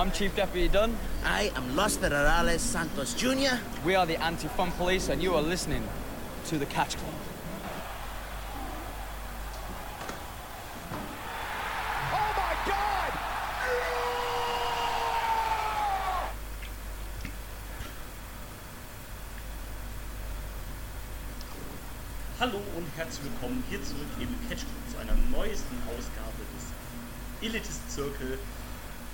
I'm Chief Deputy Dunn. I am Los Federales Santos Jr. We are the Anti-Fun Police and you are listening to The Catch Club. Oh my God! Hallo und herzlich willkommen hier zurück im Catch Club zu einer neuesten Ausgabe des Elitist Circle.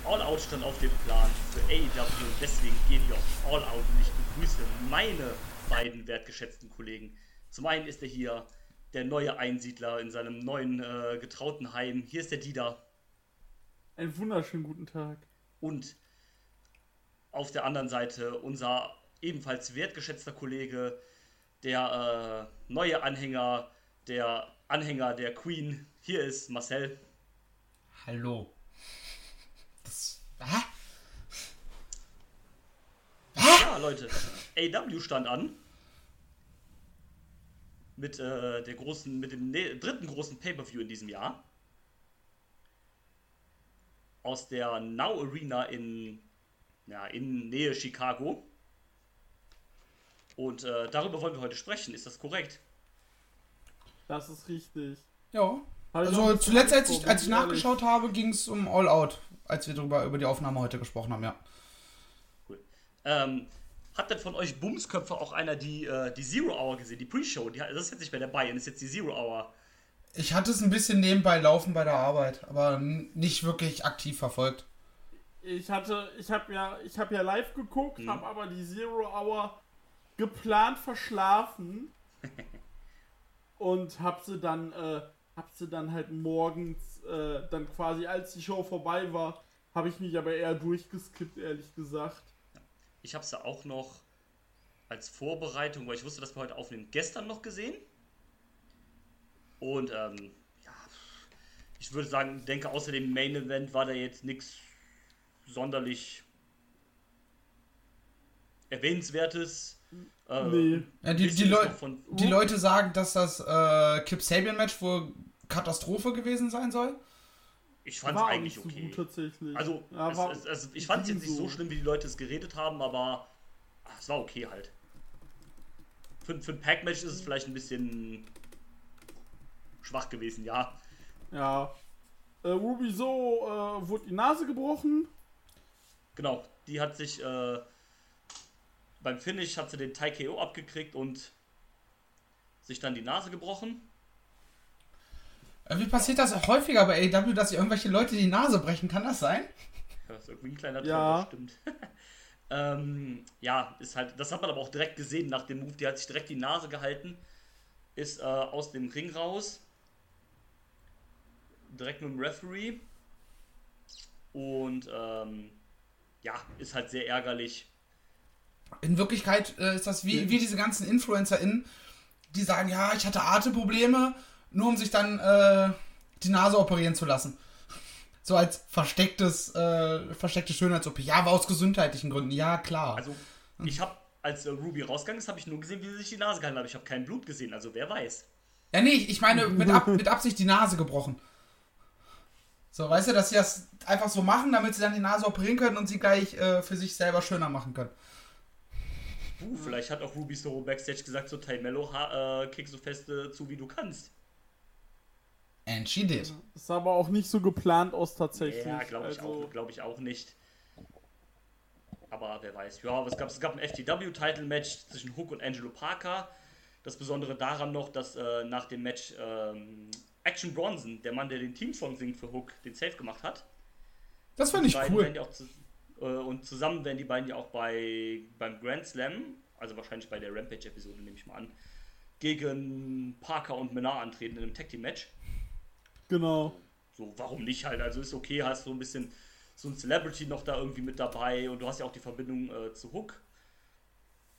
All Out stand auf dem Plan für AEW und deswegen gehen wir auf All Out und ich begrüße meine beiden wertgeschätzten Kollegen. Zum einen ist er hier der neue Einsiedler in seinem neuen äh, getrauten Heim. Hier ist der Dieter Einen wunderschönen guten Tag. und auf der anderen Seite unser ebenfalls wertgeschätzter Kollege, der äh, neue Anhänger, der Anhänger der Queen. Hier ist Marcel. Hallo. Das. Hä? Ja, Leute, AW stand an. Mit äh, der großen, mit dem ne dritten großen Pay-Per-View in diesem Jahr. Aus der Now Arena in, ja, in Nähe Chicago. Und äh, darüber wollen wir heute sprechen. Ist das korrekt? Das ist richtig. Ja. Also zuletzt, als ich, als ich nachgeschaut habe, ging es um All Out, als wir darüber über die Aufnahme heute gesprochen haben, ja. Cool. Ähm, hat denn von euch Bumsköpfe auch einer die, äh, die Zero Hour gesehen, die Pre-Show? Die, das ist jetzt nicht mehr dabei, das ist jetzt die Zero Hour. Ich hatte es ein bisschen nebenbei laufen bei der Arbeit, aber nicht wirklich aktiv verfolgt. Ich hatte, ich habe ja, ich habe ja live geguckt, Mhm. habe aber die Zero Hour geplant verschlafen und habe sie dann, äh, habe sie dann halt morgens, äh, dann quasi als die Show vorbei war, habe ich mich aber eher durchgeskippt, ehrlich gesagt. Ich habe sie auch noch als Vorbereitung, weil ich wusste, dass wir heute aufnehmen, gestern noch gesehen. Und ähm, ja, ich würde sagen, denke, außer dem Main Event war da jetzt nichts sonderlich erwähnenswertes. Äh, Nee. Ja, die, die, Leu die Leute sagen, dass das äh, Kip Sabian-Match wohl Katastrophe gewesen sein soll. ich fand es eigentlich nicht so okay. gut tatsächlich. Also, Ja, es, war- es, es, ich fand es jetzt nicht so schlimm, wie die Leute es geredet haben, aber ach, es war okay halt. Für, für ein Pack-Match ist es vielleicht ein bisschen schwach gewesen, ja. Ja. Äh, Ruby So äh, wurde die Nase gebrochen. Genau, die hat sich äh, beim Finish hat sie den Thai KO abgekriegt und sich dann die Nase gebrochen. Wie passiert das häufiger bei AEW, dass sich irgendwelche Leute die Nase brechen? Kann das sein? Ja, das ist irgendwie ein kleiner Ja. Traum, das stimmt. ähm, ja, ist halt, das hat man aber auch direkt gesehen nach dem Move. Die hat sich direkt die Nase gehalten, ist äh, aus dem Ring raus, direkt mit dem Referee und ähm, ja, ist halt sehr ärgerlich. In Wirklichkeit äh, ist das wie, wie diese ganzen InfluencerInnen, die sagen, ja, ich hatte Atemprobleme, nur um sich dann äh, die Nase operieren zu lassen. So als verstecktes, äh, versteckte Schönheits-OP. Ja, aber aus gesundheitlichen Gründen. Ja, klar. Also, ich habe, als äh, Ruby rausgegangen ist, habe ich nur gesehen, wie sie sich die Nase gehalten hat. Ich habe kein Blut gesehen, also wer weiß. ja, nee, ich meine mit, Ab mit Absicht die Nase gebrochen. So, weißt du, dass sie das einfach so machen, damit sie dann die Nase operieren können und sie gleich äh, für sich selber schöner machen können. Uh, vielleicht hat auch Ruby so backstage gesagt, so Tay Mello, ha- äh, kick so feste zu, wie du kannst. And she did. Das sah aber auch nicht so geplant aus tatsächlich. Ja, glaube ich, also, auch, glaub ich auch nicht. Aber wer weiß. Ja, was gab's? es gab ein FTW-Title-Match zwischen Hook und Angelo Parker. Das Besondere daran noch, dass äh, nach dem Match ähm, Action Bronson, der Mann, der den Teamsong singt für Hook, den Safe gemacht hat. Das fand ich cool. ja auch zu, äh, und zusammen werden die beiden ja auch bei, beim Grand Slam, also wahrscheinlich bei der Rampage-Episode, nehme ich mal an, gegen Parker und Menard antreten in einem Tag Team Match. Genau. So, warum nicht halt? Also ist okay, hast so ein bisschen so ein Celebrity noch da irgendwie mit dabei und du hast ja auch die Verbindung äh, zu Hook.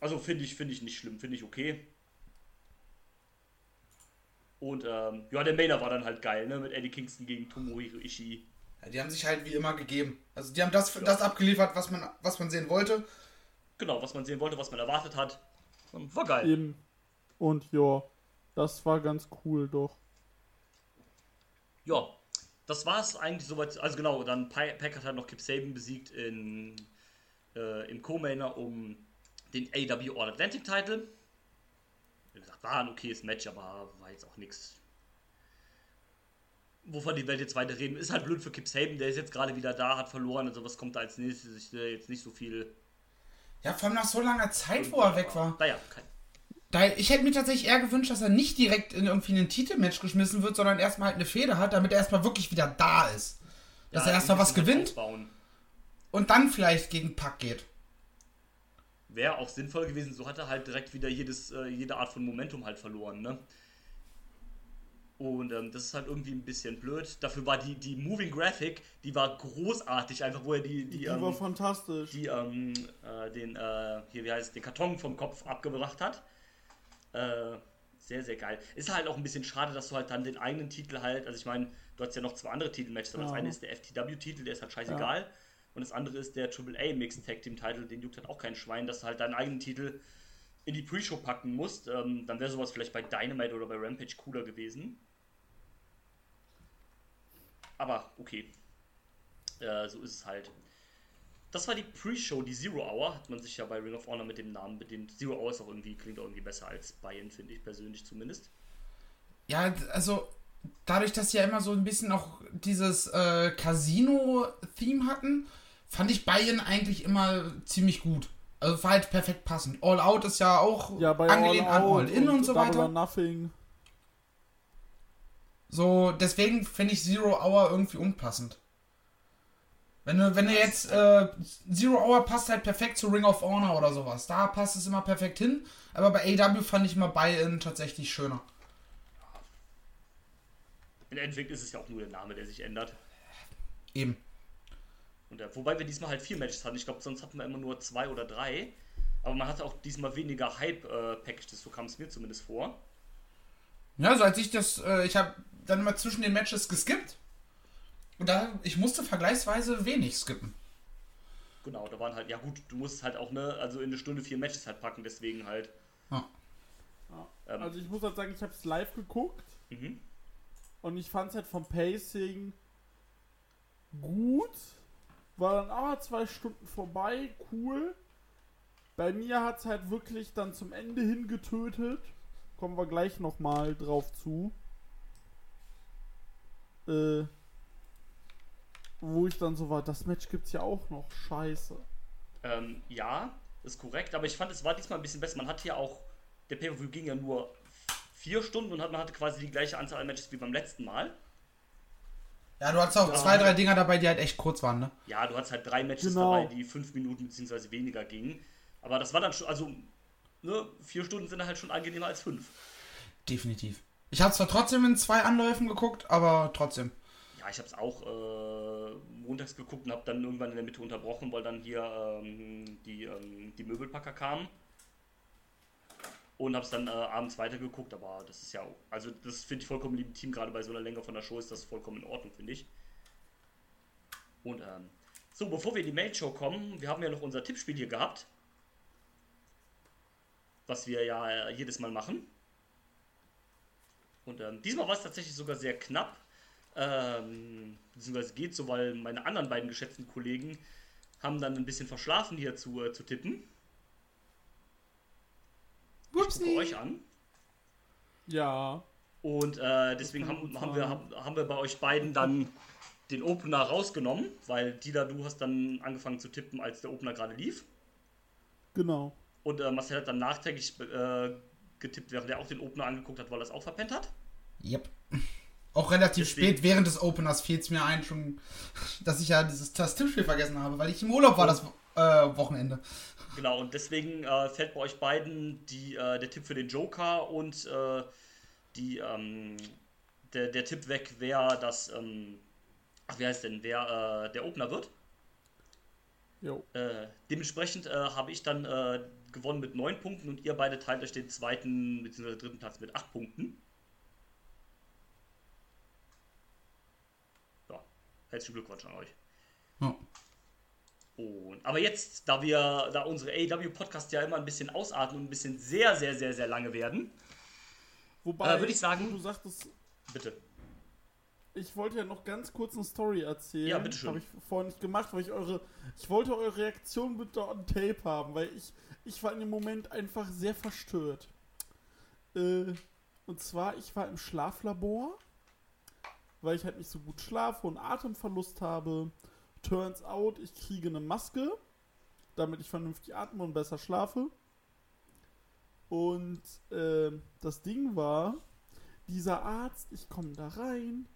Also finde ich, finde ich nicht schlimm, finde ich okay. Und ähm, ja, der Mainer war dann halt geil, ne? Mit Eddie Kingston gegen Tomohiro Ishii. Ja, die haben sich halt wie immer gegeben. Also die haben das, das abgeliefert, was man, was man sehen wollte. Genau, was man sehen wollte, was man erwartet hat. Und war geil. Eben. Und ja, das war ganz cool doch. Ja. das war es eigentlich soweit. Also genau, dann Pi- Pack hat halt noch Kip Saban besiegt in, äh, im Co-Mainer um den AW All Atlantic Title. Wie gesagt, war ein okayes Match, aber war jetzt auch nichts. Wovon die Welt jetzt weiter reden. Ist halt blöd für Kip Saban, der ist jetzt gerade wieder da, hat verloren. Also was kommt da als nächstes? Ich sehe jetzt nicht so viel. Ja, vor allem nach so langer Zeit, wo er weg war. Naja, kein, Da, ich hätte mir tatsächlich eher gewünscht, dass er nicht direkt in irgendwie ein Titelmatch geschmissen wird, sondern erstmal halt eine Fehde hat, damit er erstmal wirklich wieder da ist. Dass ja, er erstmal was gewinnt Aufbauen. und dann vielleicht gegen Pack geht. Wäre auch sinnvoll gewesen, so hat er halt direkt wieder jedes, äh, jede Art von Momentum halt verloren, ne? Und ähm, das ist halt irgendwie ein bisschen blöd. Dafür war die, die Moving Graphic, die war großartig, einfach wo er die, die, Die ähm, war fantastisch. die ähm, äh, den, äh, hier, wie heißt es, den Karton vom Kopf abgebracht hat. Äh, sehr, sehr geil. Ist halt auch ein bisschen schade, dass du halt dann den eigenen Titel halt, also ich meine, du hast ja noch zwei andere Titelmatches, aber das Ja. eine ist der FTW-Titel, der ist halt scheißegal. Und das andere ist der AAA Mixed Tag Team Titel, den juckt halt auch kein Schwein, dass du halt deinen eigenen Titel in die Pre-Show packen musst. Ähm, dann wäre sowas vielleicht bei Dynamite oder bei Rampage cooler gewesen. Aber okay. Äh, so ist es halt. Das war die Pre-Show, die Zero Hour, hat man sich ja bei Ring of Honor mit dem Namen bedient. Zero Hour ist auch irgendwie, klingt auch irgendwie besser als Bayern, finde ich persönlich zumindest. Ja, also dadurch, dass sie ja immer so ein bisschen auch dieses äh, Casino-Theme hatten, fand ich Bayern eigentlich immer ziemlich gut. Also war halt perfekt passend. All Out ist ja auch Ja, bei angelehnt All an All In und, so Double weiter. Nothing. So, deswegen finde ich Zero Hour irgendwie unpassend. Wenn du, wenn du jetzt, äh, Zero Hour passt halt perfekt zu Ring of Honor oder sowas. Da passt es immer perfekt hin. Aber bei AW fand ich mal Buy-In tatsächlich schöner. Im Endeffekt ist es ja auch nur der Name, der sich ändert. Eben. Und, äh, wobei wir diesmal halt vier Matches hatten. Ich glaube, sonst hatten wir immer nur zwei oder drei. Aber man hatte auch diesmal weniger Hype-Packages, so kam es mir zumindest vor. Ja, also als ich das, äh, ich habe dann mal zwischen den Matches geskippt. Und da, ich musste vergleichsweise wenig skippen. Genau, da waren halt, ja gut, du musst halt auch, ne, also in eine Stunde vier Matches halt packen, deswegen halt. Ja. Ja. Ähm. Also ich muss halt sagen, ich habe es live geguckt Mhm. und ich fand es halt vom Pacing gut. War dann, ah, zwei Stunden vorbei, cool. Bei mir hat es halt wirklich dann zum Ende hin getötet. Kommen wir gleich nochmal drauf zu. Äh, wo ich dann so war, das Match gibt's ja auch noch. Scheiße. Ähm, ja, ist korrekt, aber ich fand, es war diesmal ein bisschen besser. Man hat hier auch, der Pay-Per-View ging ja nur vier Stunden und hat, man hatte quasi die gleiche Anzahl an Matches wie beim letzten Mal. Ja, du hattest auch zwei, drei Dinger dabei, die halt echt kurz waren, ne? Ja, du hattest halt drei Matches Genau. dabei, die fünf Minuten bzw. weniger gingen. Aber das war dann schon, also, ne, vier Stunden sind halt schon angenehmer als fünf. Definitiv. Ich habe zwar trotzdem in zwei Anläufen geguckt, aber trotzdem. Ja, ich habe es auch äh, montags geguckt und habe dann irgendwann in der Mitte unterbrochen, weil dann hier ähm, die, ähm, die Möbelpacker kamen. Und habe es dann äh, abends weitergeguckt, aber das ist ja, also das finde ich vollkommen legitim, gerade bei so einer Länge von der Show ist das vollkommen in Ordnung, finde ich. Und ähm, so, bevor wir in die Main-Show kommen, wir haben ja noch unser Tippspiel hier gehabt. Was wir ja äh, jedes Mal machen. Und ähm, diesmal war es tatsächlich sogar sehr knapp. Ähm, beziehungsweise geht so, weil meine anderen beiden geschätzten Kollegen haben dann ein bisschen verschlafen hier zu, äh, zu tippen. Ich gucke euch an. Ja. Und äh, deswegen haben, haben, wir, haben, haben wir bei euch beiden dann den Opener rausgenommen, weil Dida, du hast dann angefangen zu tippen, als der Opener gerade lief. Genau. Und äh, Marcel hat dann nachträglich äh, getippt, während er auch den Opener angeguckt hat, weil er es auch verpennt hat. Yep. Auch relativ Deswegen- spät während des Openers fiel es mir ein, schon, dass ich ja dieses, das Tippspiel vergessen habe, weil ich im Urlaub war das äh, Wochenende. Genau, und deswegen äh, fällt bei euch beiden die, äh, der Tipp für den Joker und äh, die, ähm, der, der Tipp weg, wer das, ähm, ach, wie heißt denn, wer äh, der Opener wird. Jo. Äh, dementsprechend äh, habe ich dann äh, gewonnen mit neun Punkten und ihr beide teilt euch den zweiten bzw. dritten Platz mit acht Punkten. Ja, herzlichen Glückwunsch an euch. Ja. Und, aber jetzt, da wir, da unsere AEW-Podcast ja immer ein bisschen ausatmen und ein bisschen sehr, sehr, sehr, sehr lange werden, Wobei, Äh, würd ich sagen- du sagtest, bitte. ich wollte ja noch ganz kurz eine Story erzählen. Ja, bitteschön. Habe ich vorhin nicht gemacht, weil ich eure. Ich wollte eure Reaktion bitte on tape haben, weil ich, ich war in dem Moment einfach sehr verstört. Äh, und zwar, ich war im Schlaflabor, weil ich halt nicht so gut schlafe und Atemverlust habe. Turns out, ich kriege eine Maske, damit ich vernünftig atme und besser schlafe. Und äh, das Ding war, dieser Arzt, ich komme da rein,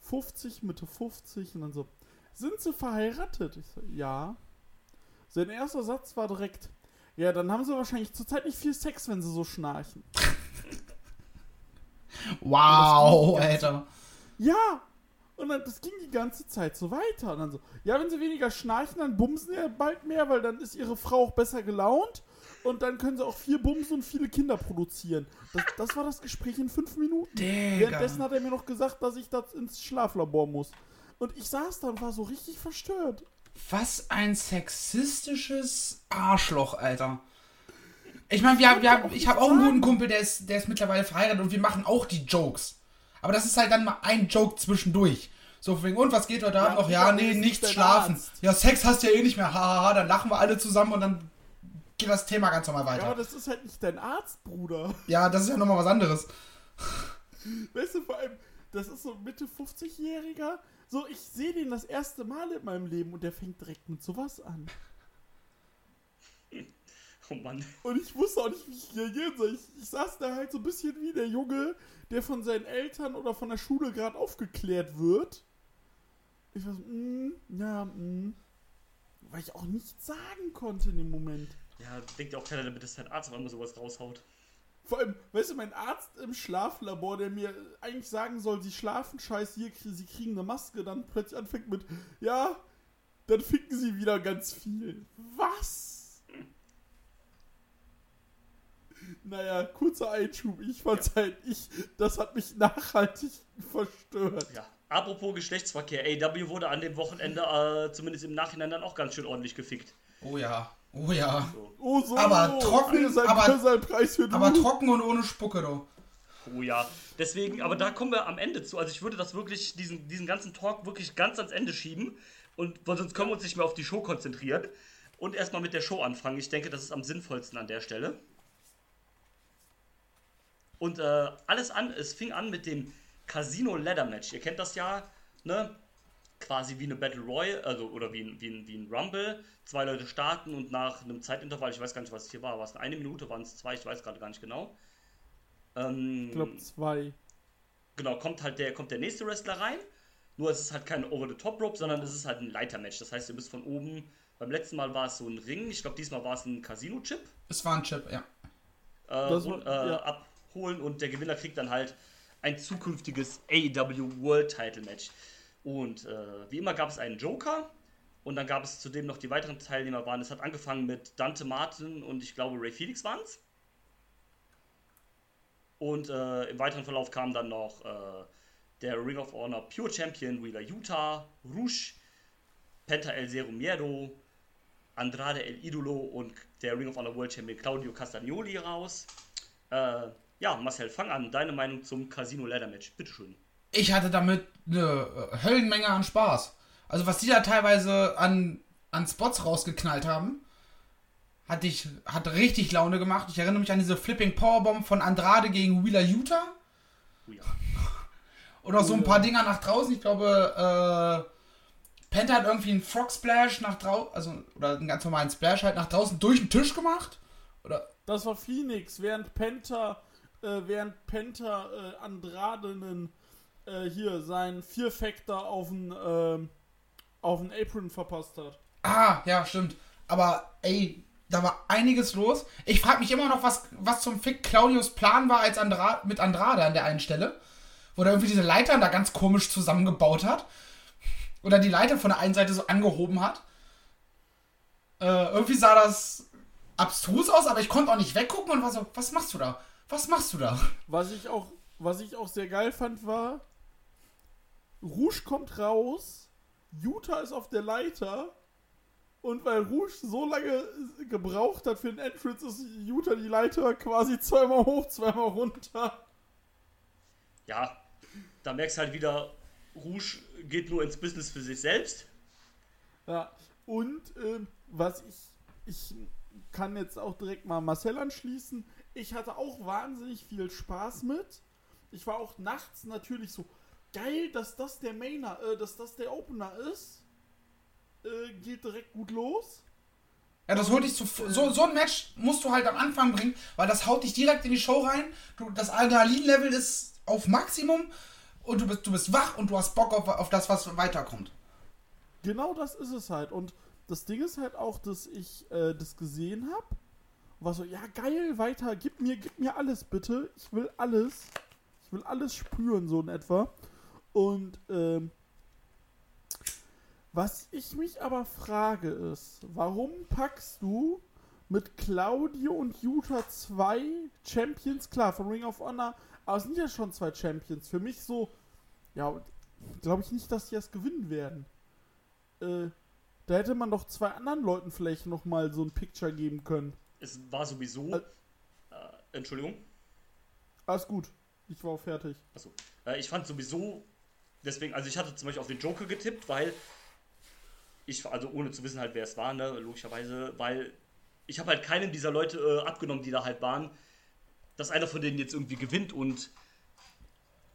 50, Mitte 50 und dann so, sind sie verheiratet? Ich so, ja. Sein erster Satz war direkt, ja, dann haben sie wahrscheinlich zurzeit nicht viel Sex, wenn sie so schnarchen. Wow, Alter. Ja! Und dann, das ging die ganze Zeit so weiter. Und dann so, ja, wenn sie weniger schnarchen, dann bumsen ja bald mehr, weil dann ist ihre Frau auch besser gelaunt. Und dann können sie auch viel bumsen und viele Kinder produzieren. Das, das war das Gespräch in fünf Minuten. Währenddessen Digga. hat er mir noch gesagt, dass ich das ins Schlaflabor muss. Und ich saß da und war so richtig verstört. Was ein sexistisches Arschloch, Alter. Ich meine, wir, haben- wir, ich habe auch einen guten Kumpel, der ist, der ist mittlerweile verheiratet und wir machen auch die Jokes. Aber das ist halt dann mal ein Joke zwischendurch. So wegen, und was geht heute Abend noch? Ja, nee, nichts schlafen. Arzt. Ja, Sex hast du ja eh nicht mehr. Hahaha, dann lachen wir alle zusammen und dann geht das Thema ganz normal Ja, aber weiter. das ist halt nicht dein Arzt, Bruder. Ja, das ist ja nochmal was anderes. Weißt du, vor allem, das ist so Mitte 50-Jähriger. So, ich sehe den das erste Mal in meinem Leben und der fängt direkt mit sowas an. Oh Mann. Und ich wusste auch nicht, wie ich reagieren soll. Ich, ich saß da halt so ein bisschen wie der Junge, der von seinen Eltern oder von der Schule gerade aufgeklärt wird. Ich war so, mm, ja, mm. Weil ich auch nichts sagen konnte in dem Moment. Ja, denkt ja auch keiner damit, dass dein Arzt auf einmal sowas raushaut. Vor allem, weißt du, mein Arzt im Schlaflabor, der mir eigentlich sagen soll, sie schlafen scheiß, hier, sie kriegen eine Maske, dann plötzlich anfängt mit, ja, dann ficken sie wieder ganz viel. Was? Naja, kurzer Einschub. Ich fand's halt, ich, das hat mich nachhaltig verstört. Ja. Apropos Geschlechtsverkehr, AW wurde an dem Wochenende äh, zumindest im Nachhinein dann auch ganz schön ordentlich gefickt. Oh ja, oh ja. Oh, so. Aber trocken, sein, aber- für seinen Preis für Aber du. trocken und ohne Spucke, du. Oh ja. Deswegen, aber da kommen wir am Ende zu. Also ich würde das wirklich, diesen, diesen ganzen Talk wirklich ganz ans Ende schieben. Und weil sonst können wir uns nicht mehr auf die Show konzentrieren. Und erstmal mit der Show anfangen. Ich denke, das ist am sinnvollsten an der Stelle. Und äh, alles an, es fing an mit dem Casino Ladder Match. Ihr kennt das ja, ne? Quasi wie eine Battle Royale, also oder wie ein, wie ein, wie ein Rumble. Zwei Leute starten und nach einem Zeitintervall, ich weiß gar nicht, was es hier war, war es eine Minute, waren es zwei, ich weiß gerade gar nicht genau. Ähm, Ich glaube zwei. genau, kommt halt der, kommt der nächste Wrestler rein. Nur es ist halt kein Over-the-Top-Rope, sondern es ist halt ein Leitermatch. Das heißt, ihr müsst von oben, beim letzten Mal war es so ein Ring, ich glaube, diesmal war es ein Casino-Chip, Es war ein Chip, ja. äh, Das und, war- äh, ja. Abholen und der Gewinner kriegt dann halt ein zukünftiges AEW World Title Match. Und äh, wie immer gab es einen Joker und dann gab es zudem noch die weiteren Teilnehmer waren. Es hat angefangen mit Dante Martin und ich glaube Ray Felix waren es. Und äh, im weiteren Verlauf kam dann noch äh, der Ring of Honor Pure Champion Wheeler Utah, Rouge, Penta El Zero Miedo, Andrade El Idolo und der Ring of Honor World Champion Claudio Castagnoli raus. Äh, ja, Marcel, fang an. Deine Meinung zum Casino Ladder Match. Bitteschön. ich hatte damit eine äh, Höllenmenge an Spaß. Also was die da teilweise an, an Spots rausgeknallt haben, hat, ich, hat richtig Laune gemacht. Ich erinnere mich an diese Flipping Powerbomb von Andrade gegen Wheeler Utah. Oh ja. Oder so ein paar Dinger nach draußen. Ich glaube, äh, Penta hat irgendwie einen Frog Splash nach draußen, also, oder einen ganz normalen Splash halt nach draußen durch den Tisch gemacht. Oder, Das war Phoenix, während Penta, äh, während Penta äh, Andrade einen, äh, hier seinen Vier-Factor auf den, ähm, auf den Apron verpasst hat. ah, ja, stimmt. Aber, ey, da war einiges los. Ich frage mich immer noch, was, was zum Fick Claudius Plan war als Andra mit Andrade an der einen Stelle. Wo er irgendwie diese Leitern da ganz komisch zusammengebaut hat. Oder die Leiter von der einen Seite so angehoben hat. Äh, irgendwie sah das abstrus aus, aber ich konnte auch nicht weggucken und war so, was machst du da? Was machst du da? Was ich auch, was ich auch sehr geil fand, war, Rouge kommt raus, Utah ist auf der Leiter und weil Rouge so lange gebraucht hat für den Entrance, ist Utah die Leiter quasi zweimal hoch, zweimal runter. Ja, da merkst du halt wieder, Rouge geht nur ins Business für sich selbst. Ja, und ähm, was ich, ich kann jetzt auch direkt mal Marcel anschließen. Ich hatte auch wahnsinnig viel Spaß mit. Ich war auch nachts natürlich so geil, dass das der Mainer, äh, dass das der Opener ist. Äh, geht direkt gut los. Ja, das holt dich zu. So, so ein Match musst du halt am Anfang bringen, weil das haut dich direkt in die Show rein. Du, das Adrenalin-Level ist auf Maximum und du bist, du bist wach und du hast Bock auf, auf das, was weiterkommt. Genau das ist es halt. Und das Ding ist halt auch, dass ich äh, das gesehen habe. War so, ja geil, weiter, gib mir, gib mir alles bitte. Ich will alles. Ich will alles spüren, so in etwa. Und ähm, was ich mich aber frage ist, warum packst du mit Claudio und Utah zwei Champions, klar, von Ring of Honor, aber es sind ja schon zwei Champions. Für mich so, ja, glaube ich nicht, dass die das gewinnen werden. Äh, da hätte man doch zwei anderen Leuten vielleicht nochmal so ein Picture geben können. Es war sowieso. Al- Äh, Entschuldigung. Alles gut, ich war auch fertig. Achso. Äh, ich fand sowieso. Deswegen, also ich hatte zum Beispiel auf den Joker getippt, weil. Ich, also ohne zu wissen halt, wer es war, ne, logischerweise, weil ich habe halt keinem dieser Leute äh, abgenommen, die da halt waren, dass einer von denen jetzt irgendwie gewinnt und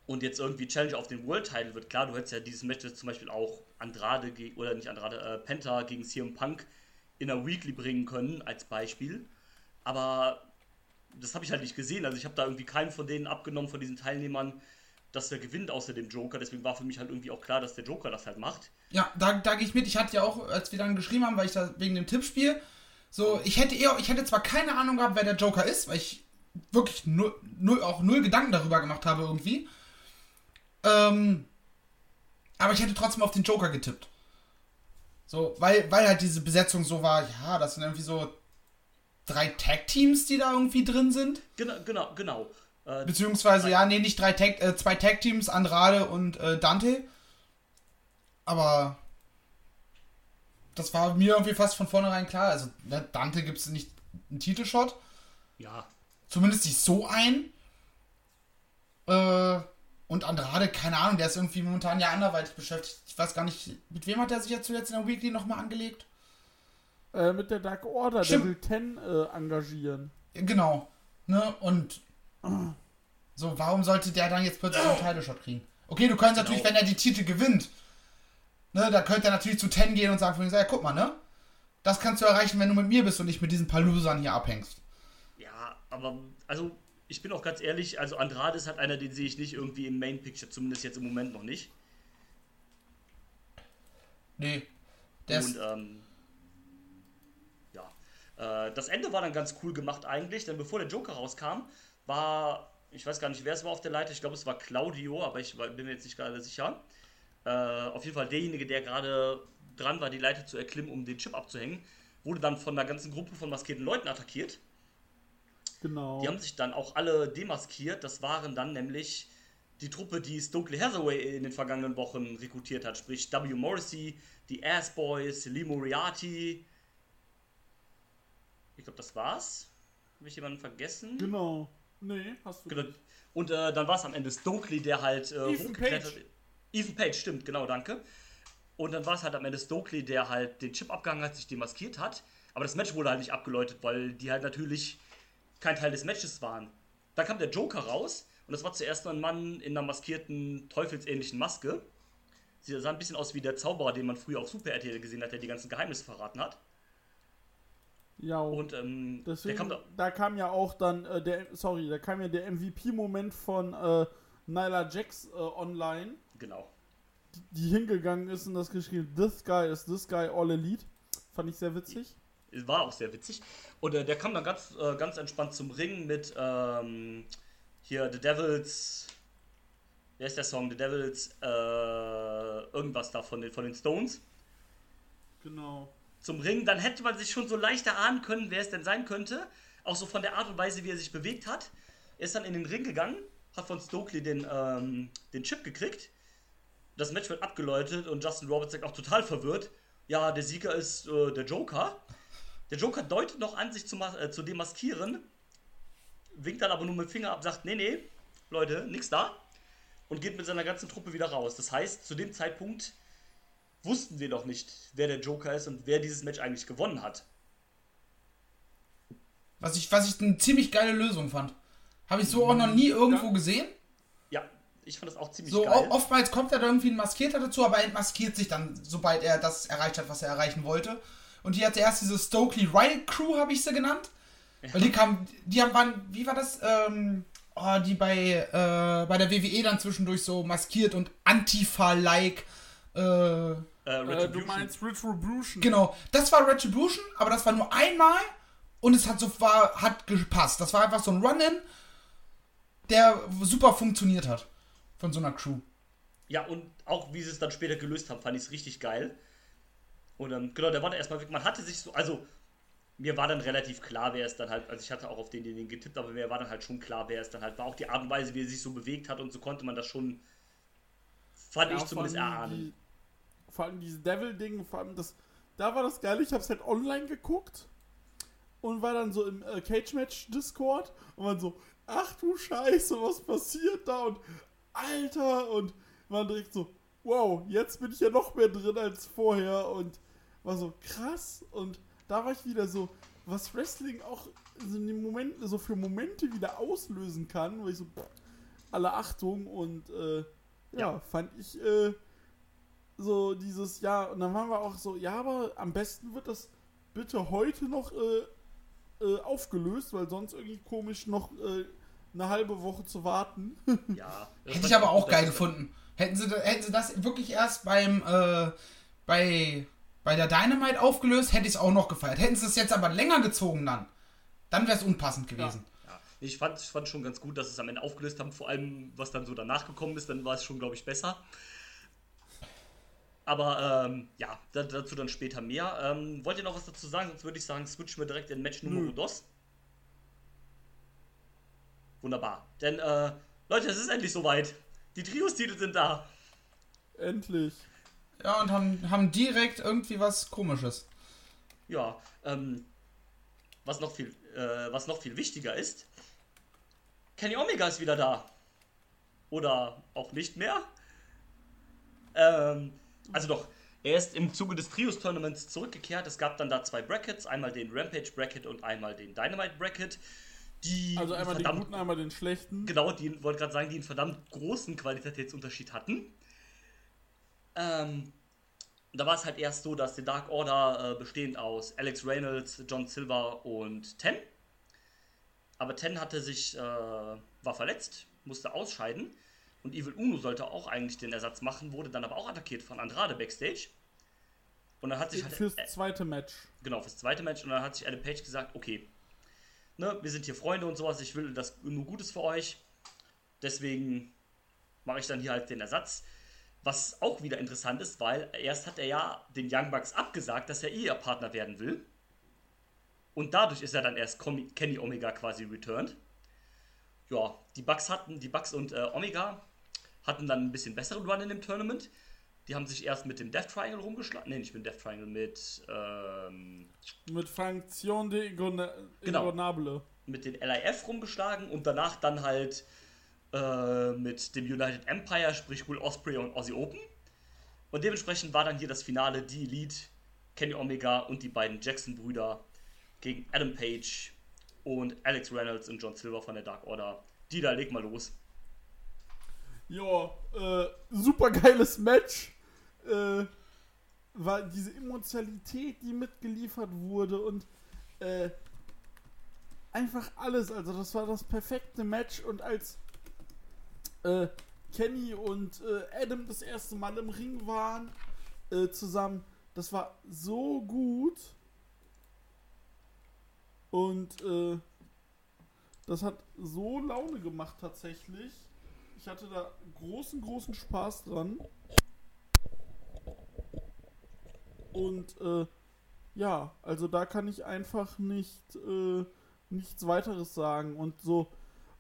und jetzt irgendwie Challenge auf den World Title wird. Klar, du hättest ja dieses Match jetzt zum Beispiel auch Andrade ge- oder nicht Andrade, äh, Penta gegen CM Punk in der Weekly bringen können, als Beispiel. Aber das habe ich halt nicht gesehen. Also ich habe da irgendwie keinen von denen abgenommen, von diesen Teilnehmern, dass der gewinnt außer dem Joker. Deswegen war für mich halt irgendwie auch klar, dass der Joker das halt macht. Ja, da, da gehe ich mit. Ich hatte ja auch, als wir dann geschrieben haben, weil ich da wegen dem Tippspiel, so, ich hätte eher, ich hätte zwar keine Ahnung gehabt, wer der Joker ist, weil ich wirklich null, null, auch null Gedanken darüber gemacht habe irgendwie. Ähm, aber ich hätte trotzdem auf den Joker getippt. So, weil, weil halt diese Besetzung so war, ja, das sind irgendwie so drei Tag-Teams, die da irgendwie drin sind. Genau, genau, genau. Äh, Beziehungsweise, ja, nee, nicht drei Tag, äh, zwei Tag-Teams, Andrade und äh, Dante. Aber das war mir irgendwie fast von vornherein klar. Also, ne, Dante gibt es nicht einen Titelshot. ja, Zumindest nicht so ein. Äh, und Andrade, keine Ahnung, der ist irgendwie momentan ja anderweitig beschäftigt. Ich weiß gar nicht, mit wem hat er sich jetzt zuletzt in der Weekly nochmal angelegt? Äh, mit der Dark Order, Stimmt. Devil 10 äh, engagieren. Genau. Ne? Und so, warum sollte der dann jetzt plötzlich einen Title-Shot kriegen? Okay, du könntest natürlich, wenn er die Titel gewinnt, ne, da könnte er natürlich zu Ten gehen und sagen von ihm, ja, guck mal, ne? Das kannst du erreichen, wenn du mit mir bist und nicht mit diesen paar Losern hier abhängst. ja, aber also ich bin auch ganz ehrlich, also Andrade ist halt einer, den sehe ich nicht irgendwie im Main Picture, zumindest jetzt im Moment noch nicht. Nee. Der Und ähm, ja, äh, das Ende war dann ganz cool gemacht eigentlich, denn bevor der Joker rauskam, war, ich weiß gar nicht, wer es war auf der Leiter, ich glaube es war Claudio, aber ich bin mir jetzt nicht gerade sicher. Äh, auf jeden Fall derjenige, der gerade dran war, die Leiter zu erklimmen, um den Chip abzuhängen, wurde dann von einer ganzen Gruppe von maskierten Leuten attackiert. Genau. Die haben sich dann auch alle demaskiert. Das waren dann nämlich die Truppe, die Stokely Hathaway in den vergangenen Wochen rekrutiert hat. Sprich W. Morrissey, die Ass Boys, Lee Moriarty. Ich glaube, das war's. Habe ich jemanden vergessen? Genau. Nee, hast du Genau. Und äh, dann war es am Ende Stokely, der halt äh, Ethan hochgeklettert Page. Ethan Page, stimmt, genau, danke. Und dann war es halt am Ende Stokely, der halt den Chip abgehangen hat, sich demaskiert hat. Aber das Match wurde halt nicht abgeläutet, weil die halt natürlich kein Teil des Matches waren. Dann kam der Joker raus und das war zuerst ein Mann in einer maskierten, teufelsähnlichen Maske. Sie sah ein bisschen aus wie der Zauberer, den man früher auf Super RTL gesehen hat, der die ganzen Geheimnisse verraten hat. Ja, Und ähm, deswegen, kam da, da kam ja auch dann äh, der, sorry, da kam ja der MVP-Moment von äh, Nyla Jax äh, online, genau. die hingegangen ist und das geschrieben, this guy is this guy all elite. Fand ich sehr witzig. War auch sehr witzig. Und äh, der kam dann ganz, äh, ganz entspannt zum Ring mit ähm, hier The Devils. Wer ist der Song? The Devils, äh, irgendwas da von den, von den Stones. Genau. Zum Ring. Dann hätte man sich schon so leicht erahnen können, wer es denn sein könnte. Auch so von der Art und Weise, wie er sich bewegt hat. Er ist dann in den Ring gegangen, hat von Stokely den, ähm, den Chip gekriegt. Das Match wird abgeläutet und Justin Roberts sagt auch total verwirrt. Ja, der Sieger ist äh, der Joker. Der Joker deutet noch an, sich zu, äh, zu demaskieren, winkt dann aber nur mit dem Finger ab, sagt, nee, nee, Leute, nix da. und geht mit seiner ganzen Truppe wieder raus. Das heißt, zu dem Zeitpunkt wussten wir noch nicht, wer der Joker ist und wer dieses Match eigentlich gewonnen hat. Was ich, was ich eine ziemlich geile Lösung fand. Habe ich so auch noch nie irgendwo Ja. gesehen. Ja, ich fand das auch ziemlich So, geil. o- oftmals kommt er da irgendwie ein Maskierter dazu, aber er entmaskiert sich dann, sobald er das erreicht hat, was er erreichen wollte. Und die hatte erst diese Stokely Riot Crew, habe ich sie genannt. Weil die kamen, die haben, waren, wie war das? Ähm, oh, die bei, äh, bei der WWE dann zwischendurch so maskiert und Antifa-like. Äh, Äh, Äh, du Retribution. meinst Retribution. genau, das war Retribution, aber das war nur einmal und es hat so war, hat gepasst. Das war einfach so ein Run-In, der super funktioniert hat. Von so einer Crew. Ja, und auch wie sie es dann später gelöst haben, fand ich es richtig geil. Und ähm, genau, der war dann erstmal weg. Man hatte sich so, also mir war dann relativ klar, wer es dann halt, also ich hatte auch auf den, den getippt, aber mir war dann halt schon klar, wer es dann halt war. Auch die Art und Weise, wie er sich so bewegt hat und so konnte man das schon, fand Ja, ich zumindest erahnen. Die, vor allem dieses Devil-Ding, vor allem das, da war das geil, ich hab's halt online geguckt und war dann so im äh, Cage-Match-Discord und war so, ach du Scheiße, was passiert da und Alter und war direkt so, wow, jetzt bin ich ja noch mehr drin als vorher und war so krass und da war ich wieder so, was Wrestling auch so, in den Momenten, so für Momente wieder auslösen kann, wo ich so, pff, alle Achtung und äh, ja, Ja. fand ich äh, so dieses, ja, und dann waren wir auch so, ja, aber am besten wird das bitte heute noch äh, äh, aufgelöst, weil sonst irgendwie komisch noch äh, eine halbe Woche zu warten. Ja. Hätte ich aber auch geil gefunden. Hätten sie, hätten sie das wirklich erst beim, äh, bei, bei der Dynamite aufgelöst, hätte ich es auch noch gefeiert. Hätten sie es jetzt aber länger gezogen dann, dann wäre es unpassend gewesen. Ja, ich fand, ich fand schon ganz gut, dass sie es am Ende aufgelöst haben. Vor allem, was dann so danach gekommen ist, dann war es schon, glaube ich, besser. Aber ähm, ja, da- dazu dann später mehr. Ähm, wollt ihr noch was dazu sagen? Sonst würde ich sagen, switchen wir direkt in Match Nummer Nö. dos. Wunderbar. Denn, äh, Leute, es ist endlich soweit. Die Trios-Titel sind da. Endlich. Ja, und haben, haben direkt irgendwie was komisches. Ja, ähm, was noch viel, äh, was noch viel wichtiger ist, Kenny Omega ist wieder da. Oder auch nicht mehr. Ähm, also doch, er ist im Zuge des Trios-Tournaments zurückgekehrt. Es gab dann da zwei Brackets, einmal den Rampage-Bracket und einmal den Dynamite-Bracket. Die Also einmal den verdammt guten, einmal den schlechten. Genau, die wollte gerade sagen, die einen verdammt großen Qualitätsunterschied hatten. Ähm, da war es halt erst so, dass die Dark Order äh, bestehend aus Alex Reynolds, John Silver und Ten. Aber Ten hatte sich, äh, war verletzt, musste ausscheiden. Und Evil Uno sollte auch eigentlich den Ersatz machen, wurde dann aber auch attackiert von Andrade backstage. Und dann hat sich halt. Fürs zweite Match. genau, fürs zweite Match. Und dann hat sich Adam Page gesagt, okay, ne, wir sind hier Freunde und sowas, ich will das nur Gutes für euch. Deswegen mache ich dann hier halt den Ersatz. Was auch wieder interessant ist, weil erst hat er ja den Young Bucks abgesagt, dass er eh ihr Partner werden will. Und dadurch ist er dann erst Kenny Omega quasi returned. Ja, die Bucks hatten, die Bucks und äh, Omega hatten dann ein bisschen besseren Run in dem Tournament. Die haben sich erst mit dem Death Triangle rumgeschlagen. Nee, nicht mit dem Death Triangle, mit ähm, Mit Funktion de Ingona- Genau. Ingonable. mit den LIF rumgeschlagen und danach dann halt äh, mit dem United Empire, sprich Will Osprey und Aussie Open. Und dementsprechend war dann hier das Finale die Elite, Kenny Omega und die beiden Jackson-Brüder gegen Adam Page und Alex Reynolds und John Silver von der Dark Order. Die da, leg mal los. Ja, äh, super geiles Match. Äh, war diese Emotionalität, die mitgeliefert wurde und äh, einfach alles. Also das war das perfekte Match und als äh, Kenny und äh, Adam das erste Mal im Ring waren äh, zusammen, das war so gut. Und äh, das hat so Laune gemacht tatsächlich. Ich hatte da großen, großen Spaß dran. Und äh, ja, also da kann ich einfach nicht äh, nichts weiteres sagen. Und so,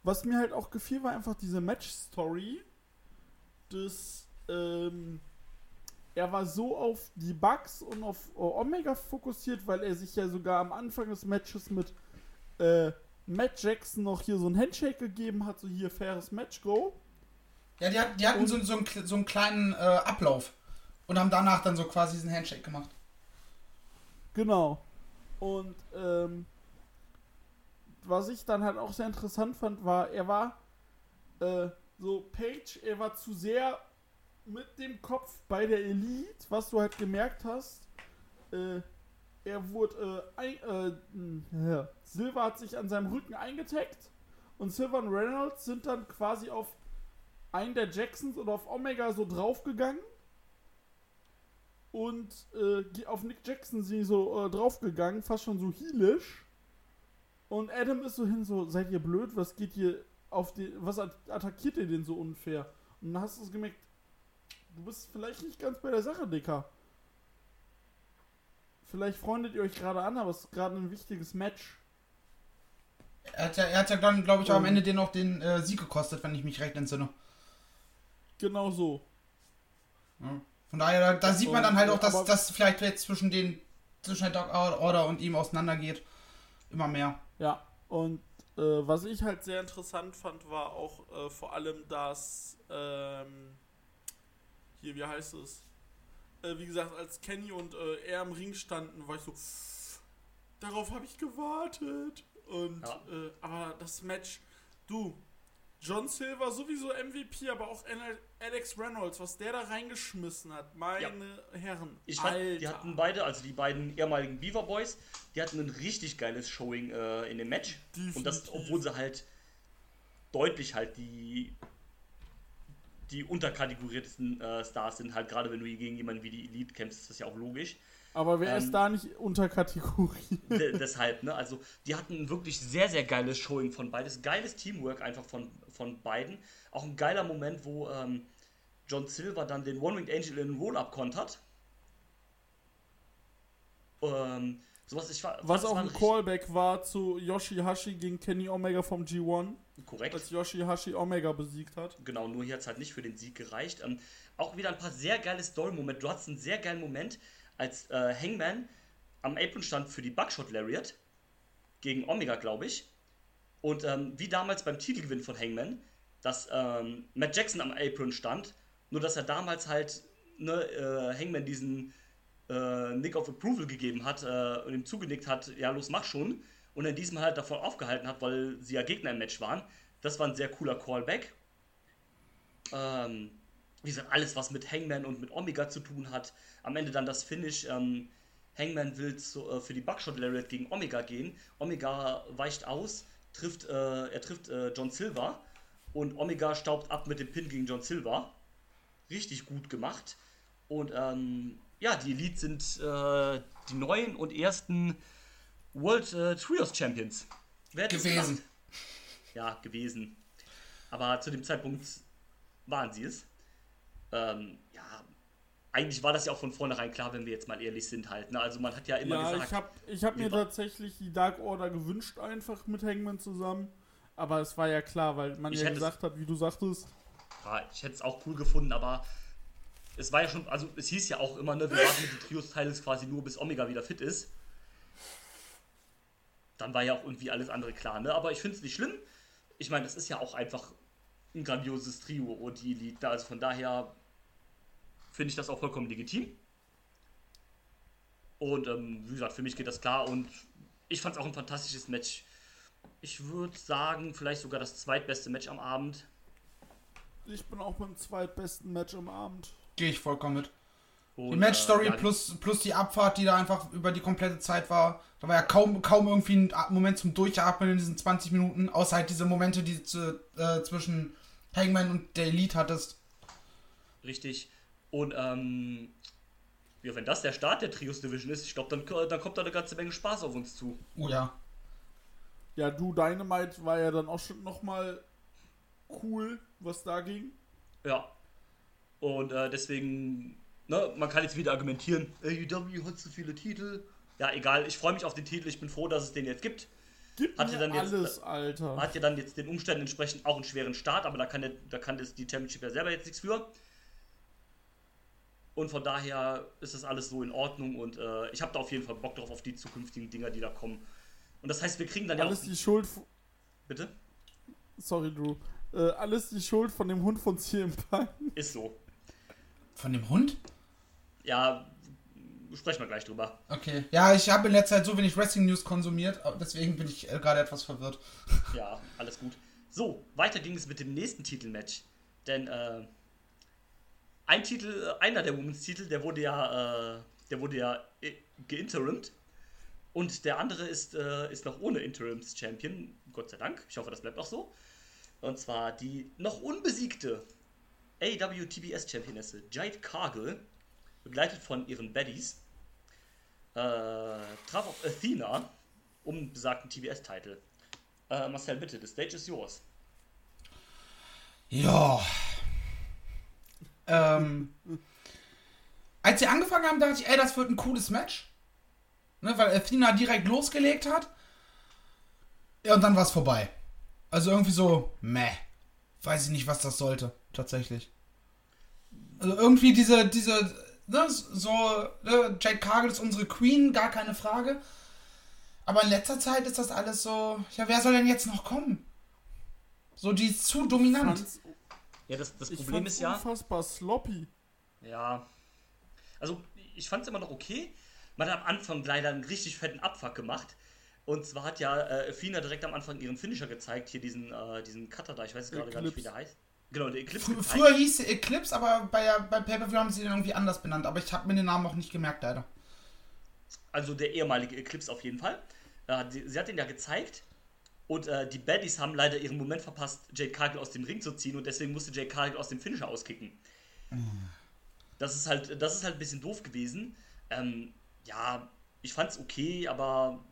was mir halt auch gefiel, war einfach diese Match-Story. Das, ähm, er war so auf die Bugs und auf äh, Omega fokussiert, weil er sich ja sogar am Anfang des Matches mit äh, Matt Jackson noch hier so ein Handshake gegeben hat, so hier faires Match, go. Ja, die, hat, die hatten so, so, einen, so einen kleinen äh, Ablauf und haben danach dann so quasi diesen Handshake gemacht. Genau. Und ähm, was ich dann halt auch sehr interessant fand, war, er war äh, so Page, er war zu sehr mit dem Kopf bei der Elite, was du halt gemerkt hast. Äh, er wurde, äh, ein, äh, mh, ja. Silver hat sich an seinem Rücken eingetaggt und Silver und Reynolds sind dann quasi auf einen der Jacksons oder auf Omega so draufgegangen. Und äh, auf Nick Jackson die so äh, draufgegangen, fast schon so heelisch. Und Adam ist so hin, so, seid ihr blöd, was geht ihr auf die, was at- attackiert ihr denn so unfair? Und dann hast du es gemerkt, du bist vielleicht nicht ganz bei der Sache, Dicker. Vielleicht freundet ihr euch gerade an, aber es ist gerade ein wichtiges Match. Er hat ja, er hat ja dann, glaube ich, auch am Ähm. Ende den noch den äh, Sieg gekostet, wenn ich mich recht entsinne. Genau so. Ja. Von daher, da, da sieht man dann halt auch, dass das vielleicht jetzt zwischen den zwischen der Dog Order und ihm auseinandergeht. Immer mehr. Ja, und äh, was ich halt sehr interessant fand, war auch äh, vor allem, dass ähm, hier, wie heißt es? Äh, wie gesagt, als Kenny und äh, er im Ring standen, war ich so, darauf habe ich gewartet. Und Ja. äh, aber das Match, du, John Silver sowieso MVP, aber auch Al- Alex Reynolds, was der da reingeschmissen hat, meine Herren. Ich fand, die hatten beide, also die beiden ehemaligen Beaver Boys, die hatten ein richtig geiles Showing äh, in dem Match. Und das, Definitiv. obwohl sie halt deutlich halt die die unterkategoriertesten äh, Stars sind, halt gerade wenn du gegen jemanden wie die Elite kämpfst, ist das ja auch logisch. Aber wer ist ähm, da nicht unter Kategorie? De deshalb, ne? Also, die hatten ein wirklich sehr, sehr geiles Showing von beides. Geiles Teamwork einfach von, von beiden. Auch ein geiler Moment, wo ähm, John Silver dann den One-Winged Angel in Roll-Up kontert. Ähm, sowas, ich war. Was auch ein Callback war zu Yoshihashi gegen Kenny Omega vom G1, Korrekt. als Yoshihashi Omega besiegt hat. Genau, nur hier hat es halt nicht für den Sieg gereicht. Ähm, auch wieder ein paar sehr geile Story-Momente. Du hattest einen sehr geilen Moment, als äh, Hangman am Apron stand für die Buckshot Lariat gegen Omega, glaube ich. Und ähm, wie damals beim Titelgewinn von Hangman, dass ähm, Matt Jackson am Apron stand, nur dass er damals halt ne, äh, Hangman diesen äh, Nick of Approval gegeben hat äh, und ihm zugenickt hat, ja los, mach schon. Und in diesem halt davon aufgehalten hat, weil sie ja Gegner im Match waren. Das war ein sehr cooler Callback. Ähm, wie gesagt, alles, was mit Hangman und mit Omega zu tun hat. Am Ende dann das Finish. Ähm, Hangman will zu, äh, für die Buckshot Lariat gegen Omega gehen. Omega weicht aus, trifft, äh, er trifft äh, John Silver und Omega staubt ab mit dem Pin gegen John Silver. Richtig gut gemacht. Und ähm, ja, die Elite sind äh, die neuen und ersten World äh, Trios Champions. Gewesen. Ja, gewesen. Aber zu dem Zeitpunkt waren sie es. Ähm, ja, eigentlich war das ja auch von vornherein klar, wenn wir jetzt mal ehrlich sind halt. Ne? Also man hat ja immer Ja, gesagt, ich habe ich hab mir tatsächlich die Dark Order gewünscht, einfach mit Hangman zusammen. Aber es war ja klar, weil man ja gesagt hat, wie du sagtest, ja, ich hätte es auch cool gefunden, aber es war ja schon, also es hieß ja auch immer, ne, wir warten mit den Trios-Titles quasi nur, bis Omega wieder fit ist. Dann war ja auch irgendwie alles andere klar, ne? Aber ich finde es nicht schlimm. Ich meine, das ist ja auch einfach ein grandioses Trio und die Elite. Also von daher finde ich das auch vollkommen legitim. Und ähm, wie gesagt, für mich geht das klar und ich fand es auch ein fantastisches Match. Ich würde sagen, vielleicht sogar das zweitbeste Match am Abend. ich bin auch beim zweitbesten Match am Abend. Gehe ich vollkommen mit. Und, Die Match-Story äh, ja, plus, plus die Abfahrt, die da einfach über die komplette Zeit war. Da war ja kaum, kaum irgendwie ein Moment zum Durchatmen in diesen 20 Minuten, außer halt diese Momente, die du äh, zwischen Hangman und der Elite hattest. Richtig. Und ähm, ja, wenn das der Start der Trios Division ist, ich glaube, dann, dann kommt da eine ganze Menge Spaß auf uns zu. Oh ja. Ja, du, Dynamite war ja dann auch schon nochmal cool, was da ging. Ja. Und äh, deswegen, ne, man kann jetzt wieder argumentieren, AEW hat so viele Titel. Ja, egal, ich freue mich auf den Titel, ich bin froh, dass es den jetzt gibt. Gib Hatte mir dann jetzt, alles, Alter. Hat ja dann jetzt den Umständen entsprechend auch einen schweren Start, aber da kann, der, da kann das, die Championship ja selber jetzt nichts für. Und von daher ist das alles so in Ordnung und äh, ich habe da auf jeden Fall Bock drauf auf die zukünftigen Dinger, die da kommen. Und das heißt, wir kriegen dann ja Alles auch. die Schuld. Bitte? Sorry, Drew. Äh, alles die Schuld von dem Hund von CM Punk. Ist so. Von dem Hund? Ja, sprechen wir gleich drüber. Okay. Ja, ich habe in letzter Zeit so wenig Wrestling News konsumiert, deswegen bin ich äh, gerade etwas verwirrt. Ja, alles gut. So, weiter ging es mit dem nächsten Titelmatch. Denn äh, ein Titel, äh, einer der Women's Titel, der wurde ja, äh, der wurde ja äh, geinterimt. Und der andere ist, äh, ist noch ohne Interims Champion. Gott sei Dank. Ich hoffe, das bleibt auch so. Und zwar die noch unbesiegte AW TBS Championesse Jade Cargill, begleitet von ihren Baddies, äh, traf auf Athena um besagten TBS-Titel. Äh, Marcel, bitte, the stage is yours. Ja. Ähm, als sie angefangen haben, dachte ich, ey, das wird ein cooles Match. Ne, weil Athena direkt losgelegt hat. Ja, und dann war es vorbei. Also irgendwie so, meh. Weiß ich nicht, was das sollte, tatsächlich. Also irgendwie diese, diese, ne, so, ne, Jade Cargill ist unsere Queen, gar keine Frage. Aber in letzter Zeit ist das alles so, ja, wer soll denn jetzt noch kommen? So, die ist zu dominant. Ja, das, das Ich Problem ist ja, unfassbar sloppy. ja, also ich fand es immer noch okay. Man hat am Anfang leider einen richtig fetten Abfuck gemacht. Und zwar hat ja äh, Athena direkt am Anfang ihren Finisher gezeigt, hier diesen, äh, diesen Cutter da, ich weiß gerade gar nicht, wie der heißt. Genau, der Eclipse. Fr früher hieß sie Eclipse, aber bei, bei Pay-Per-View haben sie den irgendwie anders benannt. Aber ich habe mir den Namen auch nicht gemerkt, leider. Also der ehemalige Eclipse auf jeden Fall. Äh, sie, sie hat den ja gezeigt. Und äh, die Baddies haben leider ihren Moment verpasst, Jade Cargill aus dem Ring zu ziehen und deswegen musste Jade Cargill aus dem Finisher auskicken. Das ist halt, das ist halt ein bisschen doof gewesen. Ähm, ja, ich fand's okay, aber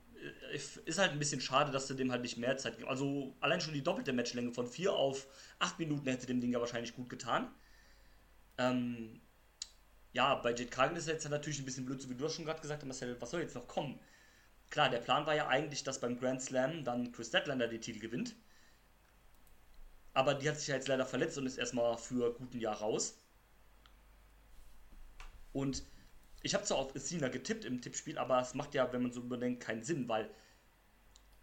äh, ist halt ein bisschen schade, dass du dem halt nicht mehr Zeit gibst. Also allein schon die doppelte Matchlänge von 4 auf 8 Minuten hätte dem Ding ja wahrscheinlich gut getan. Ähm, ja, bei Jade Cargill ist jetzt natürlich ein bisschen blöd, so wie du das schon gerade gesagt hast, Marcel, was soll jetzt noch kommen? Klar, der Plan war ja eigentlich, dass beim Grand Slam dann Chris Statlander den Titel gewinnt. Aber die hat sich ja jetzt leider verletzt und ist erstmal für guten Jahr raus. Und ich habe zwar auf Athena getippt im Tippspiel, aber es macht ja, wenn man so überdenkt, keinen Sinn, weil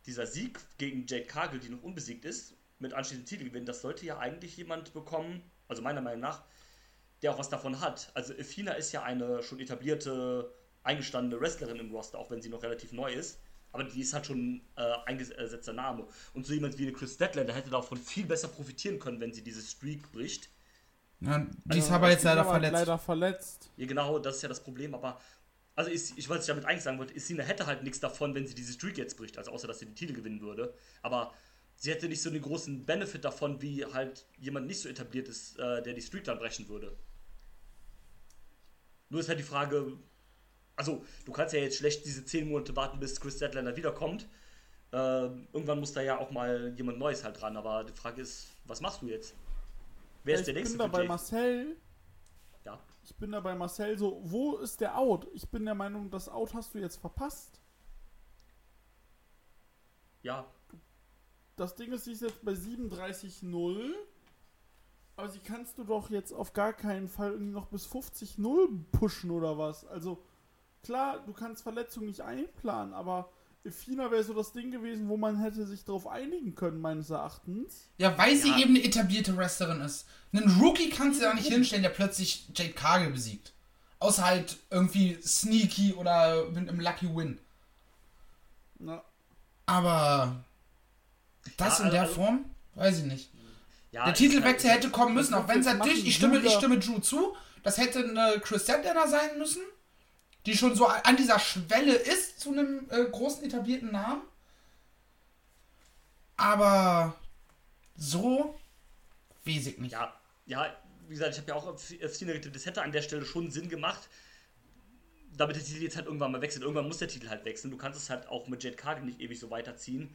dieser Sieg gegen Jade Cargill, die noch unbesiegt ist, mit anschließendem Titelgewinn, das sollte ja eigentlich jemand bekommen, also meiner Meinung nach, der auch was davon hat. Also Athena ist ja eine schon etablierte, eingestandene Wrestlerin im Roster, auch wenn sie noch relativ neu ist. Aber die ist halt schon äh, eingesetzter Name. Und so jemand wie eine Chris Statlander hätte davon viel besser profitieren können, wenn sie diese Streak bricht. Ja, die ist Ja, aber jetzt die ist leider aber verletzt. Leider verletzt. Ja, genau, das ist ja das Problem, aber. Also, ich, ich, was ich damit eigentlich sagen wollte, Isina hätte halt nichts davon, wenn sie diese Streak jetzt bricht, also außer dass sie den Titel gewinnen würde. Aber sie hätte nicht so einen großen Benefit davon, wie halt jemand nicht so etabliert ist, äh, der die Streak dann brechen würde. Nur ist halt die Frage, also, du kannst ja jetzt schlecht diese 10 Monate warten, bis Chris Statlander wiederkommt. Ähm, irgendwann muss da ja auch mal jemand Neues halt dran, aber die Frage ist, was machst du jetzt? Wer ist ich der bin nächste da für bei Jade? Marcel. Ja. Ich bin da bei Marcel so, wo ist der Out? Ich bin der Meinung, das Out hast du jetzt verpasst. Ja, Das Ding ist, sie ist jetzt bei 37-0. Aber sie kannst du doch jetzt auf gar keinen Fall irgendwie noch bis 50-0 pushen oder was. Also, klar, du kannst Verletzungen nicht einplanen, aber Efina wäre so das Ding gewesen, wo man hätte sich darauf einigen können, meines Erachtens. Ja, weil sie Ja. eben eine etablierte Wrestlerin ist. Einen Rookie kannst du ja nicht hinstellen, der plötzlich Jade Cargill besiegt. Außer halt irgendwie sneaky oder mit einem Lucky Win. Na, Aber das Ja, in der also- Form? Weiß ich nicht. ja Der Titelwechsel halt- hätte kommen müssen, auch wenn es natürlich, machen, ich stimme, ich stimme Drew zu, das hätte eine Chris Statlander sein müssen, die schon so an dieser Schwelle ist zu einem äh, großen etablierten Namen. Aber so weiß ich nicht. Ja, ja, wie gesagt, ich habe ja auch auf Cena getippt, das hätte an der Stelle schon Sinn gemacht, damit der Titel jetzt halt irgendwann mal wechselt. Irgendwann muss der Titel halt wechseln. Du kannst es halt auch mit Jade Cargill nicht ewig so weiterziehen.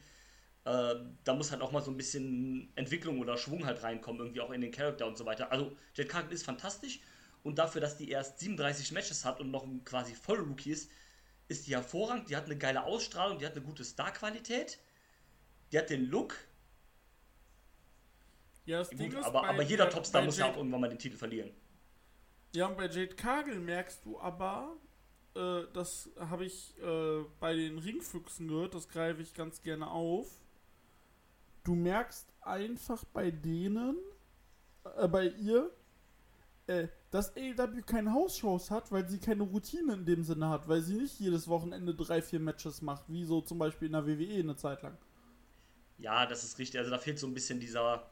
Äh, da muss halt auch mal so ein bisschen Entwicklung oder Schwung halt reinkommen, irgendwie auch in den Charakter und so weiter. Also, Jade Cargill ist fantastisch und dafür, dass die erst 37 Matches hat und noch ein quasi Voll-Rookie ist, ist die hervorragend. Die hat eine geile Ausstrahlung, die hat eine gute Star-Qualität, die hat den Look. ja, das Gut, aber, aber jeder Topstar muss ja auch irgendwann mal den Titel verlieren. Ja, und bei Jade Cargill merkst du aber, äh, das habe ich äh, bei den Ringfüchsen gehört, das greife ich ganz gerne auf. du merkst einfach bei denen, äh, bei ihr, äh, dass AEW keine Hausshows hat, weil sie keine Routine in dem Sinne hat, weil sie nicht jedes Wochenende drei, vier Matches macht, wie so zum Beispiel in der WWE eine Zeit lang. Ja, das ist richtig. Also da fehlt so ein bisschen dieser,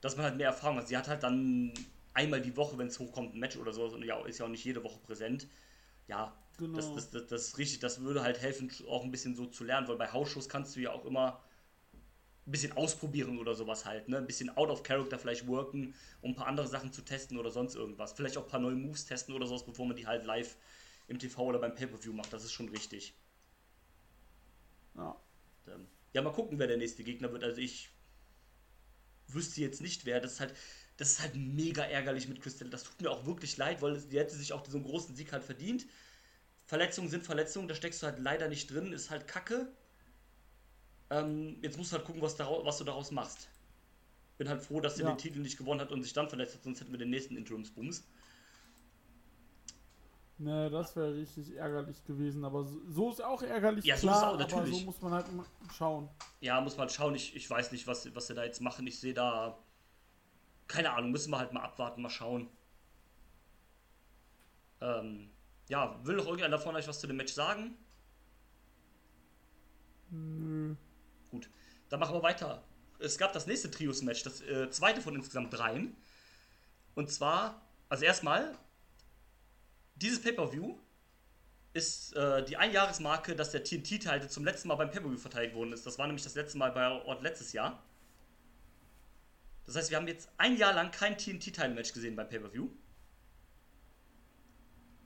dass man halt mehr Erfahrung hat. Sie hat halt dann einmal die Woche, wenn es hochkommt, ein Match oder so, und ja, ist ja auch nicht jede Woche präsent. Ja, Genau. das, das, das, das ist richtig. Das würde halt helfen, auch ein bisschen so zu lernen, weil bei Hausshows kannst du ja auch immer ein bisschen ausprobieren oder sowas halt, ne? Ein bisschen out of character vielleicht worken, um ein paar andere Sachen zu testen oder sonst irgendwas. Vielleicht auch ein paar neue Moves testen oder sowas, bevor man die halt live im TV oder beim Pay-Per-View macht. Das ist schon richtig. Ja. Ähm, ja, mal gucken, wer der nächste Gegner wird. Also ich wüsste jetzt nicht, wer. Das ist halt, das ist halt mega ärgerlich mit Crystal. Das tut mir auch wirklich leid, weil die hätte sich auch diesen großen Sieg halt verdient. Verletzungen sind Verletzungen, da steckst du halt leider nicht drin, ist halt Kacke. Ähm, jetzt musst du halt gucken, was, daraus, was du daraus machst. Bin halt froh, dass sie Ja. den Titel nicht gewonnen hat und sich dann verletzt hat, sonst hätten wir den nächsten Interimsbums. Ne, das wäre richtig ärgerlich gewesen, aber so, so ist auch ärgerlich, Ja, so klar, ist auch, aber natürlich. so muss man halt schauen. Ja, muss man schauen. Ich, ich weiß nicht, was, was sie da jetzt machen. Ich sehe da. Keine Ahnung, müssen wir halt mal abwarten, mal schauen. Ähm, ja, will noch irgendeiner von euch was zu dem Match sagen? Nö. Dann machen wir weiter. Es gab das nächste Trios-Match, das äh, zweite von insgesamt dreien. Und zwar, also erstmal, dieses Pay-Per-View ist äh, die Einjahresmarke, dass der TNT-Titel zum letzten Mal beim Pay-Per-View verteidigt worden ist. Das war nämlich das letzte Mal bei Ort letztes Jahr. Das heißt, wir haben jetzt ein Jahr lang kein TNT-Title-Match gesehen beim Pay-Per-View.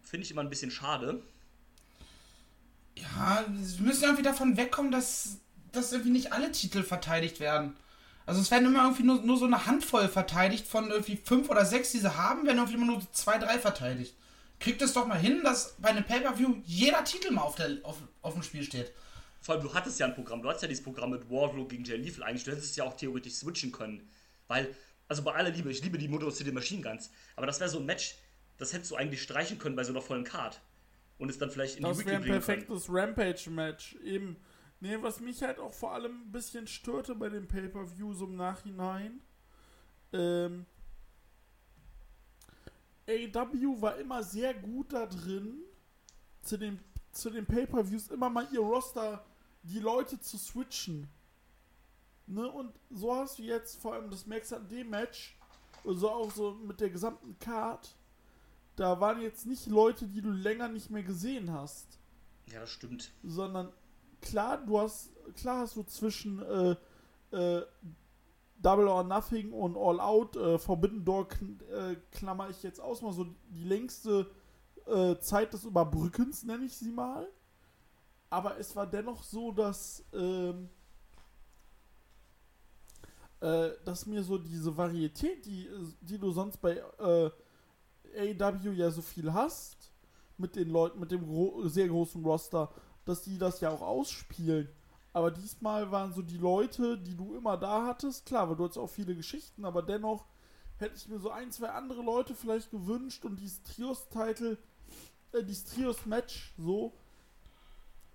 Finde ich immer ein bisschen schade. Ja, wir müssen irgendwie davon wegkommen, dass, dass irgendwie nicht alle Titel verteidigt werden. Also es werden immer irgendwie nur, nur so eine Handvoll verteidigt von irgendwie fünf oder sechs, die sie haben, werden irgendwie immer nur zwei, drei verteidigt. Kriegt es doch mal hin, dass bei einem Pay-Per-View jeder Titel mal auf, der, auf, auf dem Spiel steht. Vor allem, du hattest ja ein Programm, du hattest ja dieses Programm mit Wardlow gegen Jay Lethal eigentlich, du hättest es ja auch theoretisch switchen können. Weil, also bei aller Liebe, ich liebe die Motor City Machine Guns, aber das wäre so ein Match, das hättest du eigentlich streichen können bei so einer vollen Card. Und es dann vielleicht in Das die wäre Weekly ein bringen können. perfektes Rampage-Match. Eben. Ne, was mich halt auch vor allem ein bisschen störte bei den Pay-Per-Views im Nachhinein. Ähm, AW war immer sehr gut da drin, zu den, zu den Pay-Per-Views immer mal ihr Roster, die Leute zu switchen. Ne, und so hast du jetzt vor allem das du an dem Match, also auch so mit der gesamten Card, da waren jetzt nicht Leute, die du länger nicht mehr gesehen hast Ja, stimmt. sondern klar, du hast, klar hast du zwischen äh, äh, Double or Nothing und All Out, äh, Forbidden Door äh, klammer ich jetzt aus, mal so die längste äh, Zeit des Überbrückens, nenne ich sie mal. Aber es war dennoch so, dass, ähm, äh, dass mir so diese Varietät, die, die du sonst bei äh, AW ja so viel hast, mit den Leuten, mit dem gro sehr großen Roster, dass die das ja auch ausspielen. Aber diesmal waren so die Leute, die du immer da hattest, klar, weil du hattest auch viele Geschichten, aber dennoch hätte ich mir so ein, zwei andere Leute vielleicht gewünscht und dieses Trios-Title, äh, dieses Trios-Match so,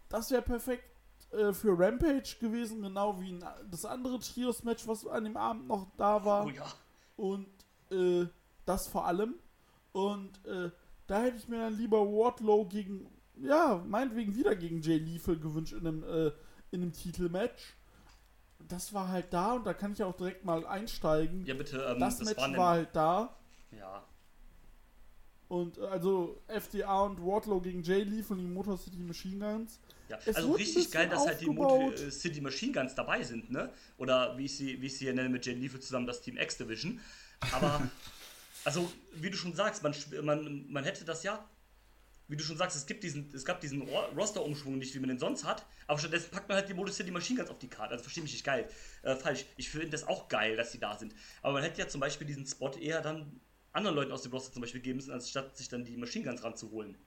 das wäre perfekt äh, für Rampage gewesen, genau wie ein, das andere Trios-Match, was an dem Abend noch da war Oh ja. und äh, das vor allem. Und äh, da hätte ich mir dann lieber Wardlow gegen, ja, meinetwegen wieder gegen Jay Lethal gewünscht in einem, äh, in einem Titelmatch. Das war halt da und da kann ich auch direkt mal einsteigen. Ja, bitte, ähm, das, das, Match war denn, halt da. Ja. Und äh, also FDA und Wardlow gegen Jay Lethal und die Motor City Machine Guns. Ja, Es also richtig geil, dass halt die. Motor äh, City Machine Guns dabei sind, ne? Oder wie ich sie, wie ich sie hier nenne, mit Jay Lethal zusammen das Team X Division. Aber, also, wie du schon sagst, man, man, man hätte das ja, wie du schon sagst, es, gibt diesen, es gab diesen Ro- Roster-Umschwung nicht, wie man den sonst hat, aber stattdessen packt man halt die Motor City Machine Guns auf die Karte. Also, verstehe mich nicht geil. Äh, falsch. Ich finde das auch geil, dass sie da sind. Aber man hätte ja zum Beispiel diesen Spot eher dann anderen Leuten aus dem Roster zum Beispiel geben müssen, anstatt sich dann die Machine Guns ranzuholen.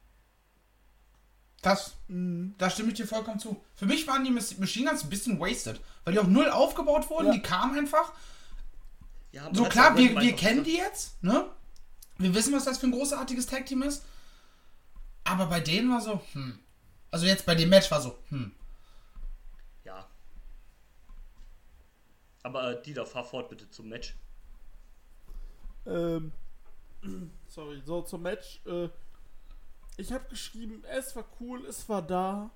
Das, da stimme ich dir vollkommen zu. Für mich waren die Machine Guns ein bisschen wasted, weil die auch null aufgebaut wurden, Ja. die kamen einfach. Ja, man So klar, ja wir, wir kennen die jetzt, ne? Wir wissen, was das für ein großartiges Tag-Team ist. Aber bei denen war so, hm. Also jetzt bei dem Match war so, hm. Ja. Aber äh, Dieter, fahr fort bitte zum Match. Ähm, sorry, so zum Match. Äh, ich habe geschrieben, es war cool, es war da.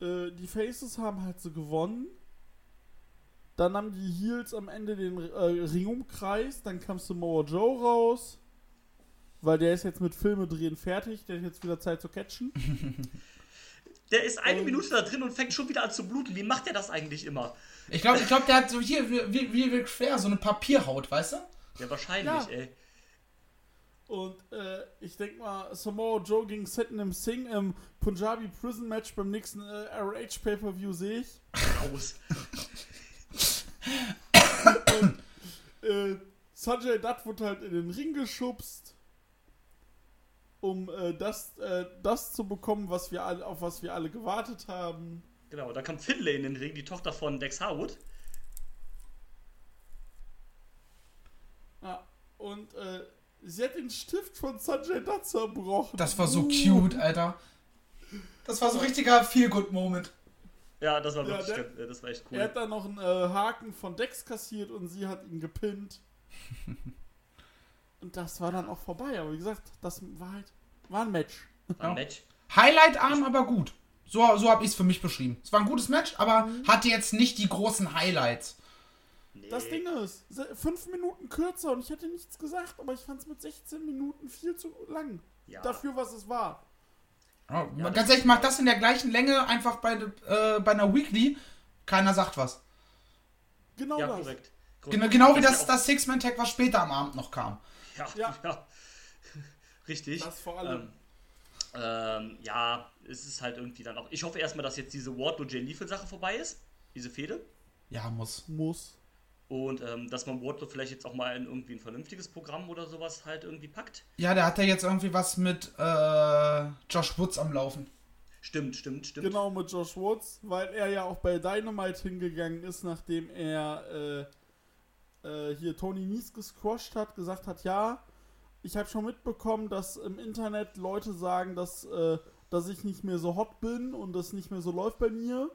Äh, die Faces haben halt so gewonnen. Dann haben die Heels am Ende den äh, Ring umkreist. Dann kam Samoa Joe raus. Weil der ist jetzt mit Filme drehen fertig. Der hat jetzt wieder Zeit zu catchen. Der ist eine Ähm. Minute da drin und fängt schon wieder an zu bluten. Wie macht der das eigentlich immer? Ich glaube, ich glaub, der hat so hier, wie, wie Ric Flair, so eine Papierhaut, weißt du? Ja, wahrscheinlich, Ja. ey. Und äh, ich denke mal, Samoa Joe gegen Satnam Singh im Punjabi Prison Match beim nächsten äh, RH Pay-Per-View sehe ich. Raus. Äh, Sanjay Dutt wird halt in den Ring geschubst, um äh, das, äh, das zu bekommen, was wir alle, auf was wir alle gewartet haben. Genau, da kam Finlay in den Ring, die Tochter von Dex Harwood. Ja, und äh, sie hat den Stift von Sanjay Dutt zerbrochen. Das war so Uh. cute, Alter. Das war so ein richtiger Feel-Good-Moment. Ja, das war Ja, wirklich, der- ganz- äh, das war echt cool. Er hat dann noch einen äh, Haken von Dex kassiert und sie hat ihn gepinnt. und das war dann auch vorbei. Aber wie gesagt, das war halt war ein Match. War ein Match. Highlight-arm, aber gut. So, so habe ich es für mich beschrieben. Es war ein gutes Match, aber hatte jetzt nicht die großen Highlights. Nee. Das Ding ist, fünf Minuten kürzer und ich hätte nichts gesagt, aber ich fand es mit 16 Minuten viel zu lang. Ja. Dafür, was es war. Ja, ganz ehrlich, mach das in der gleichen Länge einfach bei, äh, bei einer Weekly. Keiner sagt was. Genau Ja, das. korrekt. Genau, genau wie Das das Six-Man-Tag, was später am Abend noch kam. Ja, Ja. ja. Richtig. Das vor allem. Ähm, ähm, ja, es ist halt irgendwie dann auch. Ich hoffe erstmal, dass jetzt diese Wardlow Jay Lethal Sache vorbei ist. Diese Fehde. Ja, muss. Muss. Und ähm, dass man Wardlow vielleicht jetzt auch mal in irgendwie ein vernünftiges Programm oder sowas halt irgendwie packt. Ja, der hat ja jetzt irgendwie was mit äh, Josh Woods am Laufen. Stimmt, stimmt, stimmt. Genau mit Josh Woods, weil er ja auch bei Dynamite hingegangen ist, nachdem er äh, äh, hier Tony Nies gesquasht hat, gesagt hat, ja, ich habe schon mitbekommen, dass im Internet Leute sagen, dass, äh, dass ich nicht mehr so hot bin und das nicht mehr so läuft bei mir.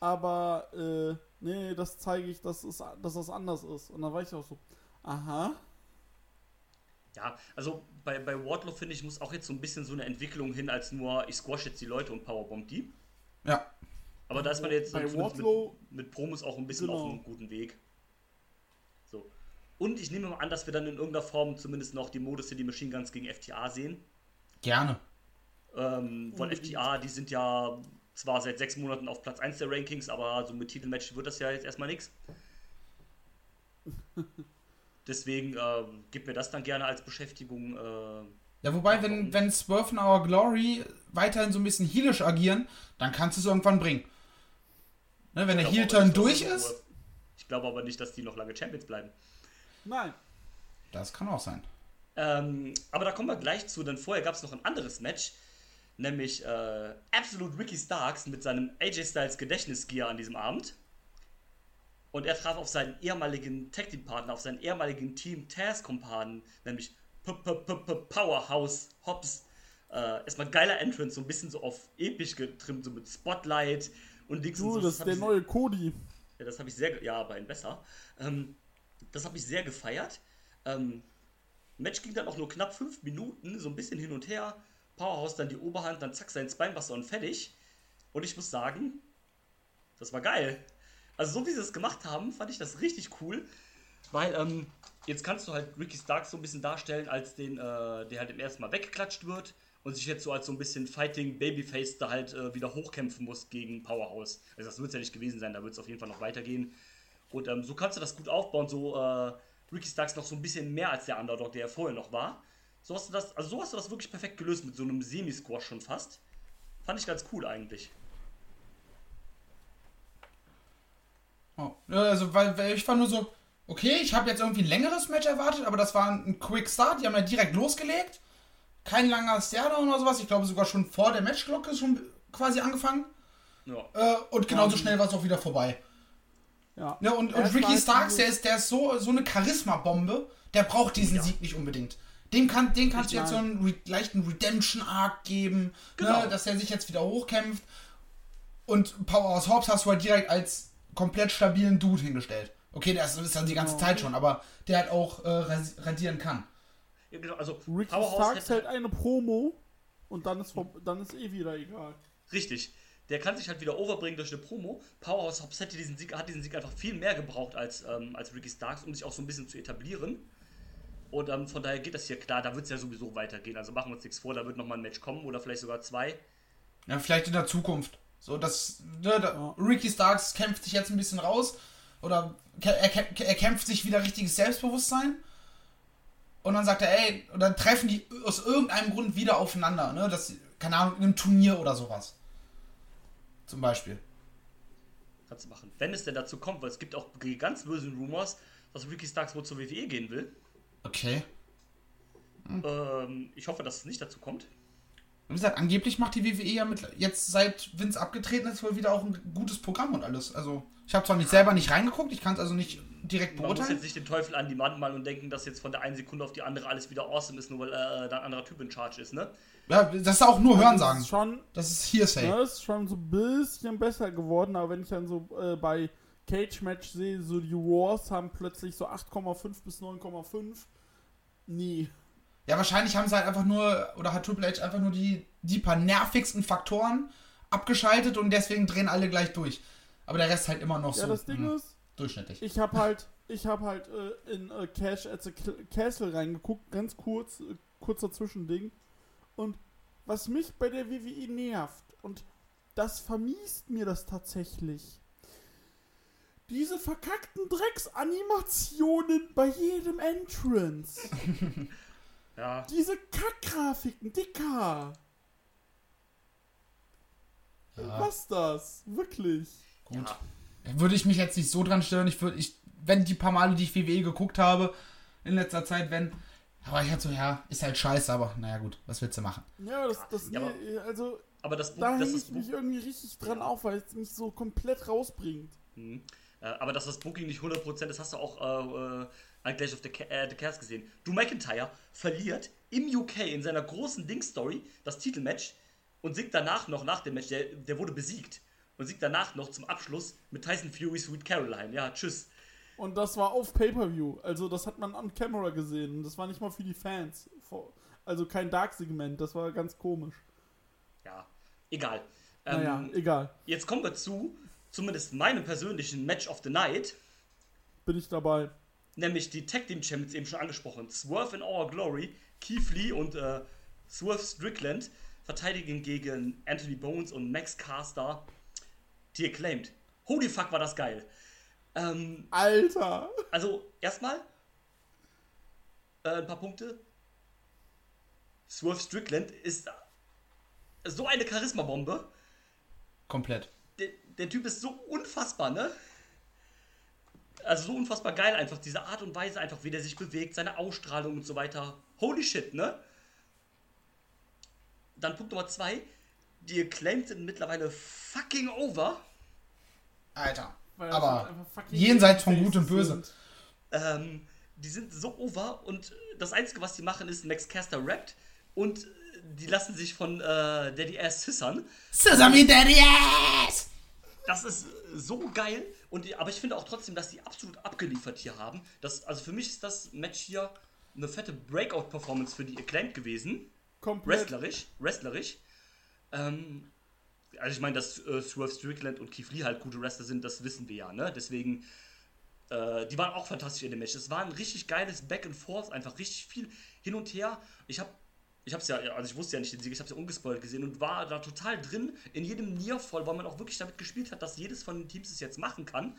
Aber äh, nee, das zeige ich, dass, es, dass das anders ist. Und dann war ich auch so, aha. Ja, also bei, bei Wardlow finde ich, muss auch jetzt so ein bisschen so eine Entwicklung hin, als nur ich squash jetzt die Leute und powerbomb die. Ja. Aber da ist man jetzt Bei Wardlow- mit, mit Promos auch ein bisschen Genau. auf einem guten Weg. Und ich nehme mal an, dass wir dann in irgendeiner Form zumindest noch die Modo City Machine Guns gegen FTA sehen. Gerne. Ähm, weil Unbedingt. FTA, die sind ja zwar seit sechs Monaten auf Platz 1 der Rankings, aber so mit Titelmatch wird das ja jetzt erstmal nichts. Deswegen ähm, gib mir das dann gerne als Beschäftigung. Äh, Ja, wobei, wenn, wenn Swerve in Our Glory weiterhin so ein bisschen heelisch agieren, dann kannst du es irgendwann bringen. Ne, wenn der ich aber Heel-Turn durch ist, Ich glaube aber nicht, dass die noch lange Champions bleiben. Nein. das kann auch sein. Ähm, aber da kommen wir gleich zu, denn vorher gab es noch ein anderes Match, nämlich äh, Absolute Ricky Starks mit seinem AJ Styles Gedächtnisgear an diesem Abend. Und er traf auf seinen ehemaligen Tag Team Partner, auf seinen ehemaligen Team Taz Kumpanen, nämlich P -P -P -P Powerhouse Hobbs. Äh, erstmal geiler Entrance, so ein bisschen so auf episch getrimmt, so mit Spotlight und und Du, so. das ist hab der neue Cody. ja, das habe ich sehr, ge- ja, aber ein besser. Ähm, das habe ich sehr gefeiert. Ähm, Match ging dann auch nur knapp fünf Minuten, so ein bisschen hin und her. Powerhouse dann die Oberhand, dann zack sein Spinebuster und fertig. Und ich muss sagen, das war geil. Also so wie sie es gemacht haben, fand ich das richtig cool. Weil, ähm, jetzt kannst du halt Ricky Starks so ein bisschen darstellen, als den, äh, der halt im ersten Mal weggeklatscht wird und sich jetzt so als so ein bisschen Fighting Babyface da halt äh, wieder hochkämpfen muss gegen Powerhouse. Also das wird es ja nicht gewesen sein, da wird es auf jeden Fall noch weitergehen. Und ähm, so kannst du das gut aufbauen, so äh, Ricky Starks noch so ein bisschen mehr als der Underdog, der er vorher noch war. So hast du das, also so hast du das wirklich perfekt gelöst mit so einem Semi-Squash schon fast. Fand ich ganz cool eigentlich. Oh. Also, weil, weil ich war nur so, okay, ich habe jetzt irgendwie ein längeres Match erwartet, aber das war ein Quick Start. Die haben ja direkt losgelegt. Kein langer Stairdown oder sowas. Ich glaube sogar schon vor der Matchglocke schon quasi angefangen. Ja. Äh, und genauso schnell war es auch wieder vorbei. Ja. Ja, und, und Ricky Starks, der ist, der ist so, so eine Charisma-Bombe, der braucht diesen Ja. Sieg nicht unbedingt. Dem, kann, dem kannst du jetzt so einen re leichten Redemption-Arc geben, Genau. ne, dass er sich jetzt wieder hochkämpft. Und Powerhouse Hobbs hast du halt direkt als komplett stabilen Dude hingestellt. Okay, der ist, ist dann die ganze Genau. Zeit schon, aber der halt auch äh, radieren kann. Ja, genau, also Ricky Powerhouse Starks hält eine Promo und dann ist, vor, dann ist eh wieder egal. Richtig. Der kann sich halt wieder overbringen durch eine Promo. Powerhouse Hobbs hätte diesen Sieg, hat diesen Sieg einfach viel mehr gebraucht als, ähm, als Ricky Starks, um sich auch so ein bisschen zu etablieren. Und ähm, von daher geht das hier klar, da wird es ja sowieso weitergehen. Also machen wir uns nichts vor, da wird nochmal ein Match kommen oder vielleicht sogar zwei. Ja, vielleicht in der Zukunft. So, dass ne, da. Ricky Starks kämpft sich jetzt ein bisschen raus oder er, er kämpft sich wieder richtiges Selbstbewusstsein. Und dann sagt er, ey, und dann treffen die aus irgendeinem Grund wieder aufeinander, ne? Das, keine Ahnung, in einem Turnier oder sowas. Zum Beispiel. Kannst du machen. Wenn es denn dazu kommt, weil es gibt auch ganz böse Rumors, dass Ricky Starks wohl zur WWE gehen will. Okay. Ähm, ich hoffe, dass es nicht dazu kommt. Wie gesagt, angeblich macht die WWE ja mit, jetzt seit Vince abgetreten ist, wohl wieder auch ein gutes Programm und alles. Also, ich habe zwar nicht selber nicht reingeguckt, ich kann es also nicht direkt Man muss beurteilen. jetzt nicht den Teufel an die Wand malen und denken, dass jetzt von der einen Sekunde auf die andere alles wieder awesome ist, nur weil äh, da ein anderer Typ in Charge ist, ne? Ja, das ist auch nur Das Hörensagen. ist schon, Das ist Hearsay. ne, ist schon so ein bisschen besser geworden, aber wenn ich dann so äh, bei Cage Match sehe, so die Wars haben plötzlich so 8,5 bis 9,5. Nee. Ja, wahrscheinlich haben sie halt einfach nur, oder hat Triple H einfach nur die, die paar nervigsten Faktoren abgeschaltet und deswegen drehen alle gleich durch. Aber der Rest halt immer noch Ja, so das Ding hm, ist, durchschnittlich. ich habe halt, ich habe halt äh, in äh, Cash at the Castle reingeguckt, ganz kurz, äh, kurzer Zwischending. Und was mich bei der WWE nervt, und das vermiest mir das tatsächlich, diese verkackten Drecksanimationen bei jedem Entrance. Ja. Diese Kackgrafiken, dicker. Was das? Wirklich. Gut. ja. Würde ich mich jetzt nicht so dran stören. Ich würde, ich, wenn die paar Male, die ich WWE geguckt habe, in letzter Zeit, wenn. Aber ich halt so, ja, ist halt scheiße, aber naja, gut, was willst du machen? Ja, das, das, Ja, aber- nee, also, Aber das Buch, da das ich mich irgendwie richtig dran auf, weil es mich so komplett rausbringt. Mhm. Äh, aber dass das Booking nicht 100% ist, hast du auch äh, äh, an Clash of the, Ca äh, the Cast gesehen. Drew McIntyre verliert im UK in seiner großen Ding-Story das Titelmatch und siegt danach noch, nach dem Match, der, der wurde besiegt, und siegt danach noch zum Abschluss mit Tyson Fury Sweet Caroline. Ja, tschüss. Und das war auf Pay-Per-View. Also, das hat man on Camera gesehen. Das war nicht mal für die Fans. Also kein Dark-Segment. Das war ganz komisch. Ja, egal. Ähm, Naja, egal. Jetzt kommen wir zu, zumindest meinem persönlichen Match of the Night. Bin ich dabei. nämlich die Tag Team Champions eben schon angesprochen. Swerve in Our Glory, Keith Lee und äh, Swerve Strickland verteidigen gegen Anthony Bones und Max Caster, die acclaimed. Holy fuck, war das geil. Ähm, Alter! also, erstmal äh, ein paar Punkte. Swerve Strickland ist so eine Charisma-Bombe. Komplett. der, der Typ ist so unfassbar, ne? Also so unfassbar geil einfach, diese Art und Weise einfach, wie der sich bewegt, seine Ausstrahlung und so weiter. Holy shit, ne? Dann Punkt Nummer zwei, die Acclaimed sind mittlerweile fucking over. Alter. Aber jenseits von Gut und Böse. sind. Ähm, die sind so over und das Einzige, was die machen, ist Max Caster rappt und die lassen sich von äh, Daddy Ass sissern. Sesame Daddy Ass! Das ist so geil. Und die, aber ich finde auch trotzdem, dass die absolut abgeliefert hier haben. Das, also für mich ist das Match hier eine fette Breakout-Performance für die Acclaimed gewesen. Komplett. Wrestlerisch. Wrestlerisch. Ähm, also ich meine, dass äh, Swerve Strickland und Keith Lee halt gute Wrestler sind, das wissen wir ja, ne? Deswegen, äh, die waren auch fantastisch in dem Match. Es war ein richtig geiles Back and Forth, einfach richtig viel hin und her. Ich habe ich hab's ja, also ich wusste ja nicht den Sieg, ich hab's ja ungespoilt gesehen und war da total drin in jedem Nearfall, weil man auch wirklich damit gespielt hat, dass jedes von den Teams es jetzt machen kann.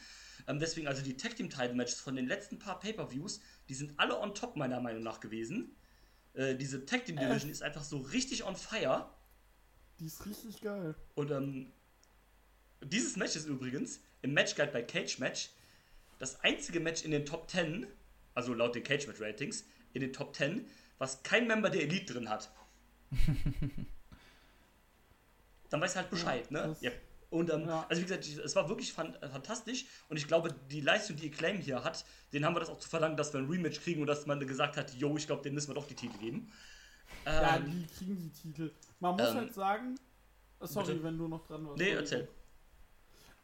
Ähm, deswegen, also die Tag Team Title Matches von den letzten paar Pay-Per-Views, die sind alle on top meiner Meinung nach gewesen. Äh, diese Tag Team Division ist einfach so richtig on fire. Die ist richtig geil. Und ähm, dieses Match ist übrigens im Match Guide bei Cage Match das einzige Match in den Top 10, also laut den Cage Match Ratings, in den Top 10, was kein Member der Elite drin hat. Dann weiß halt Bescheid, ne? das- Ja. Und ähm, Ja. also wie gesagt, es war wirklich fan äh, fantastisch und ich glaube, die Leistung, die Acclaim hier hat, den haben wir das auch zu verdanken, dass wir ein Rematch kriegen und dass man gesagt hat, yo, ich glaube, den müssen wir doch die Titel geben. Ja, Ähm, die kriegen die Titel. Man muss ähm, halt sagen. äh, Sorry, bitte? wenn du noch dran warst. nee, erzähl.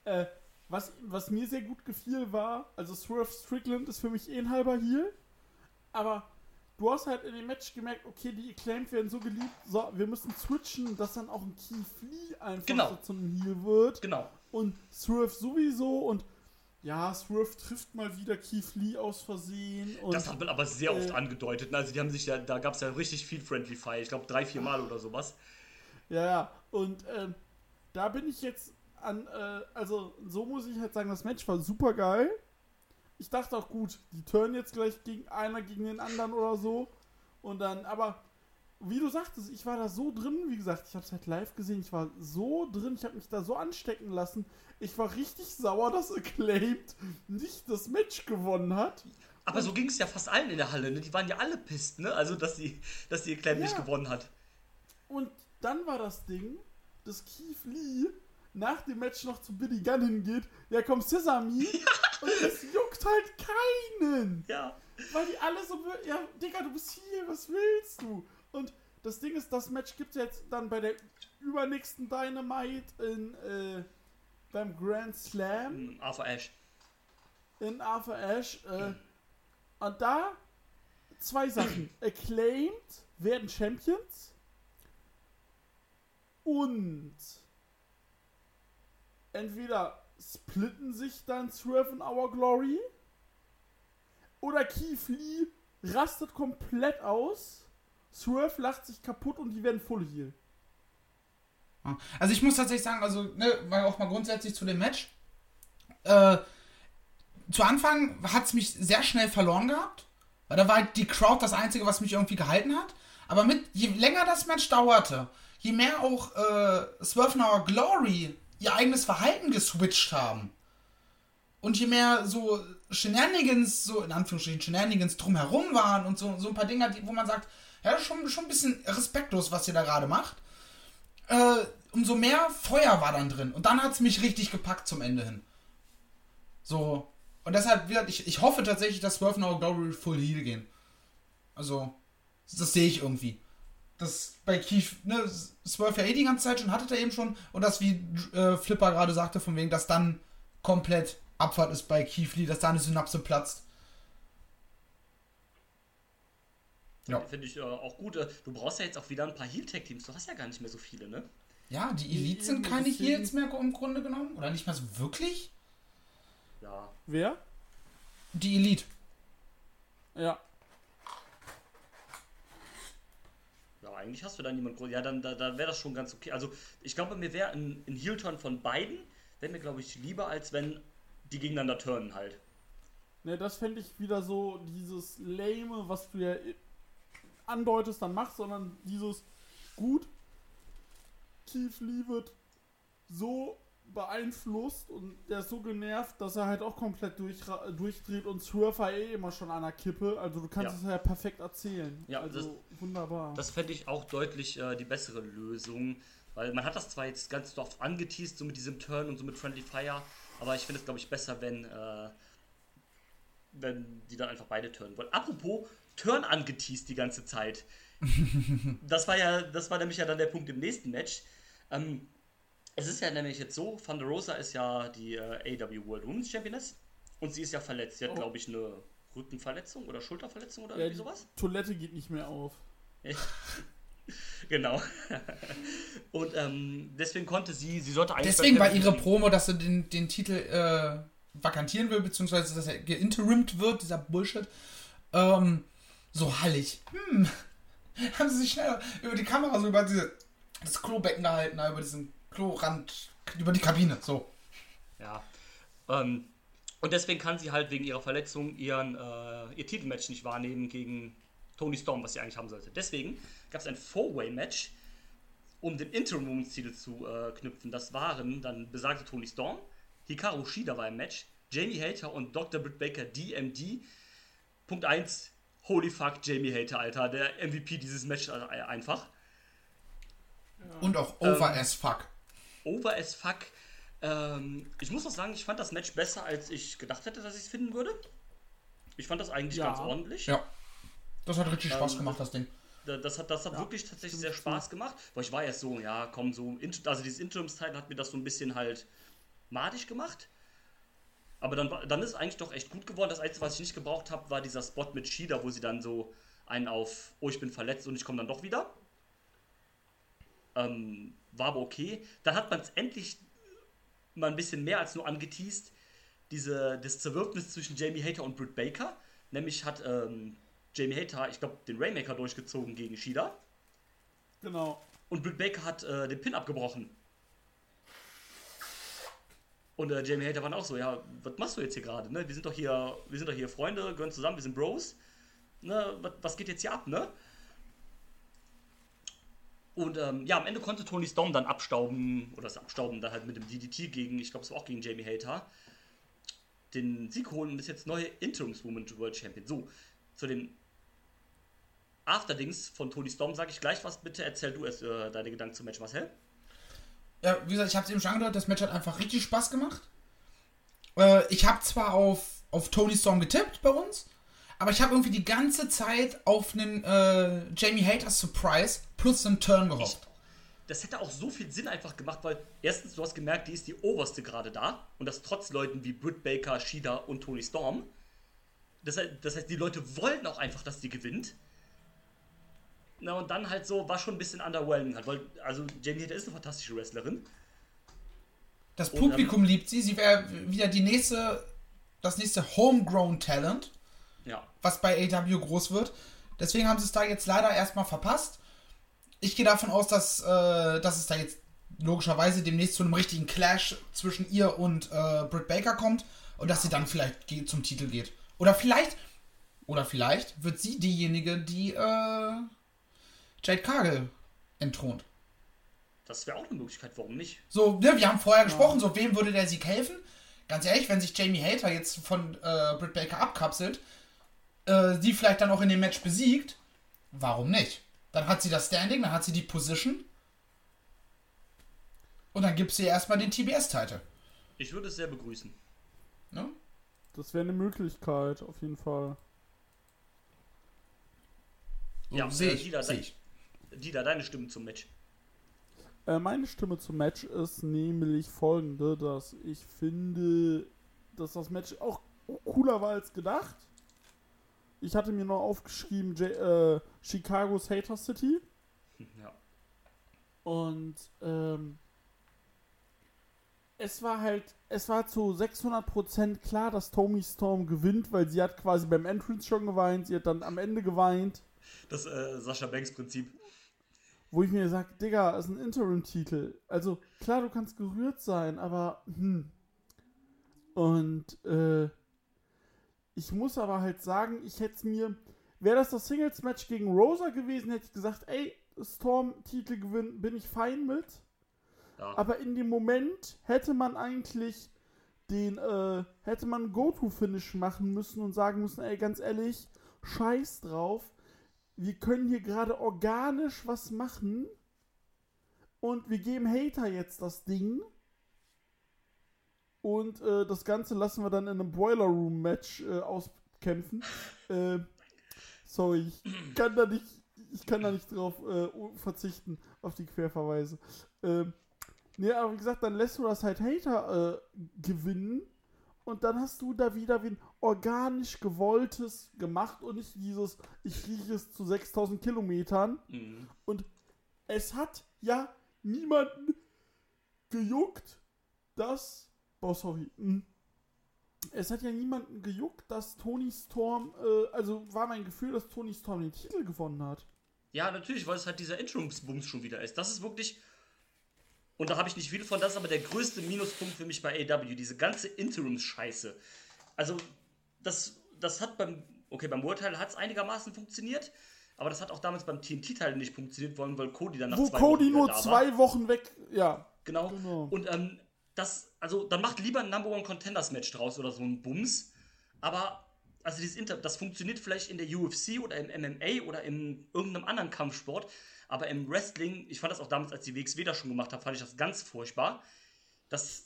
Äh, was, was mir sehr gut gefiel war, also Swerve Strickland ist für mich eh ein halber Heal, aber du hast halt in dem Match gemerkt, okay, die Acclaimed werden so geliebt, so, wir müssen switchen, dass dann auch ein Keith Lee einfach Genau. so zum Heal wird Genau. und Swerve sowieso und ja, Swerve trifft mal wieder Keith Lee aus Versehen Das hat man aber sehr oft äh, angedeutet. ne? Also die haben sich ja, da gab es ja richtig viel Friendly Fire. Ich glaube drei, vier Mal oder sowas. Ja, ja. Und ähm, da bin ich jetzt an, äh, also so muss ich halt sagen, das Match war super geil. Ich dachte auch gut, die turnen jetzt gleich gegen einer gegen den anderen oder so. Und dann, aber wie du sagtest, ich war da so drin, wie gesagt, ich habe es halt live gesehen, ich war so drin, ich habe mich da so anstecken lassen. Ich war richtig sauer, dass Acclaimed nicht das Match gewonnen hat. Aber so ging es ja fast allen in der Halle. Ne? Die waren ja alle pisst, ne? Also dass die, dass die nicht Ja. gewonnen hat. Und dann war das Ding, dass Keith Lee nach dem Match noch zu Billy Gunn hingeht. Ja, komm, Sesame. Und es juckt halt keinen. Ja. Weil die alle so, ja, Digga, du bist hier, was willst du? Und das Ding ist, das Match gibt es jetzt dann bei der übernächsten Dynamite in, äh, beim Grand Slam Hm, Arthur Ashe. in Arthur Ashe. Äh, und da zwei Sachen. Acclaimed werden Champions und entweder splitten sich dann Swerve und Our Glory oder Keith Lee rastet komplett aus. Swerve lacht sich kaputt und die werden Full Heal. Also ich muss tatsächlich sagen, also ne, mal auch mal grundsätzlich zu dem Match. Äh, zu Anfang hat es mich sehr schnell verloren gehabt, weil da war halt die Crowd das Einzige, was mich irgendwie gehalten hat. Aber mit, je länger das Match dauerte, je mehr auch äh, Swerve and Our Glory ihr eigenes Verhalten geswitcht haben und je mehr so Shenanigans, so in Anführungsstrichen Shenanigans drumherum waren und so, so ein paar Dinge, wo man sagt, ja, das schon, schon ein bisschen respektlos, was ihr da gerade macht äh, umso mehr Feuer war dann drin. Und dann hat es mich richtig gepackt zum Ende hin. So. Und deshalb, gesagt, ich, ich hoffe tatsächlich, dass Swerve and Our Glory Full Heal gehen. Also, das sehe ich irgendwie. Das bei Keith, ne, Swerve ja eh die ganze Zeit schon, hatte er eben schon. Und das, wie äh, Flipper gerade sagte, von wegen, dass dann komplett Abfahrt ist bei Keith Lee, dass da eine Synapse platzt. Ja. Finde ich äh, auch gut. Äh, Du brauchst ja jetzt auch wieder ein paar Heal-Tag-Teams. Du hast ja gar nicht mehr so viele, ne? Ja, die Elite sind Eben, keine Heals mehr im Grunde genommen. Oder nicht mal so wirklich? Ja. Wer? Die Elite. Ja. Ja, eigentlich hast du da niemand groß. Ja, dann da, da wäre das schon ganz okay. Also, ich glaube, mir wäre ein, ein Heel-Turn von beiden, wäre mir, glaube ich, lieber, als wenn die gegeneinander turnen halt. Ne, das fände ich wieder so dieses Lame, was du ja andeutest, dann machst, sondern dieses gut. Keith Lee wird so beeinflusst und der ist so genervt, dass er halt auch komplett durchra- durchdreht und Swerve eh immer schon an der Kippe. Also du kannst Ja. es ja perfekt erzählen. Ja, also wunderbar. Das fände ich auch deutlich äh, die bessere Lösung. Weil man hat das zwar jetzt ganz oft angeteased, so mit diesem Turn und so mit Friendly Fire, aber ich finde es, glaube ich, besser, wenn, äh, wenn die dann einfach beide turnen wollen. Apropos Turn angeteased die ganze Zeit. das war ja, das war nämlich ja dann der Punkt im nächsten Match. Ähm, es ist ja nämlich jetzt so, Thunder Rosa ist ja die äh, AW World Women's Championess und sie ist ja verletzt. Sie hat, Oh. glaube ich, eine Rückenverletzung oder Schulterverletzung oder ja, irgendwie die sowas. Toilette geht nicht mehr auf. Genau. Und ähm, deswegen konnte sie, sie sollte eigentlich. Deswegen bei war ihre Promo, dass sie den, den Titel äh, vakantieren will, beziehungsweise dass er geinterimt wird, dieser Bullshit, ähm, so hallig. Hm. Haben sie sich schnell über die Kamera so über diese, das Klobecken gehalten, über diesen Klorand, über die Kabine, so. Ja. Ähm, und deswegen kann sie halt wegen ihrer Verletzung ihren, äh, ihr Titelmatch nicht wahrnehmen gegen Tony Storm, was sie eigentlich haben sollte. Deswegen gab es ein Four-Way-Match, um den Interim Women's Titel zu äh, knüpfen. Das waren dann besagte Tony Storm, Hikaru Shida war im Match, Jamie Hater und Dr. Britt Baker DMD. Punkt 1, holy fuck, Jamie Hater, Alter, der MVP dieses Matches äh, einfach. Und auch over Ähm, as fuck. over as fuck. Ähm, ich muss auch sagen, ich fand das Match besser, als ich gedacht hätte, dass ich es finden würde. Ich fand das eigentlich Ja. ganz ordentlich. Ja. Das hat richtig Spaß Ähm, gemacht, das Ding. Da- Das hat, das hat wirklich tatsächlich sehr Spaß gemacht. Weil ich war erst so, ja, komm, so, also dieses Interimsteil hat mir das so ein bisschen halt madig gemacht. Aber dann, dann ist es eigentlich doch echt gut geworden. Das Einzige, was ich nicht gebraucht habe, war dieser Spot mit Shida, wo sie dann so einen auf, oh, ich bin verletzt und ich komme dann doch wieder. Ähm, war aber okay. Dann hat man es endlich mal ein bisschen mehr als nur angeteased. Diese, das Zerwürfnis zwischen Jamie Hater und Britt Baker. Nämlich hat ähm, Jamie Hater, ich glaube, den Rainmaker durchgezogen gegen Shida. Genau. Und Britt Baker hat äh, den Pin abgebrochen. Und äh, Jamie Hater war dann auch so, ja, was machst du jetzt hier gerade? Ne? Wir sind doch hier, wir sind doch hier Freunde, gehören zusammen, wir sind Bros. Ne? Was, was geht jetzt hier ab, ne? Und ähm, ja, am Ende konnte Tony Storm dann abstauben, oder das Abstauben dann halt mit dem DDT gegen, ich glaube, es war auch gegen Jamie Hater, den Sieg holen und ist jetzt neue Interims Women's World Champion. So, zu den Afterdings von Tony Storm sage ich gleich was. Bitte erzähl du erst äh, deine Gedanken zum Match, Marcel. Ja, wie gesagt, ich habe es eben schon angedeutet, das Match hat einfach richtig Spaß gemacht. Äh, ich habe zwar auf, auf Tony Storm getippt bei uns, aber ich habe irgendwie die ganze Zeit auf einen äh, Jamie Hater Surprise plus einen Turn gehofft. Das hätte auch so viel Sinn einfach gemacht, weil erstens, du hast gemerkt, die ist die oberste gerade da und das trotz Leuten wie Britt Baker, Shida und Tony Storm. Das heißt, das heißt, die Leute wollten auch einfach, dass die gewinnt. Na und dann halt so, war schon ein bisschen underwhelming halt, weil, also Jamie Hater ist eine fantastische Wrestlerin. Das Und, Publikum liebt sie. Sie wäre wieder die nächste, das nächste Homegrown Talent, Ja. was bei AW groß wird. Deswegen haben sie es da jetzt leider erstmal verpasst. Ich gehe davon aus, dass, äh, dass es da jetzt logischerweise demnächst zu einem richtigen Clash zwischen ihr und äh, Britt Baker kommt und dass sie dann vielleicht zum Titel geht. Oder vielleicht, oder vielleicht wird sie diejenige, die äh, Jade Cargill entthront. Das wäre auch eine Möglichkeit, warum nicht? So, ne, wir haben vorher gesprochen, so wem würde der Sieg helfen? Ganz ehrlich, wenn sich Jamie Hater jetzt von äh, Britt Baker abkapselt, äh, sie vielleicht dann auch in dem Match besiegt, warum nicht? Dann hat sie das Standing, dann hat sie die Position und dann gibt sie erstmal den TBS-Titel. Ich würde es sehr begrüßen. Ne? Das wäre eine Möglichkeit, auf jeden Fall. So, Ja, sehe äh, ich. Seh dein- ich. Dieter, deine Stimmen zum Match. Äh, meine Stimme zum Match ist nämlich folgende, dass ich finde, dass das Match auch cooler war als gedacht. Ich hatte mir noch aufgeschrieben, J äh, Chicago's Hater City. Ja. Und ähm, es war halt, es war zu 600% klar, dass Tommy Storm gewinnt, weil sie hat quasi beim Entrance schon geweint, sie hat dann am Ende geweint, Das äh, Sascha Banks Prinzip. Wo ich mir sage, Digga, das ist ein Interim-Titel. Also klar, du kannst gerührt sein, aber hm. Und äh, ich muss aber halt sagen, ich hätte mir, wäre das das Singles-Match gegen Rosa gewesen, hätte ich gesagt, ey, Storm-Titel gewinnen, bin ich fein mit. Ja. Aber in dem Moment hätte man eigentlich den, äh, hätte man Go-To-Finish machen müssen und sagen müssen, ey, ganz ehrlich, scheiß drauf. Wir können hier gerade organisch was machen und wir geben Hater jetzt das Ding. Und äh, das Ganze lassen wir dann in einem Boiler Room Match äh, auskämpfen. äh, sorry, ich kann da nicht, ich kann da nicht drauf äh, verzichten, auf die Querverweise. Ähm, ne, aber wie gesagt, dann lässt du das halt Hater äh, gewinnen und dann hast du da wieder wie ein organisch gewolltes gemacht und nicht dieses, ich rieche es zu 6000 Kilometern. Mhm. Und es hat ja niemanden gejuckt, dass. Oh, sorry. hm. Es hat ja niemanden gejuckt, dass Tony Storm. Äh, also war mein Gefühl, dass Tony Storm den Titel gewonnen hat. Ja, natürlich, weil es halt dieser Interims-Bums schon wieder ist. Das ist wirklich. Und da habe ich nicht viel von, das ist aber der größte Minuspunkt für mich bei AW, diese ganze Interims-Scheiße. Also, das, das hat beim. Okay, beim World-Teil hat es einigermaßen funktioniert, aber das hat auch damals beim TNT-Teil nicht funktioniert, weil weil Cody dann nach Wo zwei Cody Wochen nur zwei Wochen weg. Ja. Genau. Genau. Und ähm, das, also dann macht lieber ein Number One Contenders Match draus oder so ein Bums. Aber, also dieses Inter, das funktioniert vielleicht in der UFC oder im MMA oder in irgendeinem anderen Kampfsport. Aber im Wrestling, ich fand das auch damals, als die WXW das schon gemacht haben, fand ich das ganz furchtbar. Das,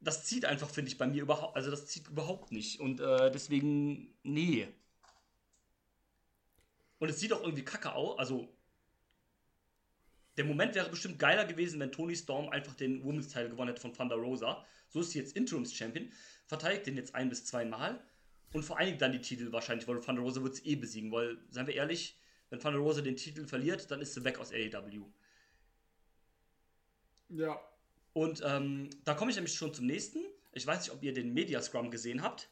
das zieht einfach, finde ich, bei mir überhaupt, also das zieht überhaupt nicht. Und äh, deswegen, nee. Und es sieht auch irgendwie kacke aus, also der Moment wäre bestimmt geiler gewesen, wenn Tony Storm einfach den Women's Title gewonnen hätte von Thunder Rosa. So ist sie jetzt Interims Champion, verteidigt den jetzt ein bis zweimal und vereinigt dann die Titel wahrscheinlich, weil Thunder Rosa wird es eh besiegen, weil, seien wir ehrlich, wenn Thunder Rosa den Titel verliert, dann ist sie weg aus AEW. Ja. Und ähm, da komme ich nämlich schon zum nächsten. Ich weiß nicht, ob ihr den Media Scrum gesehen habt.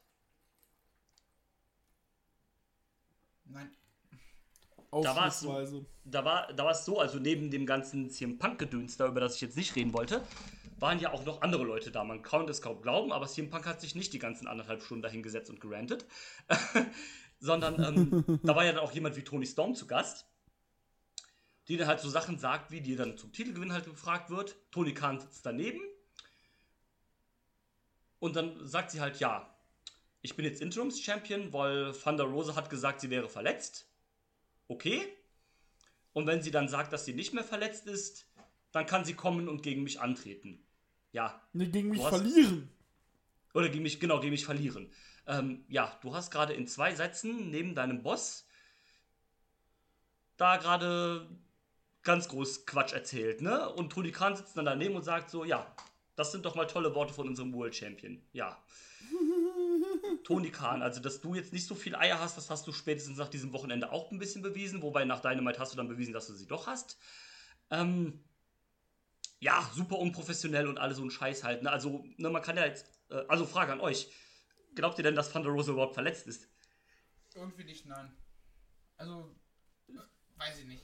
Nein. Da war es so, da war, da war es so, also neben dem ganzen CM Punk-Gedöns, da über das ich jetzt nicht reden wollte, waren ja auch noch andere Leute da. Man kann es kaum glauben, aber CM Punk hat sich nicht die ganzen anderthalb Stunden dahingesetzt und gerantet. Sondern ähm, da war ja dann auch jemand wie Tony Storm zu Gast, die dann halt so Sachen sagt, wie die dann zum Titelgewinn halt gefragt wird. Tony Khan sitzt daneben. Und dann sagt sie halt, ja, ich bin jetzt Interims-Champion, weil Thunder Rosa hat gesagt, sie wäre verletzt. Okay. Und wenn sie dann sagt, dass sie nicht mehr verletzt ist, dann kann sie kommen und gegen mich antreten. Ja. Ne, gegen mich hast- verlieren. Oder gegen mich, genau, gegen mich verlieren. Ähm, ja, du hast gerade in zwei Sätzen neben deinem Boss da gerade ganz groß Quatsch erzählt, ne? Und Tony Khan sitzt dann daneben und sagt so, ja, das sind doch mal tolle Worte von unserem World Champion. Ja. Tony Khan, also dass du jetzt nicht so viel Eier hast, das hast du spätestens nach diesem Wochenende auch ein bisschen bewiesen, wobei nach Dynamite hast du dann bewiesen, dass du sie doch hast. Ähm, ja, super unprofessionell und alles so ein Scheiß halt. Ne? Also, ne, man kann ja jetzt, äh, also Frage an euch. Glaubt ihr denn, dass Thunder Rosa überhaupt verletzt ist? Irgendwie nicht, nein. Also, äh, weiß ich nicht.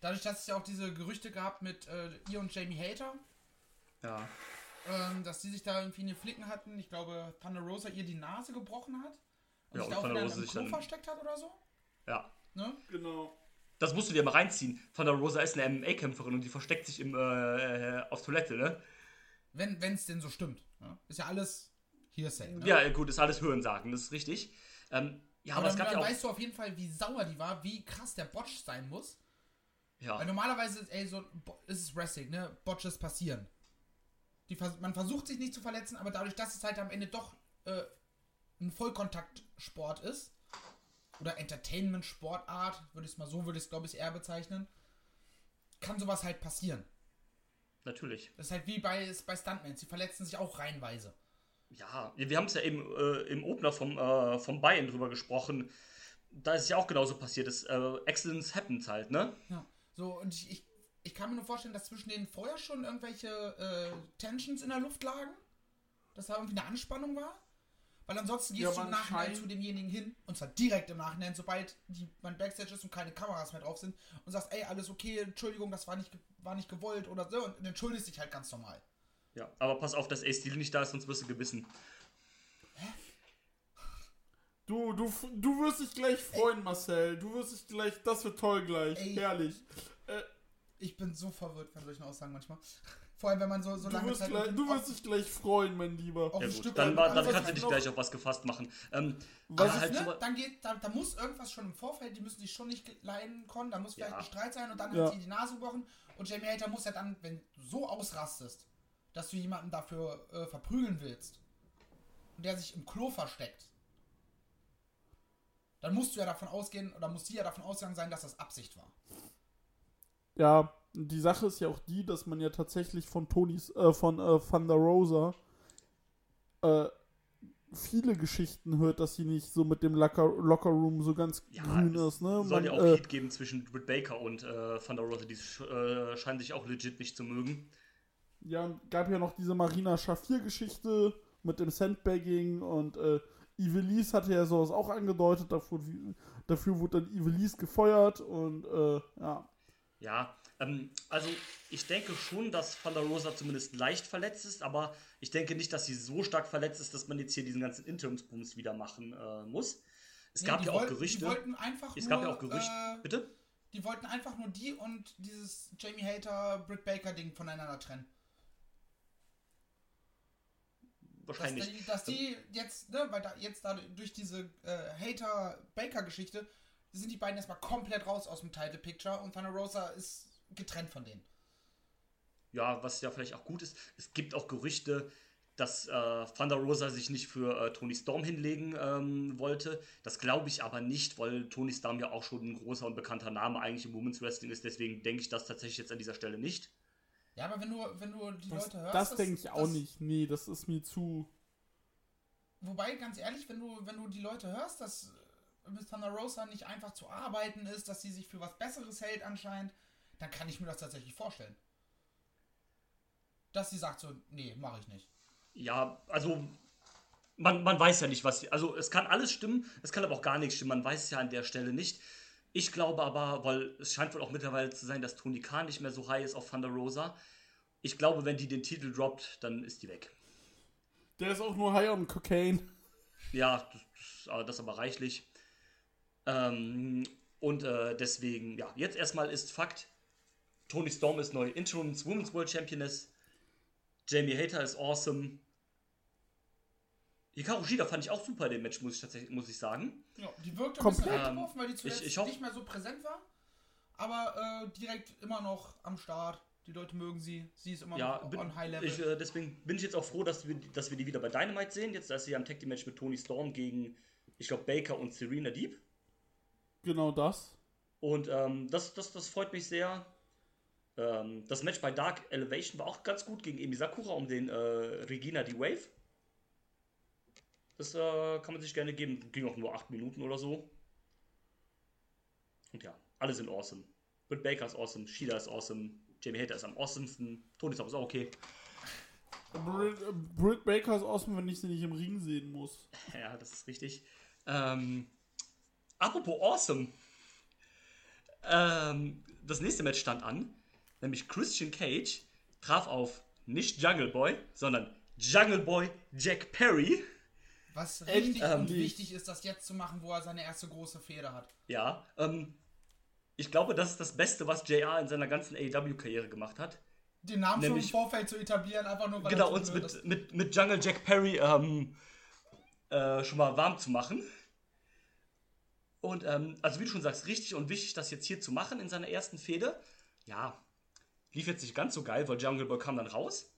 Dadurch, dass es ja auch diese Gerüchte gab mit äh, ihr und Jamie Hater, Ja. ähm, dass die sich da irgendwie eine Flicken hatten. Ich glaube, Thunder Rosa ihr die Nase gebrochen hat. Und Ja, sich und da auch wieder Rosa sich dann- versteckt hat oder so. Ja. Ne? Genau. Das musst du dir mal reinziehen. Thunder Rosa ist eine MMA-Kämpferin und die versteckt sich im, äh, auf Toilette, ne? Wenn es denn so stimmt. Ne? Ist ja alles Hearsay. Ne? Ja, gut, ist alles Hörensagen, das ist richtig. Ähm, ja, aber, aber es gab dann ja auch. weißt du auf jeden Fall, wie sauer die war, wie krass der Botch sein muss. Ja. Weil normalerweise ist, ey, so, ist es Wrestling, ne? Botches passieren. Die, man versucht sich nicht zu verletzen, aber dadurch, dass es halt am Ende doch äh, ein Vollkontaktsport ist, oder Entertainment-Sportart, würde ich es mal so, würde ich es glaube ich eher bezeichnen, kann sowas halt passieren. Natürlich. Das ist halt wie bei, bei Stuntmen, sie verletzen sich auch reihenweise. Ja, wir haben es ja eben äh, im Opener vom, äh, vom Bayern drüber gesprochen. Da ist es ja auch genauso passiert. Das, äh, Excellence happens halt, ne? Ja. So, und ich, ich, ich kann mir nur vorstellen, dass zwischen denen vorher schon irgendwelche äh, Tensions in der Luft lagen. Dass da irgendwie eine Anspannung war. Weil ansonsten gehst Ja, du im Nachhinein scheint- zu demjenigen hin, und zwar direkt im Nachhinein, sobald die, man Backstage ist und keine Kameras mehr drauf sind, und sagst, ey, alles okay, Entschuldigung, das war nicht, war nicht gewollt oder so, und entschuldigst dich halt ganz normal. Ja, aber pass auf, dass Ace Steel nicht da ist, sonst wirst du gebissen. Du, du, du wirst dich gleich freuen, Marcel. Du wirst dich gleich, das wird toll gleich. Ey. Herrlich. Äh, Ich bin so verwirrt von solchen Aussagen manchmal. Vor allem, wenn man so, so du, lange wirst Zeit gleich, du wirst dich gleich freuen, mein Lieber. auf Ja ein gut, Stück dann, war, dann kannst du dich gleich auf was gefasst machen. Ähm, Was ist, halt ne? so, dann geht, da, da muss irgendwas schon im Vorfeld, die müssen sich schon nicht leiden können, da muss vielleicht Ja. ein Streit sein und dann Ja. hat sie die Nase gebrochen und Jamie Hater muss ja dann, wenn du so ausrastest, dass du jemanden dafür äh, verprügeln willst und der sich im Klo versteckt, dann musst du ja davon ausgehen, oder muss sie ja davon ausgegangen sein, dass das Absicht war. Ja, die Sache ist ja auch die, dass man ja tatsächlich von Tonys, äh, von äh, Thunder Rosa äh, viele Geschichten hört, dass sie nicht so mit dem Locker, Locker Room so ganz ja, grün es ist, ne? soll Man, ja auch äh, Heat geben zwischen Britt Baker und äh, Thunder Rosa. Die sch äh, scheinen sich auch legit nicht zu mögen. Ja, und gab ja noch diese Marina Schafir-Geschichte mit dem Sandbagging und äh, Ivelisse hatte ja sowas auch angedeutet, dafür, dafür wurde dann Ivelisse gefeuert und äh, ja. Ja, ähm, also ich denke schon, dass Thunder Rosa zumindest leicht verletzt ist, aber ich denke nicht, dass sie so stark verletzt ist, dass man jetzt hier diesen ganzen Interimsbooms wieder machen äh, muss. Es Nee, gab ja auch Gerüchte. Die wollten einfach Es nur, gab ja auch Gerüchte. Äh, Bitte? die wollten einfach nur die und dieses Jamie Hater, Britt Baker Ding voneinander trennen. Dass Wahrscheinlich. die, dass die jetzt, ne, weil da jetzt da durch diese äh, Hater-Baker-Geschichte sind die beiden erstmal komplett raus aus dem Title Picture und Thunder Rosa ist getrennt von denen. Ja, was ja vielleicht auch gut ist. Es gibt auch Gerüchte, dass äh, Thunder Rosa sich nicht für äh, Tony Storm hinlegen ähm, wollte. Das glaube ich aber nicht, weil Tony Storm ja auch schon ein großer und bekannter Name eigentlich im Women's Wrestling ist. Deswegen denke ich das tatsächlich jetzt an dieser Stelle nicht. Ja, aber wenn du, wenn du die Das, Leute hörst. das denke ich auch das- nicht. Nee, das ist mir zu. Wobei, ganz ehrlich, wenn du, wenn du die Leute hörst, dass äh, Miss Thunder Rosa nicht einfach zu arbeiten ist, dass sie sich für was Besseres hält anscheinend, dann kann ich mir das tatsächlich vorstellen. Dass sie sagt so, nee, mache ich nicht. Ja, also man, man weiß ja nicht, was. Also es kann alles stimmen, es kann aber auch gar nichts stimmen. Man weiß es ja an der Stelle nicht. Ich glaube aber, weil es scheint wohl auch mittlerweile zu sein, dass Tony Khan nicht mehr so high ist auf Thunder Rosa. Ich glaube, wenn die den Titel droppt, dann ist die weg. Der ist auch nur high on Cocaine. Ja, das, das, aber- reichlich. Ähm, und äh, deswegen, ja, jetzt erstmal ist Fakt: Tony Storm ist neu Interim Women's World Championess. Jamie Hater ist awesome. Hikaru Shida fand ich auch super in dem Match, muss ich tatsächlich muss ich sagen. Ja, die wirkte ein Komplett. bisschen weggeworfen, weil die zuletzt ich hoffe- nicht mehr so präsent war. Aber äh, direkt immer noch am Start. Die Leute mögen sie. Sie ist immer Ja, noch bin, on High Level. ich, äh, deswegen bin ich jetzt auch froh, dass wir, dass wir die wieder bei Dynamite sehen. Jetzt ist sie ja im Tag Team Match mit Tony Storm gegen, ich glaube, Baker und Serena Deep. Genau das. Und ähm, das, das, das freut mich sehr. Ähm, das Match bei Dark Elevation war auch ganz gut gegen Emi Sakura um den äh, Regina die Wave. Das äh, kann man sich gerne geben. Ging auch nur 8 Minuten oder so. Und ja, alle sind awesome. Britt Baker ist awesome, Shida ist awesome, Jamie Hater ist am awesomsten, Tony Storm ist auch okay. Britt, Britt Baker ist awesome, wenn ich sie nicht im Ring sehen muss. Ja, das ist richtig. Ähm, apropos awesome. Ähm, das nächste Match stand an, nämlich Christian Cage traf auf nicht Jungle Boy, sondern Jungle Boy Jack Perry. Was richtig und Endlich. wichtig ist, das jetzt zu machen, wo er seine erste große Feder hat. Ja, ähm, ich glaube, das ist das Beste, was JR in seiner ganzen AEW-Karriere gemacht hat. Den Namen schon im Nämlich- Vorfeld zu etablieren, einfach nur weil Genau, uns blöd ist. mit, mit, mit Jungle Jack Perry ähm, äh, schon mal warm zu machen. Und ähm, also wie du schon sagst, richtig und wichtig, das jetzt hier zu machen in seiner ersten Fehde. Ja, lief jetzt nicht ganz so geil, weil Jungle Boy kam dann raus,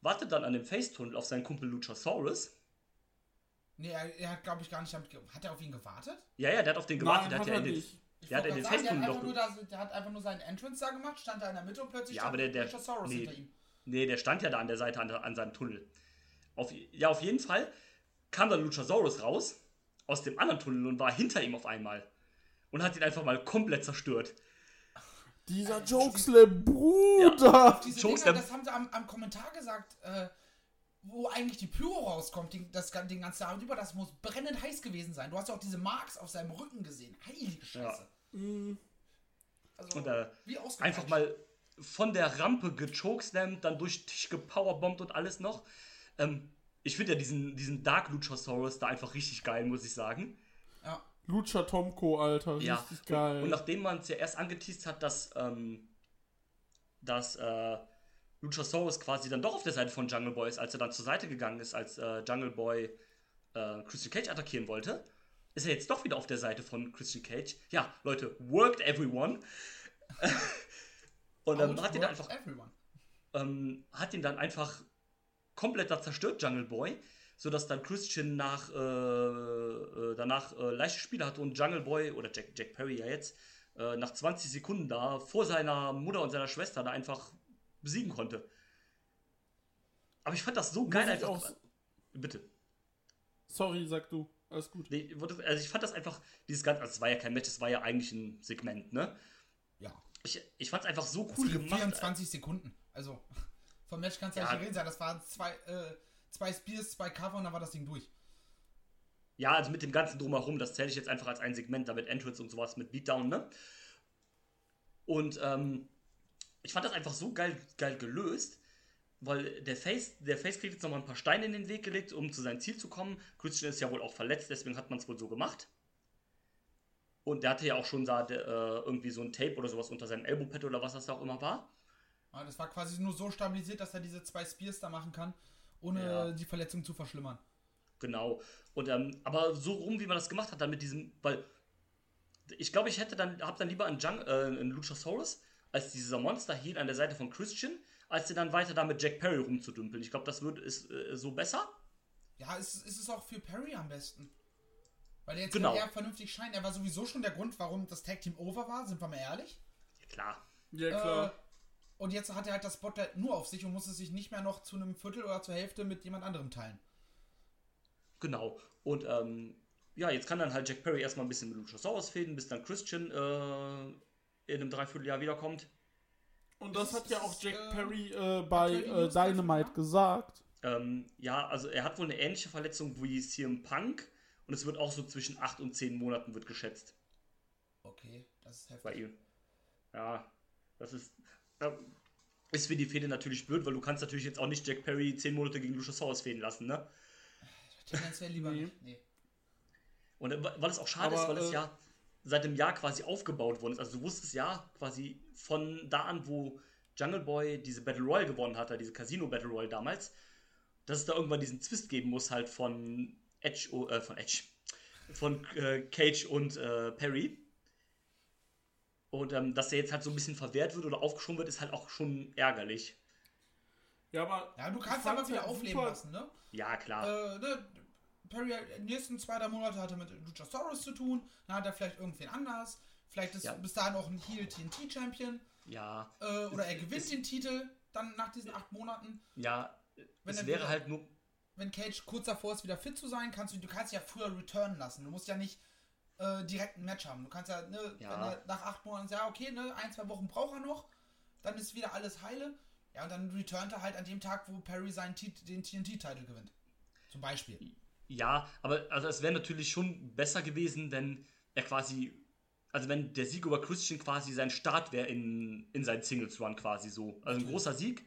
wartet dann an dem Face-Tunnel auf seinen Kumpel Luchasaurus. Nee, er, er hat, glaube ich, gar nicht damit Hat er auf ihn gewartet? Ja, ja, der hat auf den gewartet, der Nein, hat hat ja er in den, der hat in den sagen, der, der hat einfach nur seinen Entrance da gemacht, stand da in der Mitte und plötzlich Ja, stand aber der, der, Luchasaurus nee, hinter ihm. nee, der stand ja da an der Seite an, der- an seinem Tunnel. Auf, ja, auf jeden Fall kam dann Luchasaurus raus aus dem anderen Tunnel und war hinter ihm auf einmal. Und hat ihn einfach mal komplett zerstört. Dieser Jokeslam, Bruder! Diese Chokes, Dinger, der- das haben sie am, am Kommentar gesagt, äh, wo eigentlich die Pyro rauskommt, die, das, den ganzen Abend über, das muss brennend heiß gewesen sein. Du hast ja auch diese Marks auf seinem Rücken gesehen. Heilige Scheiße. Also, Und äh, wie einfach mal von der Rampe gechokeslammt, dann durch den Tisch gepowerbombt und alles noch. Ähm, ich finde ja diesen, diesen Dark Luchasaurus da einfach richtig geil, muss ich sagen. Ja. Lucha Tomko, Alter. Ja. Richtig geil. Und, und nachdem man es ja erst angeteased hat, dass, ähm, dass äh, Luchasaurus quasi dann doch auf der Seite von Jungle Boy ist, als er dann zur Seite gegangen ist, als äh, Jungle Boy äh, Christian Cage attackieren wollte, ist er jetzt doch wieder auf der Seite von Christian Cage. Ja, Leute, worked everyone. Und dann hat ihn dann einfach ähm, hat ihn dann einfach komplett da zerstört, Jungle Boy, sodass dann Christian nach, äh, äh, danach äh, leichte Spiele hatte und Jungle Boy, oder Jack, Jack Perry ja jetzt, äh, nach 20 Sekunden da vor seiner Mutter und seiner Schwester da einfach besiegen konnte. Aber ich fand das so geil einfach. auch- Bitte. Sorry, sag du. Alles gut. Nee, also ich fand das einfach, dieses ganze, also es war ja kein Match, es war ja eigentlich ein Segment, ne? Ja. Ich, ich fand es einfach so cool gemacht. 24 Sekunden. Also, vom Match kannst du ja Ja. nicht reden sein. Das waren zwei, äh, zwei Spears, zwei Cover und dann war das Ding durch. Ja, also mit dem ganzen Drumherum, das zähle ich jetzt einfach als ein Segment, damit Entrance und sowas mit Beatdown, ne? Und ähm, ich fand das einfach so geil, geil gelöst, weil der Face, der Face kriegt jetzt nochmal ein paar Steine in den Weg gelegt, um zu seinem Ziel zu kommen. Christian ist ja wohl auch verletzt, deswegen hat man es wohl so gemacht. Und der hatte ja auch schon da äh, irgendwie so ein Tape oder sowas unter seinem Elbowpad oder was das da auch immer war. Ja, das war quasi nur so stabilisiert, dass er diese zwei Spears da machen kann, ohne Ja. die Verletzung zu verschlimmern. Genau. Und ähm, aber so rum, wie man das gemacht hat, dann mit diesem, weil ich glaube, ich hätte dann, hab dann lieber einen, Jung, äh, einen Luchasaurus als dieser Monster Heel an der Seite von Christian, als sie dann weiter da mit Jack Perry rumzudümpeln. Ich glaube, das wird ist äh, so besser. Ja, es, es ist auch für Perry am besten. Weil er jetzt Genau. eher vernünftig scheint. Er war sowieso schon der Grund, warum das Tag Team over war, sind wir mal ehrlich. Ja, klar. Ja, Äh, klar. und jetzt hat er halt das Spotlight nur auf sich und muss es sich nicht mehr noch zu einem Viertel oder zur Hälfte mit jemand anderem teilen. Genau. Und ähm, ja, jetzt kann dann halt Jack Perry erstmal ein bisschen mit Luchasaurus fäden, bis dann Christian äh, in einem Dreivierteljahr wiederkommt. Und das ist- hat ja auch Jack äh, Perry äh, bei äh, Dynamite ja? gesagt. Ähm, ja, also er hat wohl eine ähnliche Verletzung wie CM Punk und es wird auch so zwischen 8 und 10 Monaten wird geschätzt Okay, das ist bei heftig. ihm. Ja, das ist. Äh, ist für die Fehde natürlich blöd, weil du kannst natürlich jetzt auch nicht Jack Perry 10 Monate gegen Luchasaurus fäden lassen, ne? Tendenziell lieber Nee. nicht. Nee. Und äh, weil es auch schade Aber, ist, weil es äh, ja seit dem Jahr quasi aufgebaut worden ist. Also du wusstest ja quasi von da an, wo Jungle Boy diese Battle Royale gewonnen hat, diese Casino Battle Royale damals, dass es da irgendwann diesen Twist geben muss, halt von Edge, oh, äh, von Edge, von äh, Cage und äh, Perry. Und ähm, dass der jetzt halt so ein bisschen verwehrt wird oder aufgeschoben wird, ist halt auch schon ärgerlich. Ja, aber. Ja, du kannst aber wieder halt aufleben super- lassen, ne? Ja, klar. Äh, ne? Perry, die nächsten zwei, drei Monate hat er mit Luchasaurus zu tun. Dann hat er vielleicht irgendwen anders. Vielleicht ist Ja. bis dahin auch ein Heel TNT Champion. ja, Äh, oder er gewinnt den Titel dann nach diesen acht Monaten. ja. Wenn es wäre wieder- halt nur. Wenn Cage kurz davor ist, wieder fit zu sein, kannst du, du kannst ja früher returnen lassen. Du musst ja nicht äh, direkt ein Match haben. Du kannst ja, ne, Ja. wenn er nach acht Monaten sagt, ja, okay, ne, ein, zwei Wochen braucht er noch, dann ist wieder alles heile. Ja, und dann returnt er halt an dem Tag, wo Perry seinen Tit- den TNT-Titel gewinnt. Zum Beispiel. Ja, aber also es wäre natürlich schon besser gewesen, wenn er quasi, also wenn der Sieg über Christian quasi sein Start wäre in, in seinen Singles Run quasi so. Also ein großer Sieg.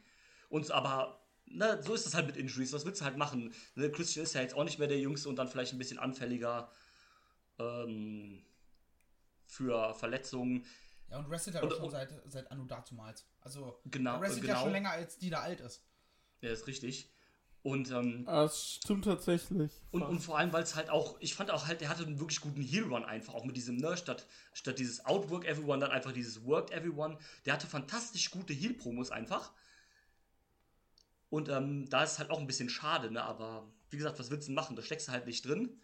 Und aber, na, so ist es halt mit Injuries. Was willst du halt machen? Ne, Christian ist ja jetzt auch nicht mehr der Jüngste und dann vielleicht ein bisschen anfälliger ähm, für Verletzungen. Ja, und wrestelt Und- doch schon seit, seit Anno dazumals. Also, Genau, wrestelt genau. ja schon länger, als die da alt ist. Ja, ist richtig. Und ähm, Das stimmt tatsächlich. Und, und vor allem, weil es halt auch, ich fand auch halt, der hatte einen wirklich guten Heel-Run einfach, auch mit diesem, ne, statt, statt dieses Outwork Everyone, dann einfach dieses Worked Everyone. Der hatte fantastisch gute Heel-Promos einfach. Und ähm, da ist es halt auch ein bisschen schade, ne, aber wie gesagt, was willst du denn machen? Da steckst du halt nicht drin.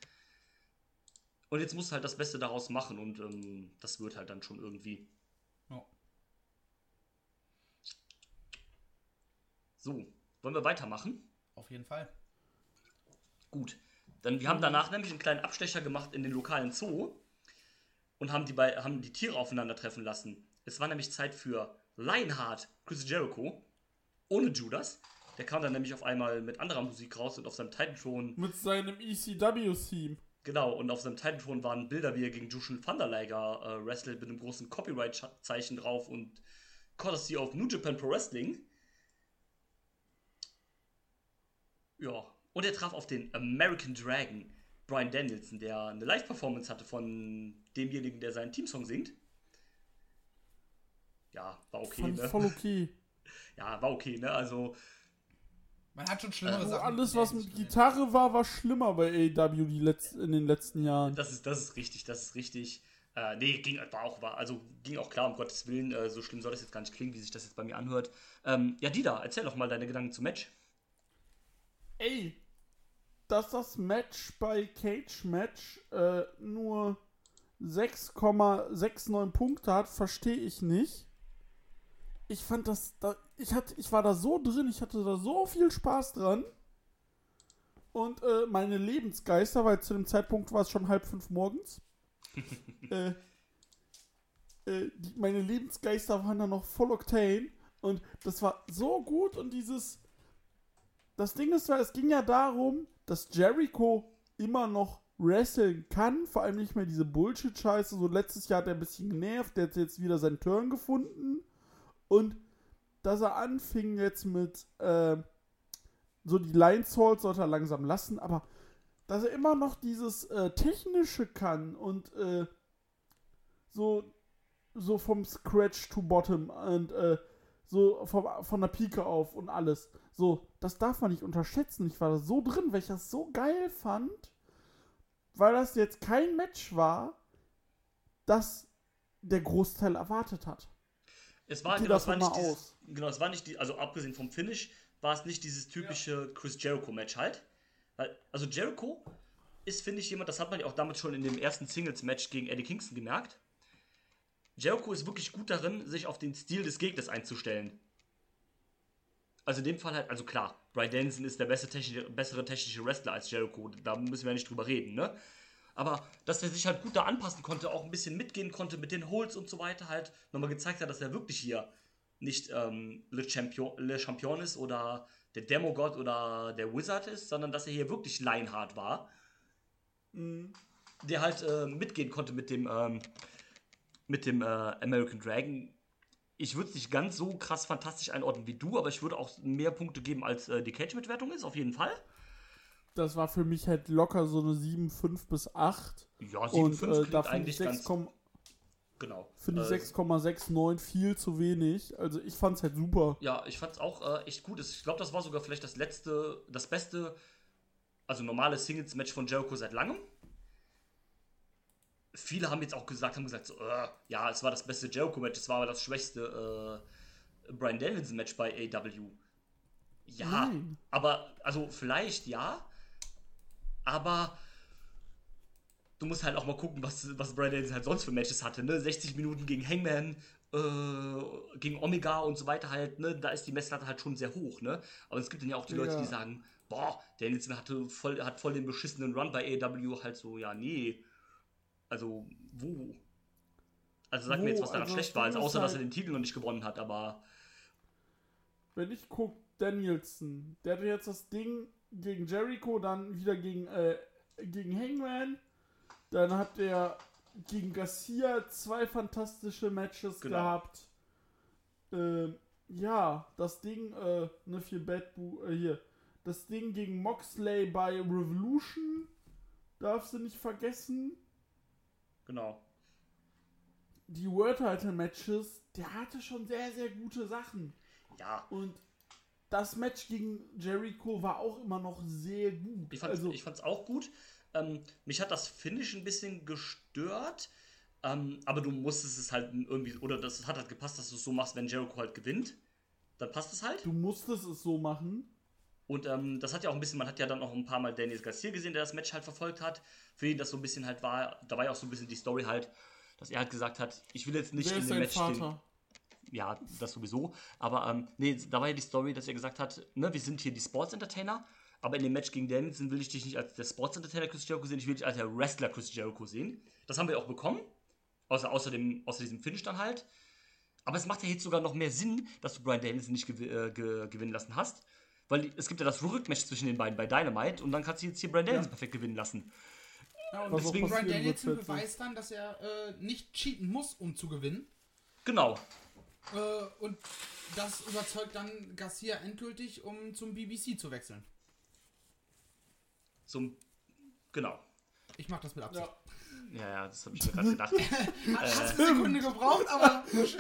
Und jetzt musst du halt das Beste daraus machen und ähm, das wird halt dann schon irgendwie. Ja. So, wollen wir weitermachen? Auf jeden Fall. Gut. Dann, wir haben danach nämlich einen kleinen Abstecher gemacht in den lokalen Zoo und haben die, bei, haben die Tiere aufeinandertreffen lassen. Es war nämlich Zeit für Lionheart, Chris Jericho, ohne Judas. Der kam dann nämlich auf einmal mit anderer Musik raus und auf seinem Titantron, Mit seinem ECW-Theme. genau, und auf seinem Titantron waren Bilder, wie er gegen Jushin Liger äh, wrestelt mit einem großen Copyright-Zeichen drauf und Courtesy of New Japan Pro Wrestling. Ja, und er traf auf den American Dragon, Brian Danielson, der eine Live-Performance hatte von demjenigen, der seinen Teamsong singt. Ja, war okay, Fand ne? voll okay. Ja, war okay, ne? Also, Man hat schon schlimmere Also Sachen. alles, was mit Gitarre war, war schlimmer bei AEW die letz in den letzten Jahren. das ist, das ist richtig, das ist richtig. Äh, nee, ging, war auch, war, also ging auch klar, um Gottes Willen, äh, so schlimm soll das jetzt gar nicht klingen, wie sich das jetzt bei mir anhört. Ähm, ja, Dida, erzähl doch mal deine Gedanken zum Match. Ey, dass das Match bei Cage Match äh, nur 6,69 Punkte hat, verstehe ich nicht. Ich fand das, da, ich hatte, ich war da so drin, ich hatte da so viel Spaß dran. Und äh, meine Lebensgeister, weil zu dem Zeitpunkt war es schon halb fünf morgens. äh, äh, die, meine Lebensgeister waren da noch voll Octane. Und das war so gut und dieses, das Ding ist, es ging ja darum, dass Jericho immer noch wresteln kann, vor allem nicht mehr diese Bullshit-Scheiße. So letztes Jahr hat er ein bisschen genervt, der hat jetzt wieder seinen Turn gefunden. Und dass er anfing jetzt mit äh, so die Line Salt sollte er langsam lassen, aber dass er immer noch dieses äh, technische kann und äh, so so vom Scratch to Bottom und äh, so vom, von der Pike auf und alles. So, das darf man nicht unterschätzen. Ich war da so drin, weil ich das so geil fand, weil das jetzt kein Match war, das der Großteil erwartet hat. Es war, genau, das es war nicht dieses, genau, es war nicht die, also abgesehen vom Finish, war es nicht dieses typische Chris Jericho-Match halt. Weil, also Jericho ist, finde ich, jemand, das hat man ja auch damals schon in dem ersten Singles-Match gegen Eddie Kingston gemerkt. Jericho ist wirklich gut darin, sich auf den Stil des Gegners einzustellen. Also in dem Fall halt, also klar, Brian Danielson ist der beste technische, bessere technische Wrestler als Jericho, da müssen wir ja nicht drüber reden, ne? Aber dass er sich halt gut da anpassen konnte, auch ein bisschen mitgehen konnte mit den Holds und so weiter, halt nochmal gezeigt hat, dass er wirklich hier nicht ähm, Le, Champion, Le Champion ist oder der Demogod oder der Wizard ist, sondern dass er hier wirklich Lionheart war, der halt äh, mitgehen konnte mit dem, ähm, mit dem äh, American Dragon. Ich würde es nicht ganz so krass fantastisch einordnen wie du, aber ich würde auch mehr Punkte geben, als äh, die Cage-Mitwertung ist, auf jeden Fall. Das war für mich halt locker so eine 7, 5 bis 8. Ja, 7,5 Und äh, klingt da finde eigentlich ich ganz 6,69 genau. finde ich Äh, 6,69 viel zu wenig. Also ich fand's halt super. Ja, ich fand's auch äh, echt gut. Ich glaube, das war sogar vielleicht das letzte, das beste, also normale Singles-Match von Jericho seit langem. Viele haben jetzt auch gesagt, haben gesagt, so, äh, ja, es war das beste Jericho-Match, es war aber das schwächste äh, Brian Danielson-Match bei AW. Ja, Nein. aber, also vielleicht ja, aber du musst halt auch mal gucken, was, was Brian Danielson halt sonst für Matches hatte, ne? 60 Minuten gegen Hangman, äh, gegen Omega und so weiter halt, ne? Da ist die Messlatte halt schon sehr hoch, ne? Aber es gibt dann ja auch die Leute, Ja. die sagen, boah, Danielson hatte voll, hat voll den beschissenen Run bei AEW, halt so, ja, nee. Also, wo? Also sag mir Wo? jetzt, was daran Also, schlecht war, also außer dass er halt- den Titel noch nicht gewonnen hat, aber Wenn ich gucke, Danielson, der hatte jetzt das Ding gegen Jericho, dann wieder gegen, äh, gegen Hangman. Dann hat er gegen Garcia zwei fantastische Matches Genau. gehabt. Ähm, ja, das Ding, äh, ne, für Bad Boo, äh, hier. Das Ding gegen Moxley bei Revolution darfst du nicht vergessen. Genau. Die World Title Matches, der hatte schon sehr, sehr gute Sachen. Ja, Und das Match gegen Jericho war auch immer noch sehr gut. Ich fand's, also, ich fand's auch gut. Ähm, mich hat das Finish ein bisschen gestört. Ähm, aber du musstest es halt irgendwie, oder das hat halt gepasst, dass du es so machst, wenn Jericho halt gewinnt. Dann passt es halt. du musstest es so machen. Und ähm, das hat ja auch ein bisschen, man hat ja dann auch ein paar Mal Daniel Garcia gesehen, der das Match halt verfolgt hat. Für ihn das so ein bisschen halt war, da war ja auch so ein bisschen die Story halt, dass er halt gesagt hat, ich will jetzt nicht Wer in dem Match stehen. Vater? Ja, das sowieso. Aber ähm, nee, da war ja die Story, dass er gesagt hat, ne, wir sind hier die Sports Entertainer, aber in dem Match gegen Danielson will ich dich nicht als der Sports Entertainer Chris Jericho sehen, ich will dich als der Wrestler Chris Jericho sehen. Das haben wir auch bekommen. Außer, außer, dem, außer diesem Finish dann halt. Aber es macht ja jetzt sogar noch mehr Sinn, dass du Brian Danielson nicht gew äh, ge gewinnen lassen hast. Weil es gibt ja das Rückmatch zwischen den beiden bei Dynamite und dann kannst du jetzt hier Brian Danielson perfekt gewinnen lassen. Ja, und Was auch deswegen Brian Danielson beweist dann, dass er äh, nicht cheaten muss, um zu gewinnen. Genau. Äh, und das überzeugt dann Garcia endgültig, um zum BBC zu wechseln. So, genau. Ich mach das mit Absicht. Ja, ja, das habe ich mir gerade gedacht. Hat eine Sekunde gebraucht, aber. Nee, ich,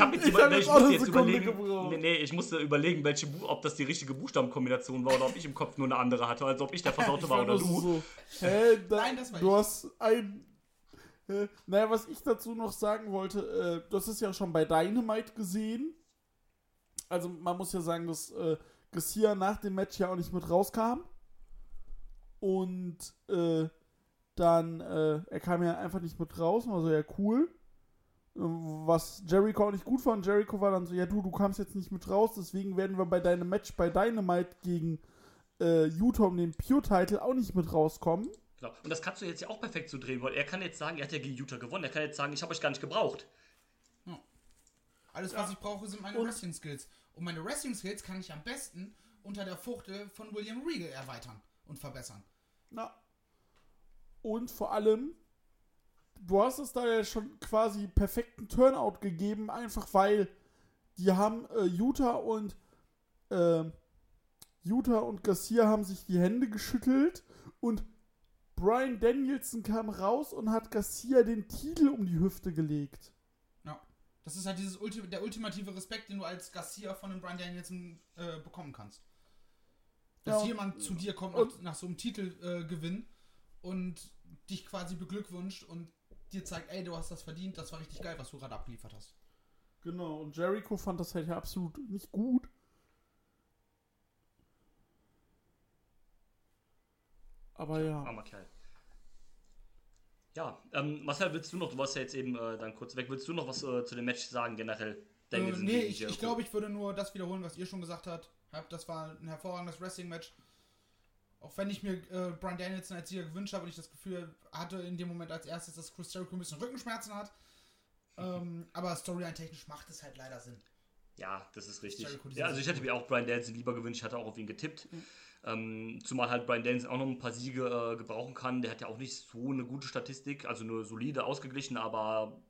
hab jetzt Ich hab nee, ich auch musste eine jetzt Sekunde überlegen, gebraucht. nee, nee, ich musste überlegen, welche Bu ob das die richtige Buchstabenkombination war oder ob ich im Kopf nur eine andere hatte, als ob ich der Versaute Ich war oder du. so, hä, da, Nein, das war du ich. hast ein. Äh, naja, was ich dazu noch sagen wollte, äh, du hast es ja schon bei Dynamite gesehen. Also man muss ja sagen, dass äh, Garcia nach dem Match ja auch nicht mit rauskam. Und äh, dann, äh, er kam ja einfach nicht mit raus, war so, ja cool. Äh, Was Jericho auch nicht gut fand. Jericho war dann so, ja du, du kamst jetzt nicht mit raus, deswegen werden wir bei deinem Match bei Dynamite gegen äh, Utah um den Pure-Title auch nicht mit rauskommen. Genau. Und das kannst du jetzt ja auch perfekt so drehen, weil er kann jetzt sagen, er hat ja gegen Utah gewonnen, er kann jetzt sagen, ich habe euch gar nicht gebraucht. Alles, was ich brauche, sind meine Wrestling-Skills. Und meine Wrestling-Skills kann ich am besten unter der Fuchtel von William Regal erweitern und verbessern. Na. Und vor allem, du hast es da ja schon quasi perfekten Turnout gegeben, einfach weil die haben äh, Utah und äh, Utah und Garcia haben sich die Hände geschüttelt und Brian Danielson kam raus und hat Garcia den Titel um die Hüfte gelegt. Ja. Das ist halt dieses Ulti der ultimative Respekt, den du als Garcia von dem Brian Danielson äh, bekommen kannst. Dass Ja, jemand zu dir kommt und- nach, nach so einem Titelgewinn und dich quasi beglückwünscht und dir zeigt, ey, du hast das verdient, das war richtig geil, was du gerade abgeliefert hast. Genau, und Jericho fand das halt ja absolut nicht gut. Aber ja. Armer Kerl. Ja, ähm, Marcel, willst du noch, du warst ja jetzt eben äh, dann kurz weg, willst du noch was äh, zu dem Match sagen generell? Äh, nee, ich, ich glaube, ich würde nur das wiederholen, was ihr schon gesagt habt. habt. Das war ein hervorragendes Wrestling-Match. Auch wenn ich mir äh, Brian Danielson als Sieger gewünscht habe und ich das Gefühl hatte in dem Moment als erstes, dass Chris Jericho ein bisschen Rückenschmerzen hat. ähm, aber Storyline-technisch macht es halt leider Sinn. Ja, das ist richtig. Ja, also ich hätte mir auch Brian Danielson lieber gewünscht, ich hatte auch auf ihn getippt. Ähm, zumal halt Brian Danielson auch noch ein paar Siege äh, gebrauchen kann. Der hat ja auch nicht so eine gute Statistik, also nur solide, ausgeglichen, aber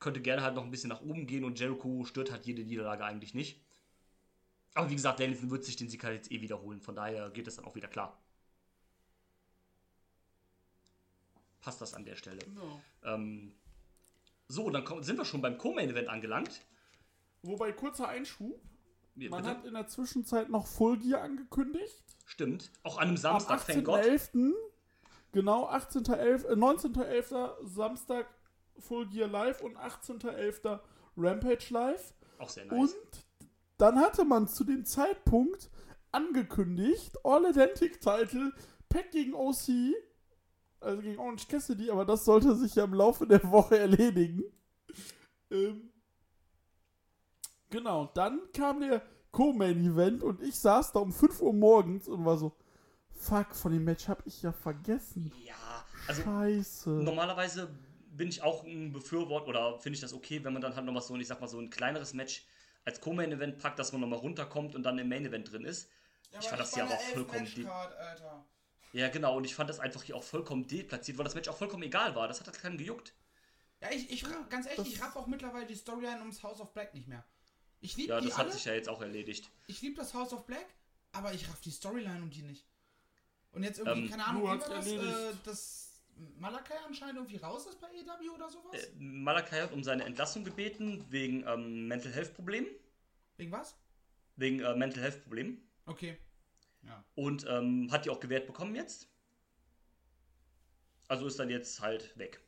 könnte gerne halt noch ein bisschen nach oben gehen und Jericho stört halt jede Niederlage eigentlich nicht. Aber wie gesagt, Danielson wird sich den Sieg halt jetzt eh wiederholen, von daher geht das dann auch wieder klar. Passt das an der Stelle. Genau. Ähm, so, dann kommen, sind wir schon beim Co-Main-Event angelangt. Wobei, kurzer Einschub. Wir- Man hat in der Zwischenzeit noch Full Gear angekündigt. Stimmt. Auch an einem Am Samstag, thank Gott. 18.11. Genau, 18.11. Äh, 19.11. Samstag Full Gear Live und 18.11. Rampage Live. Auch sehr nice. Und dann hatte man zu dem Zeitpunkt angekündigt, All Identic Title, Pack gegen OC, also gegen Orange Cassidy, aber das sollte sich ja im Laufe der Woche erledigen. Ähm, genau, dann kam der Co-Main-Event und ich saß da um 5 Uhr morgens und war so, fuck, von dem Match hab ich ja vergessen. ja, also Scheiße. normalerweise bin ich auch ein Befürworter oder finde ich das okay, wenn man dann halt nochmal so, ich sag mal, so ein kleineres Match als Co-Main-Event packt, dass man nochmal runterkommt und dann im Main-Event drin ist. ich fand das hier aber auch vollkommen. Ja, genau, und ich fand das einfach hier auch vollkommen deplatziert, weil das Match auch vollkommen egal war. Das hat halt keinen gejuckt. Ja, ich, ich ganz ehrlich, das- ich raff auch mittlerweile die Storyline ums House of Black nicht mehr. Ich liebe Ja, die das alle, hat sich ja jetzt auch erledigt. ich liebe das House of Black, aber ich raff die Storyline um die nicht. Und jetzt irgendwie, Ähm, keine Ahnung, war das, äh, dass Malakai anscheinend irgendwie raus ist bei EW oder sowas? Äh, Malakai hat um seine Entlassung gebeten, wegen ähm, Mental Health Problemen. Wegen was? Wegen äh, Mental Health Problemen. Okay. Ja. Und ähm, hat die auch gewährt bekommen jetzt. Also ist dann jetzt halt weg.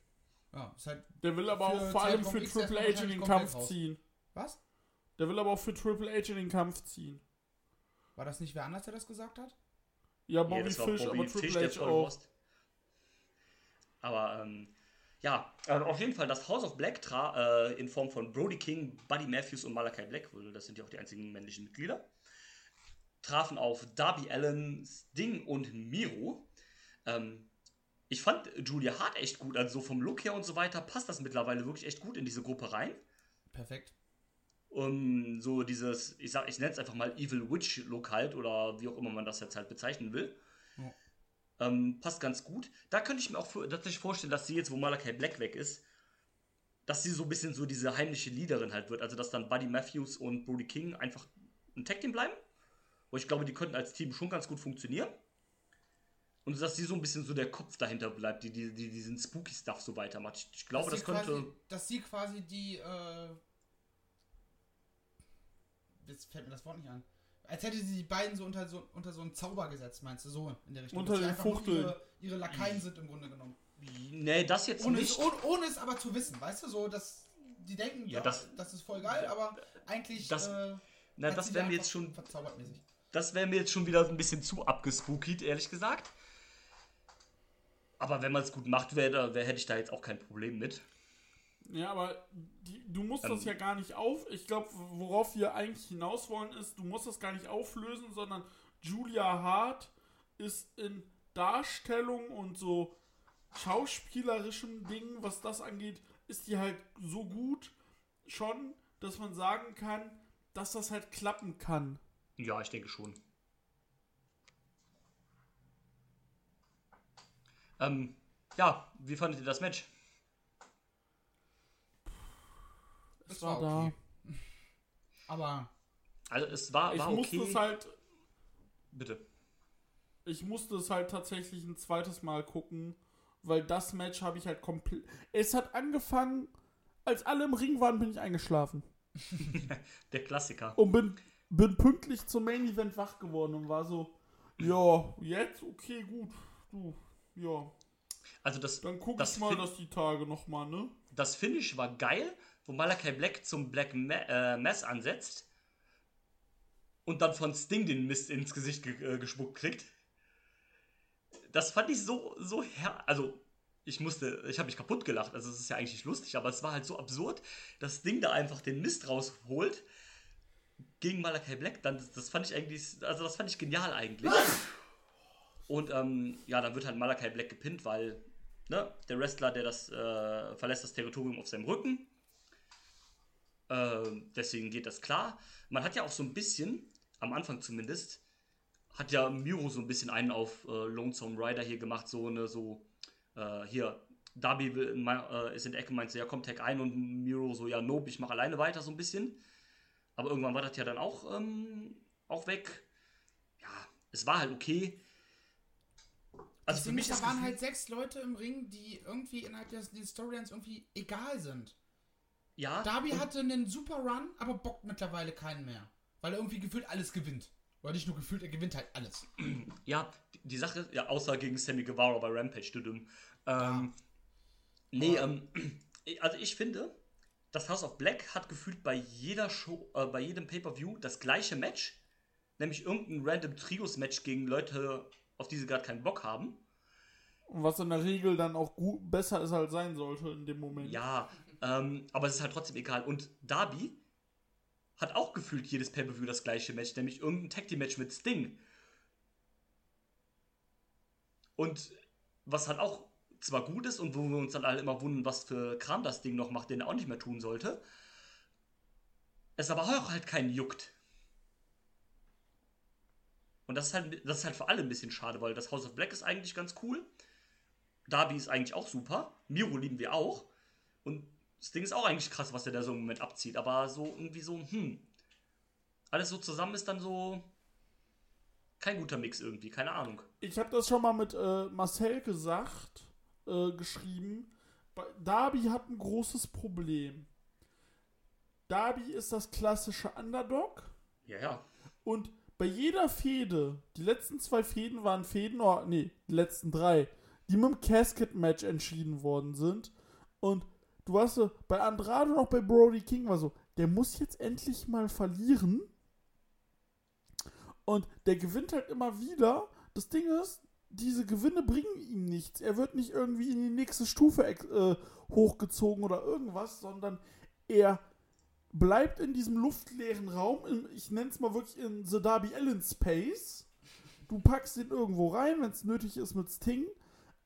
Ja, ist halt. Der will aber auch vor allem für Triple H in den Kampf raus. ziehen. Was? Der will aber auch für Triple H in den Kampf ziehen. War das nicht wer anders, der das gesagt hat? Ja, Ja, Bobby war Fish, Bobby aber Fish, Triple der H auch. Wurst. Aber ähm, ja, also auf jeden Fall das House of Black tra äh, in Form von Brody King, Buddy Matthews und Malachi Black, das sind ja auch die einzigen männlichen Mitglieder, trafen auf Darby Allen, Sting und Miro. Ähm, ich fand Julia Hart echt gut, also so vom Look her und so weiter passt das mittlerweile wirklich echt gut in diese Gruppe rein. Perfekt. Um, so dieses, ich sag, ich nenne es einfach mal Evil Witch Look halt oder wie auch immer man das jetzt halt bezeichnen will. Ähm, passt ganz gut. Da könnte ich mir auch tatsächlich vorstellen, dass sie jetzt, wo Malachi Black weg ist, dass sie so ein bisschen so diese heimliche Leaderin halt wird. Also, dass dann Buddy Matthews und Brody King einfach ein Tag Team bleiben. Wo ich glaube, die könnten als Team schon ganz gut funktionieren. Und dass sie so ein bisschen so der Kopf dahinter bleibt, die, die, die diesen spooky Stuff so weitermacht. Ich, ich glaube, Dass das könnte. Quasi, dass sie quasi die, äh. Jetzt fällt mir das Wort nicht an. Als hätte sie die beiden so unter so, unter so einen Zauber gesetzt, meinst du? So in der Richtung. Unter Dass sie den einfach nur Fuchteln. Ihre, ihre Lakaien sind im Grunde genommen. Nee, das jetzt Ohne nicht. es, ohne, ohne es aber zu wissen, weißt du? So, dass die denken, Ja, ja, das- das, ist voll geil, aber eigentlich. Das- äh, Na, das wäre mir jetzt schon Verzaubert mäßig. Das wäre mir jetzt schon wieder ein bisschen zu abgespookied, ehrlich gesagt. Aber wenn man es gut macht, wär, da- wär, hätte ich da jetzt auch kein Problem mit. Ja, aber die, du musst Ähm. das ja gar nicht auf. Ich glaube, worauf wir eigentlich hinaus wollen, ist, du musst das gar nicht auflösen, sondern Julia Hart ist in Darstellung und so schauspielerischem Dingen, was das angeht, ist die halt so gut schon, dass man sagen kann, dass das halt klappen kann. Ja, ich denke schon. Ähm, ja, wie fandet ihr das Match? Das Es war da. Aber Also es war, Ich war musste okay. es halt, Bitte. ich musste es halt tatsächlich ein zweites Mal gucken, weil das Match habe ich halt komplett. Es hat angefangen, als alle im Ring waren, bin ich eingeschlafen. Der Klassiker. Und bin, bin pünktlich zum Main Event wach geworden und war so, ja, jetzt, okay, gut, du, ja. Also das, Dann guck das, ich mal fin- das die Tage nochmal, ne? das Finish war geil, wo Malachi Black zum Black Ma äh, Mass ansetzt und dann von Sting den Mist ins Gesicht ge äh, gespuckt kriegt. Das fand ich so, so her. Also, ich musste, ich habe mich kaputt gelacht. Also, es ist ja eigentlich nicht lustig, aber es war halt so absurd, dass Sting da einfach den Mist rausholt gegen Malachi Black. Dann, das, das fand ich eigentlich, also, das fand ich genial eigentlich. Und ähm, ja, dann wird halt Malachi Black gepinnt, weil ne, der Wrestler, der das äh, verlässt das Territorium auf seinem Rücken. Äh, deswegen geht das klar. Man hat ja auch so ein bisschen, am Anfang zumindest, hat ja Miro so ein bisschen einen auf äh, Lonesome Rider hier gemacht, so eine, so, äh, hier, Darby will, äh, ist in der Ecke, meint so, ja, komm, tag ein und Miro so, ja, nope, ich mach alleine weiter, so ein bisschen. Aber irgendwann war das ja dann auch, ähm, auch weg. Ja, es war halt okay. Also für mich da waren halt sechs Leute im Ring, die irgendwie innerhalb des, des Storylines irgendwie egal sind. Ja. Darby hatte einen super Run, aber bockt mittlerweile keinen mehr. Weil er irgendwie gefühlt alles gewinnt. Oder nicht nur gefühlt, er gewinnt halt alles. Ja, die Sache, ja, außer gegen Sammy Guevara bei Rampage, du dumm. Ähm, ja. Nee, ähm, also ich finde, das House of Black hat gefühlt bei jeder Show, äh, bei jedem Pay-Per-View das gleiche Match. Nämlich irgendein random Trios-Match gegen Leute auf die sie gerade keinen Bock haben. Und was in der Regel dann auch gut, besser ist als sein sollte in dem Moment. Ja, ähm, aber es ist halt trotzdem egal. Und Darby hat auch gefühlt jedes Pay-Per-View das gleiche Match, nämlich irgendein Tag Team Match mit Sting. Und was halt auch zwar gut ist und wo wir uns dann alle immer wundern, was für Kram das Ding noch macht, den er auch nicht mehr tun sollte, es aber auch halt keinen juckt. Und das ist halt, das ist halt für alle ein bisschen schade, weil das House of Black ist eigentlich ganz cool. Darby ist eigentlich auch super. Miro lieben wir auch. Und das Ding ist auch eigentlich krass, was er da so im Moment abzieht. Aber so irgendwie so, hm. Alles so zusammen ist dann so kein guter Mix irgendwie, keine Ahnung. Ich habe das schon mal mit äh, Marcel gesagt, äh, geschrieben. Darby hat ein großes Problem. Darby ist das klassische Underdog. Ja, ja. Und bei jeder Fehde, die letzten zwei Fäden waren Fäden, oh, nee, die letzten drei, die mit dem Casket-Match entschieden worden sind. Und du weißt so, bei Andrade und auch bei Brody King war so, der muss jetzt endlich mal verlieren. Und der gewinnt halt immer wieder. Das Ding ist, diese Gewinne bringen ihm nichts. Er wird nicht irgendwie in die nächste Stufe äh, hochgezogen oder irgendwas, sondern er bleibt in diesem luftleeren Raum, in, ich nenne es mal wirklich in The Darby Allen Space. Du packst ihn irgendwo rein, wenn es nötig ist mit Sting.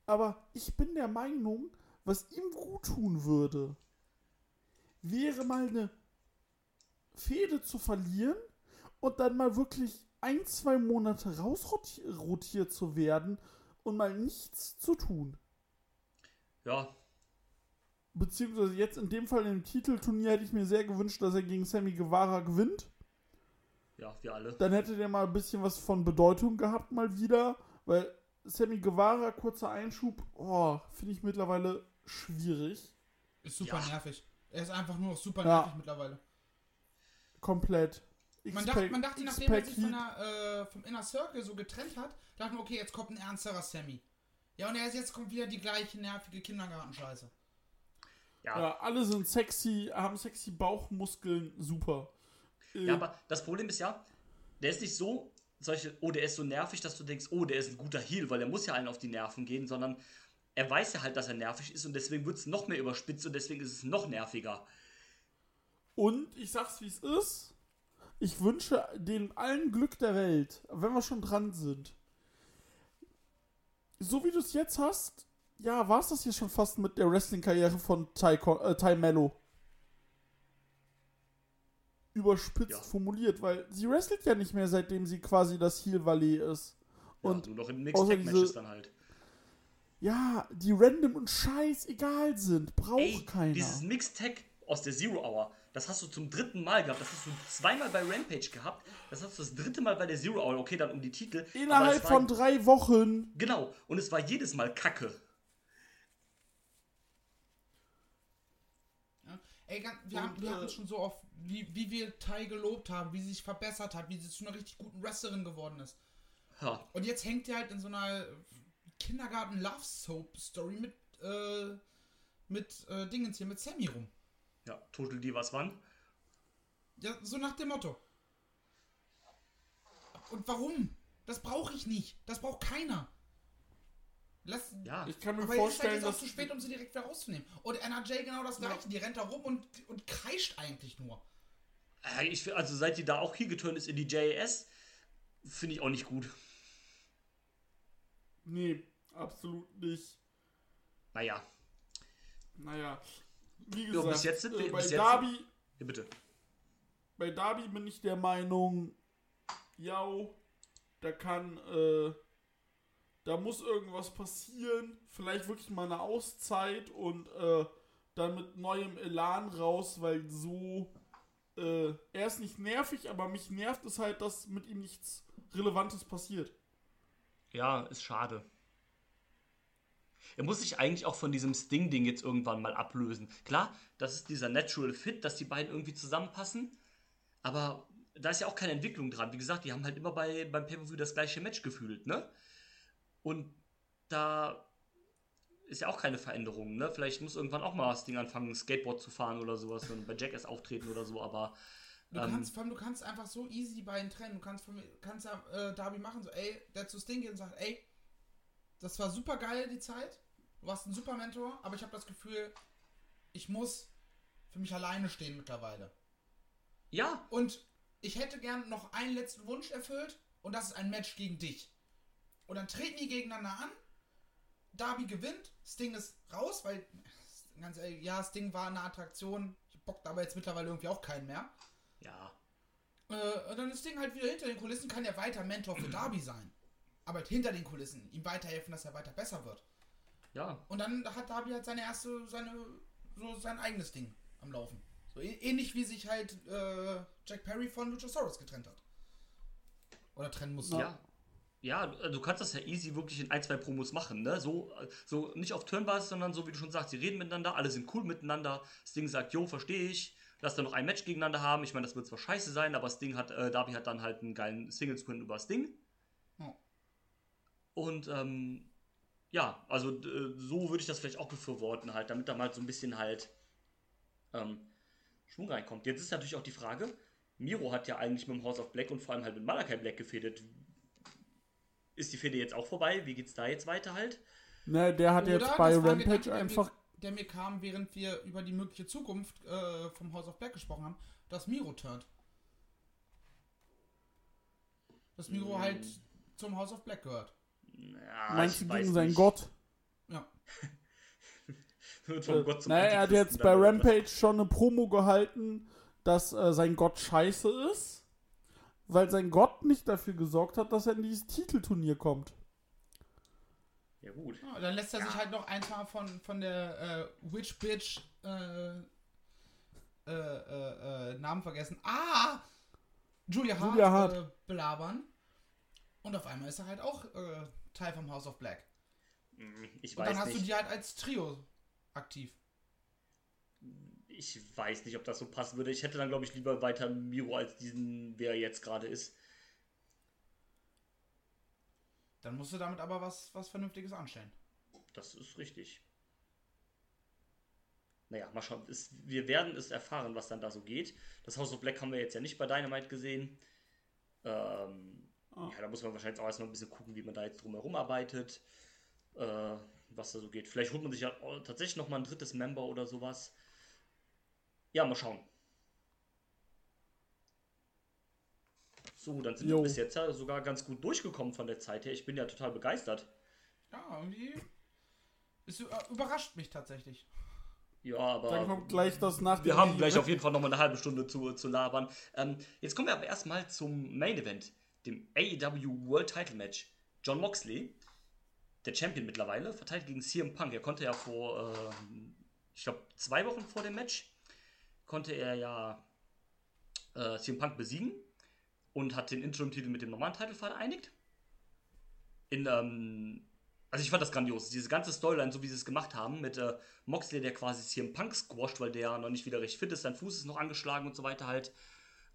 Aber ich bin der Meinung, was ihm gut tun würde, wäre mal eine Fehde zu verlieren und dann mal wirklich ein, zwei Monate rausrotiert zu werden und mal nichts zu tun. Ja, beziehungsweise jetzt in dem Fall im Titelturnier hätte ich mir sehr gewünscht, dass er gegen Sammy Guevara gewinnt. Ja, wir alle. Dann hätte der mal ein bisschen was von Bedeutung gehabt, mal wieder, weil Sammy Guevara, kurzer Einschub, oh, finde ich mittlerweile schwierig. Ist super ja. nervig. Er ist einfach nur super ja. nervig mittlerweile. Komplett. Man dachte, man dachte nachdem er sich von der, äh, vom Inner Circle so getrennt hat, dachte man, okay, jetzt kommt ein ernsterer Sammy. Ja, und jetzt kommt wieder die gleiche nervige Kindergartenscheiße. Ja. ja. alle sind sexy, haben sexy Bauchmuskeln, super. Äh, ja, aber das Problem ist ja, der ist nicht so, solche, oh, der ist so nervig, dass du denkst, oh, der ist ein guter Heal, weil der muss ja allen auf die Nerven gehen, sondern er weiß ja halt, dass er nervig ist und deswegen wird es noch mehr überspitzt und deswegen ist es noch nerviger. Und ich sag's wie es ist. Ich wünsche denen allen Glück der Welt, wenn wir schon dran sind. So wie du es jetzt hast, ja, war es das hier schon fast mit der Wrestling-Karriere von Ty, äh, Ty Mello? Überspitzt ja. formuliert, weil sie wrestelt ja nicht mehr, seitdem sie quasi das Heel Valley ist. Und ja, nur noch in Mixed Tag Matches dann halt. Ja, die random und scheißegal sind, braucht Ey, keiner. Dieses Mixed Tag aus der Zero Hour, das hast du zum dritten Mal gehabt. Das hast du zweimal bei Rampage gehabt. Das hast du das dritte Mal bei der Zero Hour. Okay, dann um die Titel. Innerhalb von drei Wochen. Genau. Und es war jedes Mal Kacke. Ey, wir, und, haben, wir äh, hatten schon so oft, wie, wie wir Tai gelobt haben, wie sie sich verbessert hat, wie sie zu einer richtig guten Wrestlerin geworden ist. Ja. Und jetzt hängt sie halt in so einer Kindergarten Love Soap Story mit, äh, mit äh, Dingens hier, mit Sammy rum. Ja, Total Divas wann? Ja, so nach dem Motto. Und warum? Das brauche ich nicht. Das braucht keiner. Lass, Ja, Ich kann mir aber jetzt ist halt vorstellen, jetzt auch dass zu spät, um sie direkt wieder rauszunehmen. Und NRJ genau das gleiche. Die rennt da rum und, und kreischt eigentlich nur. Äh, ich, also seit die da auch hier geturnt ist in die JAS, finde ich auch nicht gut. Nee, absolut nicht. Naja, Naja, wie gesagt, bis jetzt sind wir- äh, bei jetzt- Darby, ja, bitte. bei Darby bin ich der Meinung, ja, da kann, äh, da muss irgendwas passieren, vielleicht wirklich mal eine Auszeit und äh, dann mit neuem Elan raus, weil so, äh, er ist nicht nervig, aber mich nervt es halt, dass mit ihm nichts Relevantes passiert. Ja, ist schade. Er muss sich eigentlich auch von diesem Sting-Ding jetzt irgendwann mal ablösen. Klar, das ist dieser Natural Fit, dass die beiden irgendwie zusammenpassen. Aber da ist ja auch keine Entwicklung dran. Wie gesagt, die haben halt immer bei, beim Pay-Per-View das gleiche Match gefühlt, ne? Und da ist ja auch keine Veränderung, ne? Vielleicht muss irgendwann auch mal Sting anfangen, Skateboard zu fahren oder sowas und bei Jackass auftreten oder so, aber Du Ähm. kannst, allem, du kannst einfach so easy die beiden trennen. Du kannst, kannst äh, Darby machen, so, ey, der zu Sting geht und sagt, ey, das war super geil, die Zeit. Du warst ein super Mentor, aber ich habe das Gefühl, ich muss für mich alleine stehen mittlerweile. ja, Und ich hätte gern noch einen letzten Wunsch erfüllt und das ist ein Match gegen dich. Und dann treten die gegeneinander an. Darby gewinnt, Sting ist raus, weil, ganz ehrlich, ja, Sting war eine Attraktion. Ich bockt aber jetzt mittlerweile irgendwie auch keinen mehr. ja, Äh, und dann ist Ding halt wieder hinter den Kulissen, kann er weiter Mentor für Darby sein. Aber halt hinter den Kulissen, ihm weiterhelfen, dass er weiter besser wird. ja, Und dann hat Darby halt seine erste, seine, so sein eigenes Ding am Laufen. So ähnlich wie sich halt äh, Jack Perry von Luchasaurus getrennt hat. Oder trennen musste. Ja. Ja, du du kannst das ja easy wirklich in ein, zwei Promos machen, ne? So, so nicht auf Turnbasis, sondern so wie du schon sagst, sie reden miteinander, alle sind cool miteinander. Sting sagt, jo, verstehe ich. Lass dann noch ein Match gegeneinander haben. Ich meine, das wird zwar scheiße sein, aber Sting hat, äh, Darby hat dann halt einen geilen Singles-Win über Sting. Und ähm, ja, also äh, so würde ich das vielleicht auch befürworten, halt, damit da mal so ein bisschen halt ähm, Schwung reinkommt. Jetzt ist natürlich auch die Frage, Miro hat ja eigentlich mit dem House of Black und vor allem halt mit Malakai Black gefädet. Ist die Fehde jetzt auch vorbei? Wie geht's da jetzt weiter halt? Ne, der hat Oder, jetzt bei Rampage der einfach Mir, der mir kam, während wir über die mögliche Zukunft äh, vom House of Black gesprochen haben, dass Miro turnt. Dass Miro halt zum House of Black gehört. Ja, Meinst du ich weiß gegen seinen nicht. Gott? Ja. Wird vom Gott zum Naja, er hat jetzt bei dann oder was? Rampage schon eine Promo gehalten, dass äh, sein Gott scheiße ist, weil sein Gott nicht dafür gesorgt hat, dass er in dieses Titelturnier kommt. Ja, gut. Ja, dann lässt er sich halt noch eins mal von, von der äh, Witch Bitch äh, äh, äh, äh, Namen vergessen. Ah! Julia Hart, Julia Hart. Äh, belabern. Und auf einmal ist er halt auch äh, Teil vom House of Black. Ich Und dann weiß hast du nicht. die halt als Trio aktiv. Ich weiß nicht, ob das so passen würde. Ich hätte dann, glaube ich, lieber weiter Miro als diesen, wer er jetzt gerade ist. Dann musst du damit aber was, was Vernünftiges anstellen. Das ist richtig. Naja, mal schauen. Es, wir werden es erfahren, was dann da so geht. Das House of Black haben wir jetzt ja nicht bei Dynamite gesehen. Ähm, Ja, da muss man wahrscheinlich auch erstmal ein bisschen gucken, wie man da jetzt drumherum arbeitet. Äh, was da so geht. Vielleicht holt man sich ja auch tatsächlich nochmal ein drittes Member oder sowas. Ja, mal schauen. So, dann sind Jo. wir bis jetzt ja sogar ganz gut durchgekommen von der Zeit her. Ich bin ja total begeistert. Ja, irgendwie. Es äh, überrascht mich tatsächlich. Ja, aber. Dann kommt gleich das nach Wir haben gleich Event. auf jeden Fall noch mal eine halbe Stunde zu, zu labern. Ähm, jetzt kommen wir aber erstmal zum Main Event, dem AEW World Title Match. John Moxley, der Champion mittlerweile, verteilt gegen CM Punk. Er konnte ja vor, ähm, ich glaube, zwei Wochen vor dem Match, konnte er ja äh, CM Punk besiegen und hat den Interim-Titel mit dem normalen Titel vereinigt. In, ähm, also ich fand das grandios. Diese ganze Storyline, so wie sie es gemacht haben, mit äh, Moxley, der quasi CM Punk squasht, weil der noch nicht wieder recht fit ist, sein Fuß ist noch angeschlagen und so weiter halt,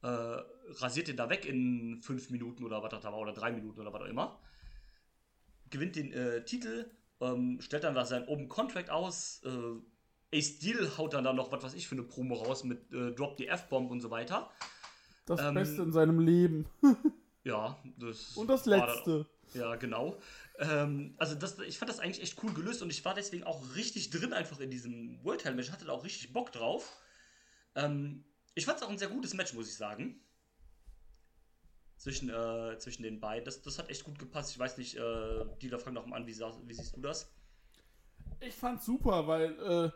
äh, rasiert den da weg in fünf Minuten oder was das da war, oder drei Minuten oder was auch immer. Gewinnt den äh, Titel, ähm, stellt dann da seinen Open Contract aus, äh, Ace Steel haut dann da noch, was weiß ich, für eine Promo raus mit äh, Drop the F-Bomb und so weiter. Das Ähm, Beste in seinem Leben. Ja, das Und das war dann- Letzte. Ja, genau. Ähm, also das, ich fand das eigentlich echt cool gelöst und ich war deswegen auch richtig drin einfach in diesem World Title Match. Ich hatte da auch richtig Bock drauf. Ähm, ich fand es auch ein sehr gutes Match, muss ich sagen. Zwischen, äh, zwischen den beiden. Das, das hat echt gut gepasst. Ich weiß nicht, äh, Dealer, fang doch mal an, wie, wie siehst du das? Ich fand's super, weil äh,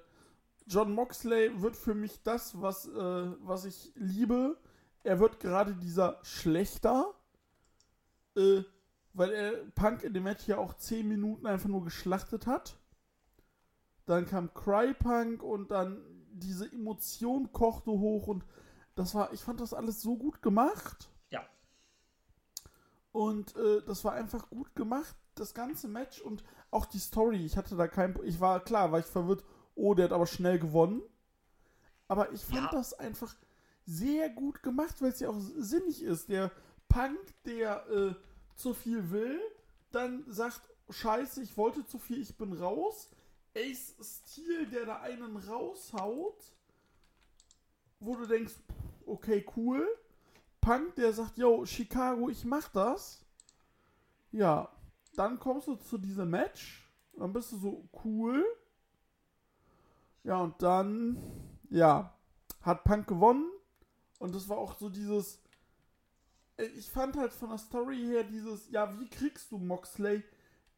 John Moxley wird für mich das, was, äh, was ich liebe. Er wird gerade dieser Schlechter, äh, weil er Punk in dem Match ja auch 10 Minuten einfach nur geschlachtet hat. Dann kam Cry Punk und dann diese Emotion kochte hoch und das war, ich fand das alles so gut gemacht. Ja. Und äh, das war einfach gut gemacht, das ganze Match und auch die Story. Ich hatte da kein. Ich war klar, war ich verwirrt, oh, der hat aber schnell gewonnen. Aber ich fand Ja. das einfach sehr gut gemacht, weil es ja auch sinnig ist. Der Punk, der äh, zu viel will, dann sagt, scheiße, ich wollte zu viel, ich bin raus. Ace Steel, der da einen raushaut, wo du denkst, okay, cool. Punk, der sagt, yo, Chicago, ich mach das. Ja, dann kommst du zu diesem Match. Dann bist du so cool. Ja, und dann, ja, hat Punk gewonnen. Und das war auch so dieses. äh, Ich fand halt von der Story her dieses, ja, wie kriegst du Moxley?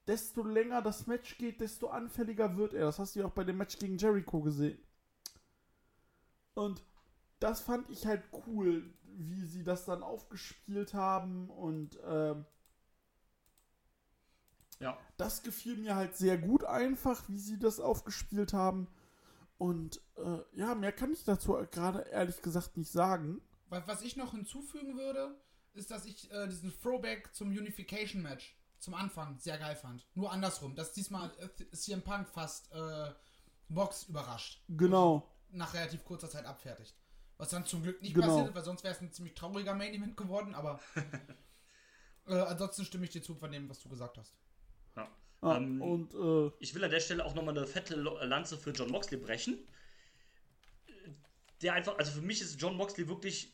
Desto länger das Match geht, desto anfälliger wird er. Das hast du ja auch bei dem Match gegen Jericho gesehen. Und das fand ich halt cool, wie sie das dann aufgespielt haben und ähm, Ja. das gefiel mir halt sehr gut einfach, wie sie das aufgespielt haben. Und äh, ja, mehr kann ich dazu gerade ehrlich gesagt nicht sagen. Was, was ich noch hinzufügen würde, ist, dass ich äh, diesen Throwback zum Unification Match zum Anfang sehr geil fand. Nur andersrum, dass diesmal äh, CM Punk fast äh, Box überrascht. Genau. Nach relativ kurzer Zeit abfertigt. Was dann zum Glück nicht Genau. passiert ist, weil sonst wäre es ein ziemlich trauriger Main Event geworden, aber äh, ansonsten stimme ich dir zu von dem, was du gesagt hast. ja. Ja, Ähm, und äh, Ich will an der Stelle auch nochmal eine fette Lo- Lanze für John Moxley brechen. Der einfach, also für mich ist John Moxley wirklich.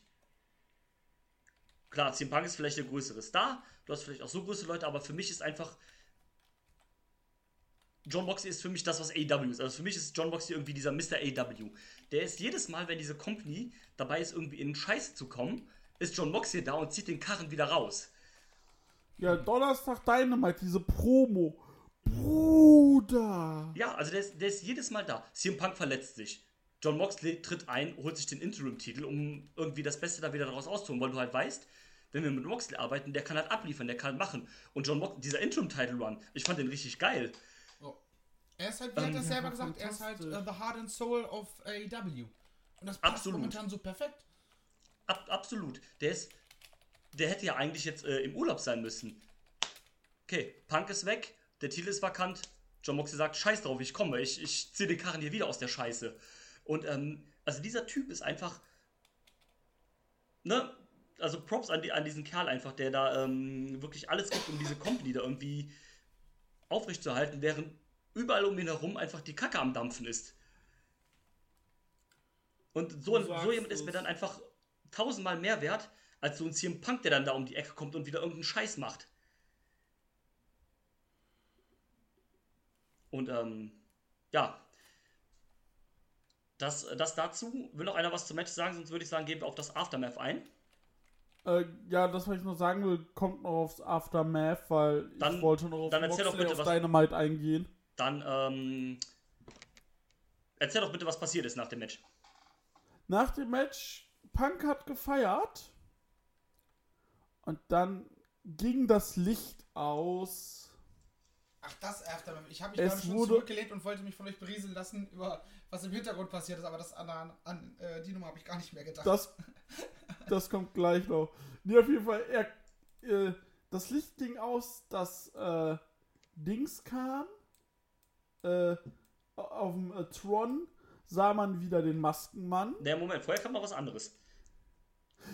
Klar, CM Punk ist vielleicht der größere Star, du hast vielleicht auch so große Leute, aber für mich ist einfach. John Moxley ist für mich das, was AW ist. Also für mich ist John Moxley irgendwie dieser Mr. AW. Der ist jedes Mal, wenn diese Company dabei ist, irgendwie in Scheiße zu kommen, ist John Moxley da und zieht den Karren wieder raus. ja, Donnerstag Dynamite, diese Promo. Bruder. Ja, also der ist, der ist jedes Mal da. CM Punk verletzt sich. John Moxley tritt ein, holt sich den Interim-Titel, um irgendwie das Beste da wieder daraus auszuholen, weil du halt weißt, wenn wir mit Moxley arbeiten, der kann halt abliefern, der kann machen. Und John Moxley, dieser Interim-Title-Run, ich fand den richtig geil. So. Er ist halt, wie hat er selber ja, gesagt, er ist halt äh, the heart and soul of AEW. Und das passt Absolut. momentan so perfekt. Ab, absolut. Der ist, der hätte ja eigentlich jetzt äh, im Urlaub sein müssen. Okay, Punk ist weg, der Titel ist vakant. John Moxley sagt, scheiß drauf, ich komme, ich, ich ziehe den Karren hier wieder aus der Scheiße. Und, ähm, also dieser Typ ist einfach, ne, also Props an, die, an diesen Kerl einfach, der da ähm, wirklich alles gibt, um diese Company da irgendwie aufrechtzuerhalten, während überall um ihn herum einfach die Kacke am Dampfen ist. Und so, so jemand ist mir dann einfach tausendmal mehr wert, als so ein CM Punk, der dann da um die Ecke kommt und wieder irgendeinen Scheiß macht. Und ähm, ja. Das, das dazu. Will noch einer was zum Match sagen, sonst würde ich sagen, gehen wir auf das Aftermath ein. Äh, ja, das, was ich noch sagen will, kommt noch aufs Aftermath, weil Dann- ich wollte noch auf dann erzähl doch bitte, auf was- Dynamite eingehen. Dann, ähm, erzähl doch bitte, was passiert ist nach dem Match. Nach dem Match, Punk hat gefeiert. Und dann ging das Licht aus. Ach, das Aftermath. Ich habe mich Es gerade schon zurückgelehnt und wollte mich von euch berieseln lassen über was im Hintergrund passiert ist, aber das an, an, an äh, die Nummer habe ich gar nicht mehr gedacht. Das, das kommt gleich noch. Nee, auf jeden Fall, er, äh, das Licht ging aus, das äh, Dings kam. Äh, auf dem äh, Tron sah man wieder den Maskenmann. Der Moment, vorher kam noch was anderes.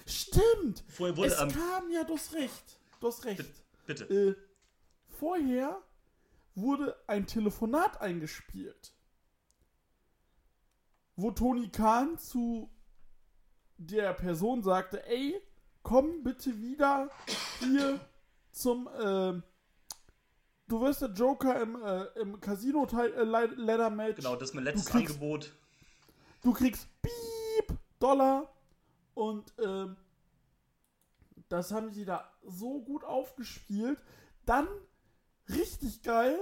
Stimmt! Vorher wurde, es ähm, kam ja, du hast recht. Du hast recht. Bitte. Äh, vorher wurde ein Telefonat eingespielt. wo Tony Khan zu der Person sagte, ey, komm bitte wieder hier zum, ähm, du wirst der Joker im, äh, im Casino-Ladder-Match. Genau, das ist mein letztes kriegst- Angebot. Du kriegst Piep Dollar und ähm, das haben sie da so gut aufgespielt. Dann richtig geil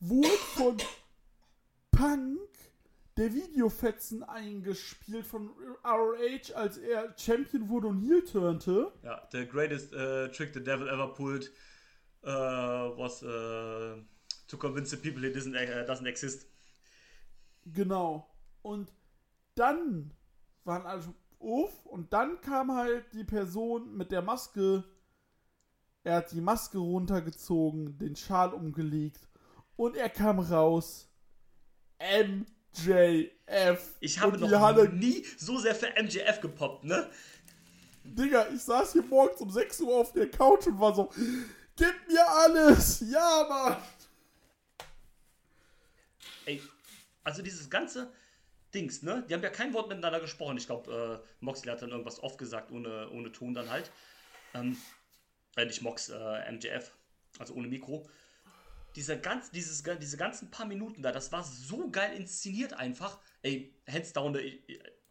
wurde von Punk der Videofetzen eingespielt von ROH, als er Champion wurde und Heel turnte. Ja, the greatest uh, trick the devil ever pulled uh, was uh, to convince the people he doesn't, uh, doesn't exist. Genau. Und dann waren alle schon uff und dann kam halt die Person mit der Maske. Er hat die Maske runtergezogen, den Schal umgelegt und er kam raus. MJF. Ich habe noch Halle, nie so sehr für MJF gepoppt, ne? Digga, ich saß hier morgens um 6 Uhr auf der Couch und war so, gib mir alles. Ja, Mann. Ey, also dieses ganze Dings, ne? Die haben ja kein Wort miteinander gesprochen. Ich glaube, äh, Moxley hat dann irgendwas oft gesagt, ohne, ohne Ton dann halt. Ähm, äh, nicht Mox, äh, MJF, also ohne Mikro. Dieser ganz, dieses, diese ganzen paar Minuten da, das war so geil inszeniert einfach. Ey, hands down, ich,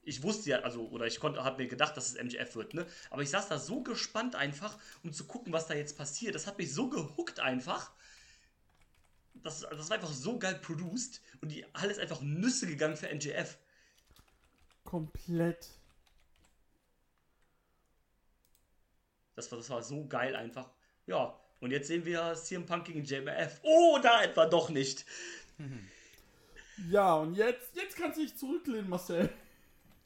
ich wusste ja, also, oder ich konnte, hab mir gedacht, dass es MJF wird, ne? Aber ich saß da so gespannt einfach, um zu gucken, was da jetzt passiert. Das hat mich so gehuckt einfach. Das, das war einfach so geil produced und die Halle ist einfach Nüsse gegangen für MJF. Komplett. Das war, das war so geil einfach. Ja, und jetzt sehen wir CM Punk gegen JMF. Oh, da etwa doch nicht. Ja, und jetzt, jetzt kannst du dich zurücklehnen, Marcel.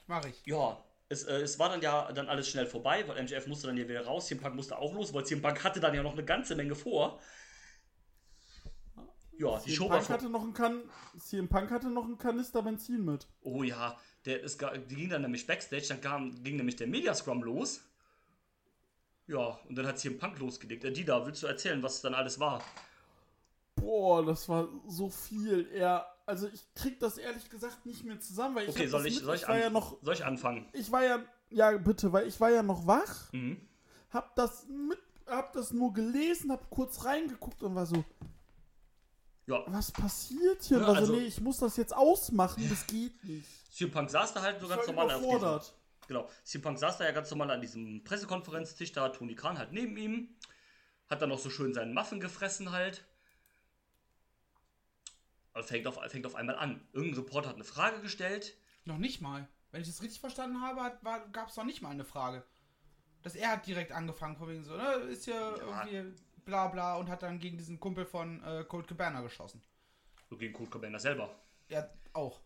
Mach ich. Ja, es, äh, es war dann ja dann alles schnell vorbei, weil MJF musste dann hier wieder raus. CM Punk musste auch los, weil CM Punk hatte dann ja noch eine ganze Menge vor. Ja, die Show CM Punk hatte noch einen kan CM Punk hatte noch einen Kanister Benzin mit. Oh ja, der ist, ga- die ging dann nämlich Backstage, dann kam, ging nämlich der Media Scrum los. Ja, und dann hat CM Punk losgelegt. Äh, Dida, willst du erzählen, was dann alles war? Boah, das war so viel. Er, also ich krieg das ehrlich gesagt nicht mehr zusammen, weil ich Okay, soll ich, soll ich, war an, ja noch, soll ich anfangen? ich war ja, ja bitte, weil ich war ja noch wach, Mhm. hab das mit, hab das nur gelesen, hab kurz reingeguckt und war so, Ja, was passiert hier? Ja, war so, also- nee, ich muss das jetzt ausmachen, das geht nicht. CM Punk saß da halt so Ich ganz war normal auf diesem. Genau, CM Punk saß da ja ganz normal an diesem Pressekonferenztisch, da Tony Khan halt neben ihm, hat dann noch so schön seinen Muffin gefressen halt. Und fängt auf, fängt auf einmal an. Irgendein Reporter hat eine Frage gestellt. Noch nicht mal. Wenn ich das richtig verstanden habe, gab es noch nicht mal eine Frage. Dass er hat direkt angefangen, von wegen so, ne, ist hier irgendwie bla bla und hat dann gegen diesen Kumpel von äh, Colt Cabana geschossen. So gegen Kurt Cobain selber. Ja, auch.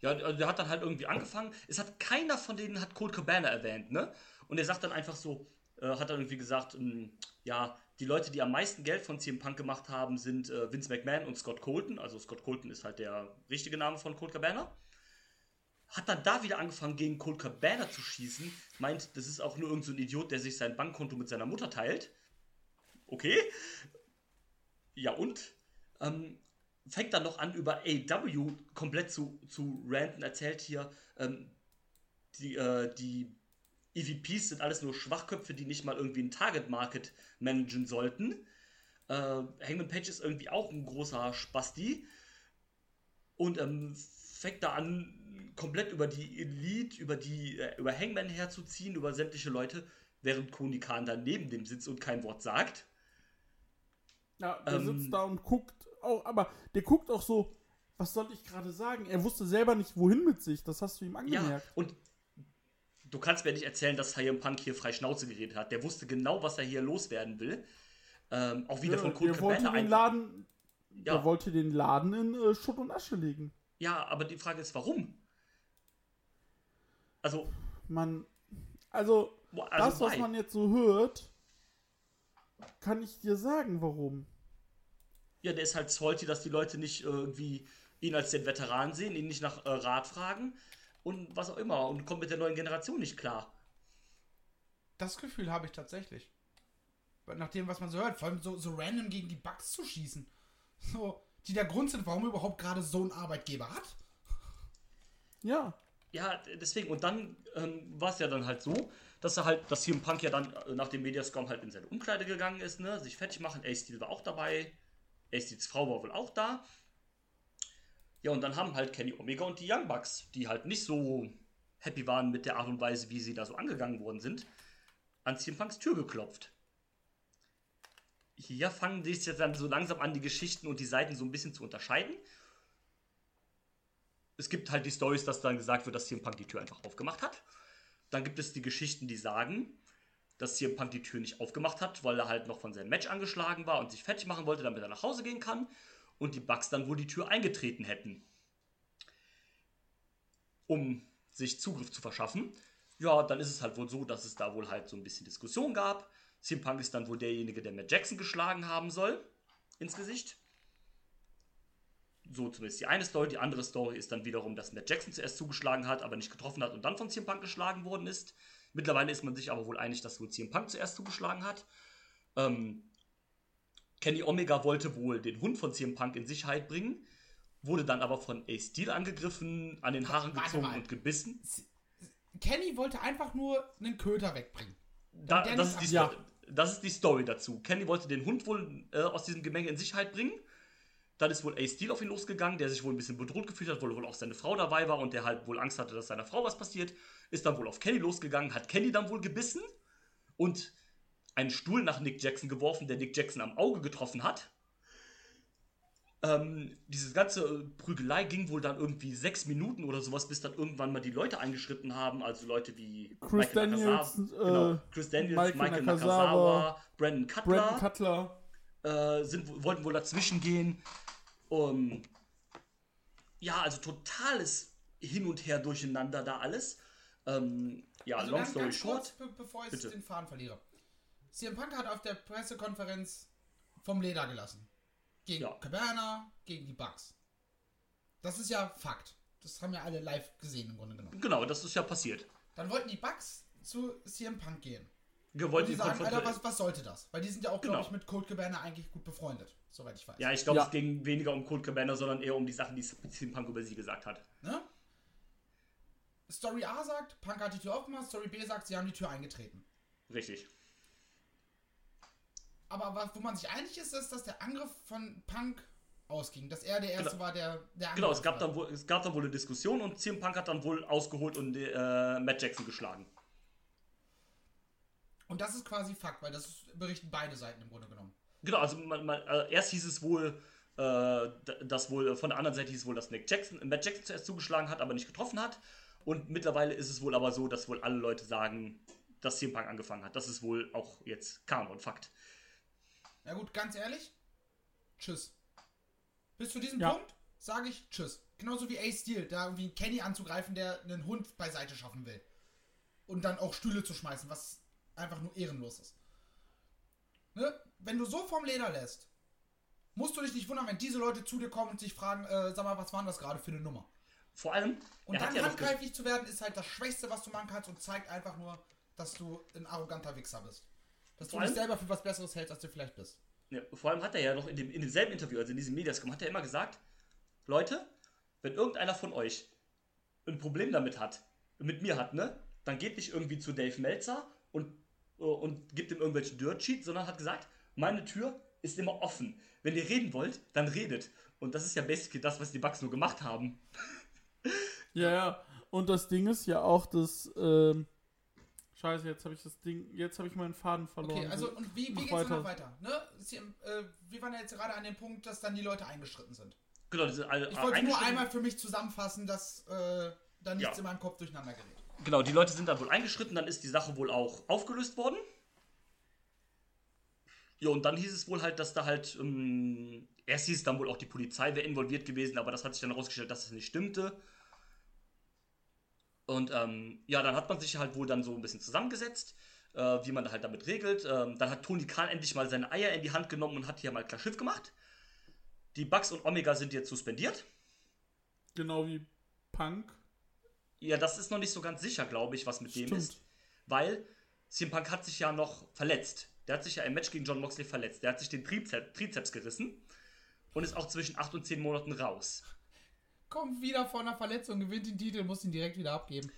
Ja, der hat dann halt irgendwie angefangen. Es hat keiner von denen hat Colt Cabana erwähnt, ne? Und er sagt dann einfach so, äh, hat dann irgendwie gesagt, ähm, ja, die Leute, die am meisten Geld von CM Punk gemacht haben, sind äh, Vince McMahon und Scott Colton. Also Scott Colton ist halt der richtige Name von Colt Cabana. Hat dann da wieder angefangen, gegen Colt Cabana zu schießen. Meint, das ist auch nur irgendein so ein Idiot, der sich sein Bankkonto mit seiner Mutter teilt. Okay. Ja und? Ähm, fängt dann noch an, über AW komplett zu, zu ranten, erzählt hier, ähm, die, äh, die EVPs sind alles nur Schwachköpfe, die nicht mal irgendwie ein Target-Market managen sollten. Äh, Hangman Page ist irgendwie auch ein großer Spasti. Und ähm, fängt da an, komplett über die Elite, über die, äh, über Hangman herzuziehen, über sämtliche Leute, während Koni Khan da neben dem sitzt und kein Wort sagt. Ja, der Ähm, sitzt da und guckt auch, aber der guckt auch so, was soll ich gerade sagen? Er wusste selber nicht, wohin mit sich, das hast du ihm Ja, angemerkt. und du kannst mir nicht erzählen, dass CM Punk hier frei Schnauze geredet hat. Der wusste genau, was er hier loswerden will. Ähm, auch wieder Ja, von wollte Cabana den. Laden, Ja. der wollte den Laden in äh, Schutt und Asche legen. Ja, aber die Frage ist, warum? Also, Man, also, also das, was why? man jetzt so hört, kann ich dir sagen, warum. Ja, der ist halt salty, dass die Leute nicht irgendwie ihn als den Veteran sehen, ihn nicht nach äh, Rat fragen und was auch immer und kommt mit der neuen Generation nicht klar. Das Gefühl habe ich tatsächlich. Nach dem, was man so hört, vor allem so, so random gegen die Bugs zu schießen. So, die der Grund sind, warum er überhaupt gerade so einen Arbeitgeber hat. Ja. Ja, deswegen. Und dann ähm, war es ja dann halt so, dass er halt, dass CM Punk ja dann äh, nach dem Mediascom halt in seine Umkleide gegangen ist, ne, sich fertig machen. Ace Steel war auch dabei. Steels Frau war wohl auch da. Ja, und dann haben halt Kenny Omega und die Young Bucks, die halt nicht so happy waren mit der Art und Weise, wie sie da so angegangen worden sind, an CM Punks Tür geklopft. Hier fangen sich jetzt dann so langsam an, die Geschichten und die Seiten so ein bisschen zu unterscheiden. Es gibt halt die Stories, dass dann gesagt wird, dass CM Punk die Tür einfach aufgemacht hat. Dann gibt es die Geschichten, die sagen, dass CM Punk die Tür nicht aufgemacht hat, weil er halt noch von seinem Match angeschlagen war und sich fertig machen wollte, damit er nach Hause gehen kann. Und die Bucks dann wohl die Tür eingetreten hätten. Um sich Zugriff zu verschaffen. Ja, dann ist es halt wohl so, dass es da wohl halt so ein bisschen Diskussion gab. CM Punk ist dann wohl derjenige, der Matt Jackson geschlagen haben soll. Ins Gesicht. So zumindest die eine Story. Die andere Story ist dann wiederum, dass Matt Jackson zuerst zugeschlagen hat, aber nicht getroffen hat und dann von CM Punk geschlagen worden ist. Mittlerweile ist man sich aber wohl einig, dass wohl CM Punk zuerst zugeschlagen hat. Ähm, Kenny Omega wollte wohl den Hund von CM Punk in Sicherheit bringen, wurde dann aber von Ace Steel angegriffen, an den Haaren gezogen und gebissen. Kenny wollte einfach nur einen Köter wegbringen. Da, das, ist die, Sto- das ist die Story dazu. Kenny wollte den Hund wohl äh, aus diesem Gemenge in Sicherheit bringen. Dann ist wohl Ace Steel auf ihn losgegangen, der sich wohl ein bisschen bedroht gefühlt hat, weil wohl auch seine Frau dabei war und der halt wohl Angst hatte, dass seiner Frau was passiert. Ist dann wohl auf Kenny losgegangen, hat Kenny dann wohl gebissen und einen Stuhl nach Nick Jackson geworfen, der Nick Jackson am Auge getroffen hat. Ähm, diese ganze äh, Prügelei ging wohl dann irgendwie sechs Minuten oder sowas, bis dann irgendwann mal die Leute eingeschritten haben, also Leute wie Chris Michael Daniels, Nakazawa- äh, genau, Chris Daniels, Michael Michael, Nakazawa, Nakazawa, Brandon Cutler, Brandon Cutler. äh, sind, wollten wohl dazwischen gehen. Um, ja, also totales Hin und Her durcheinander da alles. Ähm, ja, Also long ganz, story ganz short. kurz, be bevor ich Bitte. den Faden verliere. CM Punk hat auf der Pressekonferenz vom Leder gelassen. Gegen Ja. Cabana, gegen die Bucks. Das ist ja Fakt. Das haben ja alle live gesehen im Grunde genommen. Genau, das ist ja passiert. Dann wollten die Bucks zu CM Punk gehen. Wir Und wollten die sagen, Alter, was, was sollte das? Weil die sind ja auch, glaube Genau. ich, mit Cold Cabana eigentlich gut befreundet, soweit ich weiß. Ja, ich glaube, Ja. es ging weniger um Cold Cabana, sondern eher um die Sachen, die CM Punk über sie gesagt hat. Ne? Story A sagt, Punk hat die Tür aufgemacht, Story B sagt, sie haben die Tür eingetreten. Richtig. Aber wo man sich einig ist, ist, dass der Angriff von Punk ausging. Dass er der Erste Genau. war, der, der Genau, es gab, dann wohl, es gab dann wohl eine Diskussion und CM Punk hat dann wohl ausgeholt und äh, Matt Jackson geschlagen. Und das ist quasi Fakt, weil das berichten beide Seiten im Grunde genommen. Genau, also man, man, äh, erst hieß es wohl, äh, dass wohl, äh, von der anderen Seite hieß es wohl, dass Nick Jackson, Matt Jackson zuerst zugeschlagen hat, aber nicht getroffen hat. Und mittlerweile ist es wohl aber so, dass wohl alle Leute sagen, dass CM Punk angefangen hat. Das ist wohl auch jetzt Kanon, Fakt. Ja gut, ganz ehrlich, tschüss. Bis zu diesem Ja. Punkt sage ich tschüss. Genauso wie Ace Steel, da irgendwie einen Kenny anzugreifen, der einen Hund beiseite schaffen will. Und dann auch Stühle zu schmeißen, was einfach nur ehrenlos ist. Ne? Wenn du so vom Leder lässt, musst du dich nicht wundern, wenn diese Leute zu dir kommen und sich fragen, äh, sag mal, was war denn das gerade für eine Nummer? Vor allem, Und dann ja handgreiflich zu werden, ist halt das Schwächste, was du machen kannst und zeigt einfach nur, dass du ein arroganter Wichser bist. Dass du Vor dich allem- selber für was Besseres hältst, als du vielleicht bist. Ja, vor allem hat er ja noch in, dem, in demselben Interview, also in diesem Mediascom, hat er immer gesagt, Leute, wenn irgendeiner von euch ein Problem damit hat, mit mir hat, ne, dann geht nicht irgendwie zu Dave Meltzer und, äh, und gibt ihm irgendwelche Dirt Sheets, sondern hat gesagt, meine Tür ist immer offen. Wenn ihr reden wollt, dann redet. Und das ist ja basically das, was die Bugs nur gemacht haben. Ja, ja. Und das Ding ist ja auch, dass. Ähm, Scheiße, jetzt habe ich das Ding. Jetzt habe ich meinen Faden verloren. Okay, also und wie, wie weiter. dann noch weiter? Ne? Sie, äh, wir waren ja jetzt gerade an dem Punkt, dass dann die Leute eingeschritten sind. Genau, diese alle, Ich wollte nur einmal für mich zusammenfassen, dass äh, da nichts Ja. in meinem Kopf durcheinander gerät. Genau, die Leute sind dann wohl eingeschritten, dann ist die Sache wohl auch aufgelöst worden. Ja, und dann hieß es wohl halt, dass da halt, ähm, erst hieß es dann wohl auch, die Polizei wäre involviert gewesen, aber das hat sich dann herausgestellt, dass das nicht stimmte. Und ähm, ja, dann hat man sich halt wohl dann so ein bisschen zusammengesetzt, äh, wie man halt damit regelt. Ähm, dann hat Tony Khan endlich mal seine Eier in die Hand genommen und hat hier mal klar Schiff gemacht. Die Bugs und Omega sind jetzt suspendiert. Genau wie Punk. Ja, das ist noch nicht so ganz sicher, glaube ich, was mit dem Stimmt. ist. Weil CM Punk hat sich ja noch verletzt. Der hat sich ja im Match gegen John Moxley verletzt. Der hat sich den Trizeps, Trizeps gerissen und ist auch zwischen 8 und 10 Monaten raus. kommt wieder von einer Verletzung, gewinnt den Titel, muss ihn direkt wieder abgeben.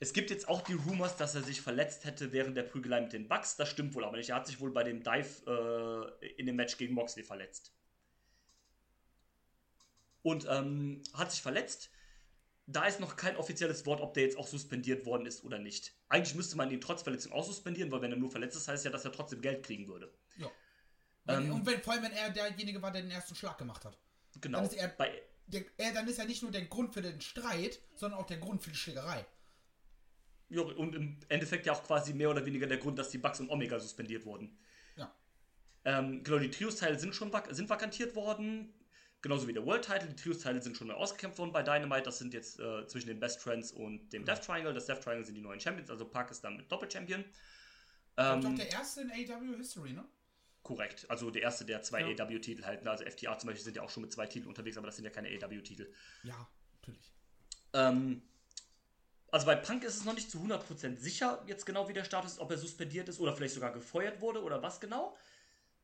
Es gibt jetzt auch die Rumors, dass er sich verletzt hätte während der Prügelei mit den Bucks. Das stimmt wohl aber nicht. Er hat sich wohl bei dem Dive äh, in dem Match gegen Moxley verletzt. Und ähm, hat sich verletzt. Da ist noch kein offizielles Wort, ob der jetzt auch suspendiert worden ist oder nicht. Eigentlich müsste man ihn trotz Verletzung auch suspendieren, weil wenn er nur verletzt ist, heißt ja, dass er trotzdem Geld kriegen würde. Wenn, und wenn, vor allem, wenn er derjenige war, der den ersten Schlag gemacht hat. Genau. Dann ist er, Bei, der, er, dann ist er nicht nur der Grund für den Streit, sondern auch der Grund für die Schlägerei. ja, und im Endeffekt ja auch quasi mehr oder weniger der Grund, dass die Bucks und Omega suspendiert wurden. Ja. Ähm, genau, die Trios-Teile sind schon vak sind vakantiert worden. Genauso wie der World-Title. Die Trios-Teile sind schon neu ausgekämpft worden bei Dynamite. Das sind jetzt äh, zwischen den Best Friends und dem Death Triangle. Das Death Triangle sind die neuen Champions. Also Park ist dann mit Doppel-Champion. Ähm, doch Ähm, der erste in AW History, ne? Korrekt. Also der erste, der zwei Ja. AW-Titel halten. Also FTA zum Beispiel sind ja auch schon mit zwei Titeln unterwegs, aber das sind ja keine AW-Titel. Ja, natürlich. Ähm, also bei Punk ist es noch nicht zu 100% sicher, jetzt genau wie der Status ist, ob er suspendiert ist oder vielleicht sogar gefeuert wurde oder was genau.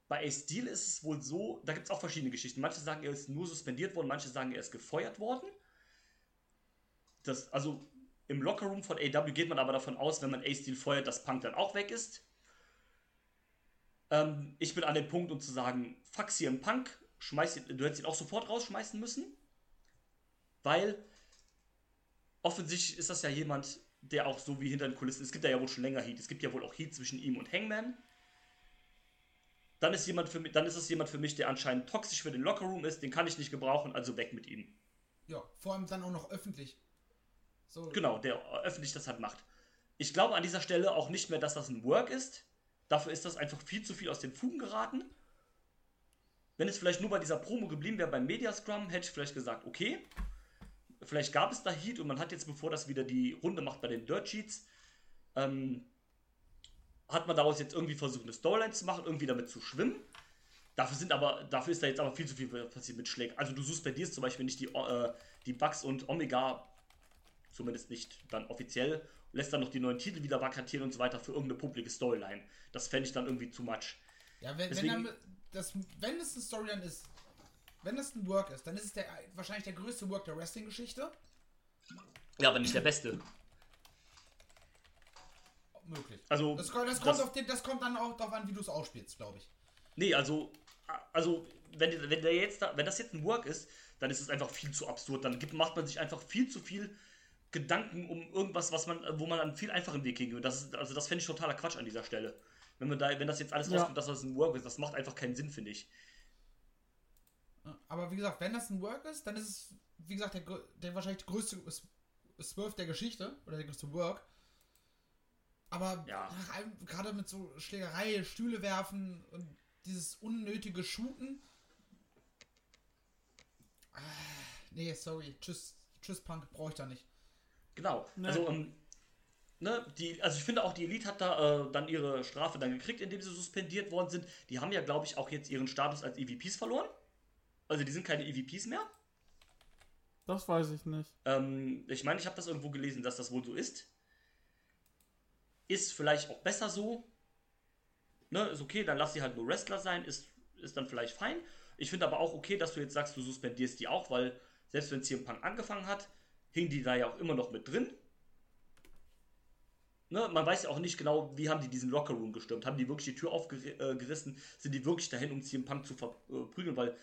Bei Ace Steel ist es wohl so, da gibt es auch verschiedene Geschichten. Manche sagen, er ist nur suspendiert worden, manche sagen, er ist gefeuert worden. Das, also im Lockerroom von AW geht man aber davon aus, wenn man Ace Steel feuert, dass Punk dann auch weg ist. Ähm, ich bin an dem Punkt, um zu sagen, fuck CM Punk, schmeiß ihn, du hättest ihn auch sofort rausschmeißen müssen. Weil offensichtlich ist das ja jemand, der auch so wie hinter den Kulissen, es gibt ja, ja wohl schon länger Heat, es gibt ja wohl auch Heat zwischen ihm und Hangman. Dann ist, jemand für mich, dann ist es jemand für mich, der anscheinend toxisch für den Lockerroom ist, den kann ich nicht gebrauchen, also weg mit ihm. Ja, vor allem dann auch noch öffentlich. So, Genau, der öffentlich das halt macht. Ich glaube an dieser Stelle auch nicht mehr, dass das ein Work ist. Dafür ist das einfach viel zu viel aus den Fugen geraten. Wenn es vielleicht nur bei dieser Promo geblieben wäre beim Media Scrum, hätte ich vielleicht gesagt, okay. Vielleicht gab es da Heat und man hat jetzt, bevor das wieder die Runde macht bei den Dirt Sheets, ähm, hat man daraus jetzt irgendwie versucht, eine Storyline zu machen, irgendwie damit zu schwimmen. Dafür sind aber, dafür ist da jetzt aber viel zu viel passiert mit Schlägen. Also du suspendierst zum Beispiel nicht die, äh, die Bugs und Omega, zumindest nicht dann offiziell, lässt dann noch die neuen Titel wieder vakantieren und so weiter für irgendeine publike Storyline. Das fände ich dann irgendwie zu much. Ja, wenn, Deswegen- wenn, dann, das, wenn es eine Storyline ist, wenn das ein Work ist, dann ist es der, wahrscheinlich der größte Work der Wrestling-Geschichte. Ja, aber nicht der beste. Möglich. Also, Das, kommt- das, kommt das- auf den, das kommt dann auch darauf an, wie du es ausspielst, glaube ich. Nee, also, also wenn, wenn, der jetzt da, wenn das jetzt ein Work ist, dann ist es einfach viel zu absurd. Dann gibt, macht man sich einfach viel zu viel Gedanken um irgendwas, was man, wo man einen viel einfachen Weg würde. Das ist, also das fände ich totaler Quatsch an dieser Stelle. Wenn man da, wenn das jetzt alles Ja. rauskommt, dass das ein Work ist, das macht einfach keinen Sinn, finde ich. Aber wie gesagt, wenn das ein Work ist, dann ist es, wie gesagt, der, der wahrscheinlich größte Swerve der Geschichte oder der größte Work. Aber Ja. gerade mit so Schlägerei, Stühle werfen und dieses unnötige Shooten. Ah, nee, sorry. Tschüss, tschüss Punk, brauche ich da nicht. Genau. Also, ähm, ne, die, also ich finde auch, die Elite hat da äh, dann ihre Strafe dann gekriegt, indem sie suspendiert worden sind. Die haben ja, glaube ich, auch jetzt ihren Status als EVPs verloren. Also die sind keine EVPs mehr. Das weiß ich nicht. Ähm, ich meine, ich habe das irgendwo gelesen, dass das wohl so ist. Ist vielleicht auch besser so. Ne, ist okay, dann lass sie halt nur Wrestler sein, ist, ist dann vielleicht fein. Ich finde aber auch okay, dass du jetzt sagst, du suspendierst die auch, weil selbst wenn CM Punk angefangen hat, hing die da ja auch immer noch mit drin. Ne, man weiß ja auch nicht genau, wie haben die diesen Lockerroom gestürmt. Haben die wirklich die Tür aufgerissen? Sind die wirklich dahin, um CM Punk zu verprügeln? Weil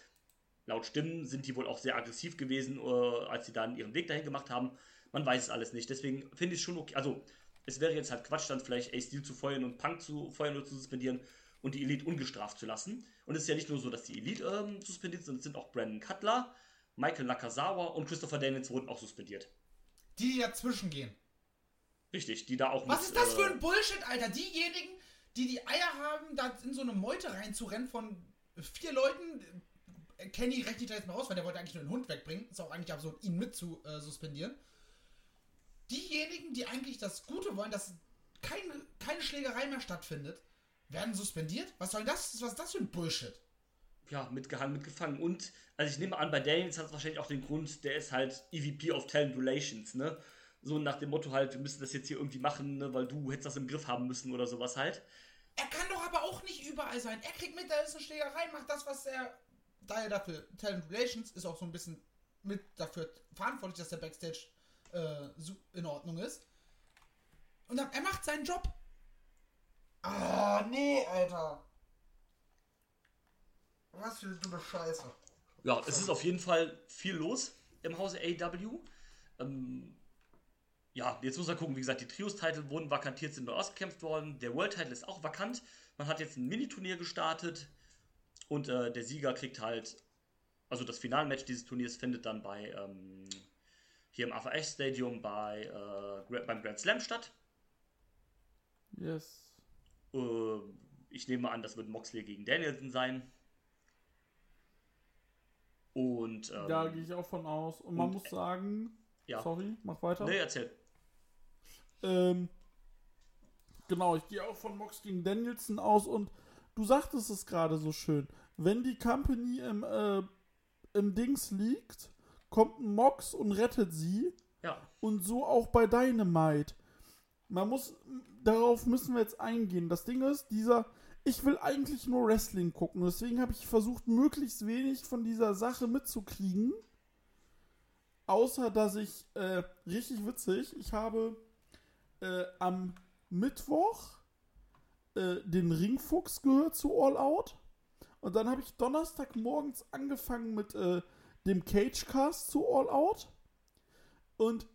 laut Stimmen sind die wohl auch sehr aggressiv gewesen, äh, als sie dann ihren Weg dahin gemacht haben. Man weiß es alles nicht. Deswegen finde ich es schon okay. Also, es wäre jetzt halt Quatsch, dann vielleicht Ace Steel zu feuern und Punk zu feuern oder zu suspendieren und die Elite ungestraft zu lassen. Und es ist ja nicht nur so, dass die Elite ähm, suspendiert sind, es sind auch Brandon Cutler, Michael Nakazawa und Christopher Daniels wurden auch suspendiert. Die, die dazwischen gehen. Richtig, die da auch Was mit, ist das äh, für ein Bullshit, Alter? Diejenigen, die die Eier haben, da in so eine Meute reinzurennen von vier Leuten. äh, Kenny rechnet da jetzt mal raus, weil der wollte eigentlich nur den Hund wegbringen. Ist auch eigentlich absurd, ihn mit zu äh, suspendieren. Diejenigen, die eigentlich das Gute wollen, dass keine, keine Schlägerei mehr stattfindet, werden suspendiert? Was soll das? Was ist das für ein Bullshit? Ja, mitgehangen, mitgefangen. Und, also ich nehme an, bei Daniels hat es wahrscheinlich auch den Grund, der ist halt EVP of Talent Relations, ne? So nach dem Motto halt, wir müssen das jetzt hier irgendwie machen, ne? weil du hättest das im Griff haben müssen oder sowas halt. Er kann doch aber auch nicht überall sein. Er kriegt mit, da ist eine Schlägerei, macht das, was er. Da er dafür Talent Relations ist auch so ein bisschen mit dafür verantwortlich, dass der Backstage äh, in Ordnung ist. Und dann, er macht seinen Job. Ah, nee, Alter. Was für eine dumme Scheiße. Ja, es ist auf jeden Fall viel los im Hause AEW. Ähm, ja, jetzt muss man gucken, wie gesagt, die Trios-Titel wurden vakantiert, sind neu ausgekämpft worden. Der World-Title ist auch vakant. Man hat jetzt ein Mini-Turnier gestartet und äh, der Sieger kriegt halt, also das Finalmatch dieses Turniers findet dann bei ähm, hier im AVS Stadium bei, äh, beim Grand Slam statt. Yes. Äh, ich nehme an, das wird Moxley gegen Danielson sein. Und ähm, Da gehe ich auch von aus. Und man und- muss sagen, ja. sorry, mach weiter. Nee, erzähl. Ähm, genau, ich gehe auch von Mox gegen Danielson aus und du sagtest es gerade so schön. Wenn die Company im, äh, im Dings liegt, kommt ein Mox und rettet sie. Ja. Und so auch bei Dynamite. Man muss, darauf müssen wir jetzt eingehen. Das Ding ist, dieser, ich will eigentlich nur Wrestling gucken. Deswegen habe ich versucht, möglichst wenig von dieser Sache mitzukriegen. Außer, dass ich, äh, richtig witzig, ich habe äh, am Mittwoch äh, den Ringfuchs gehört zu All Out. Und dann habe ich Donnerstagmorgens angefangen mit äh, dem Cagecast zu All Out. Und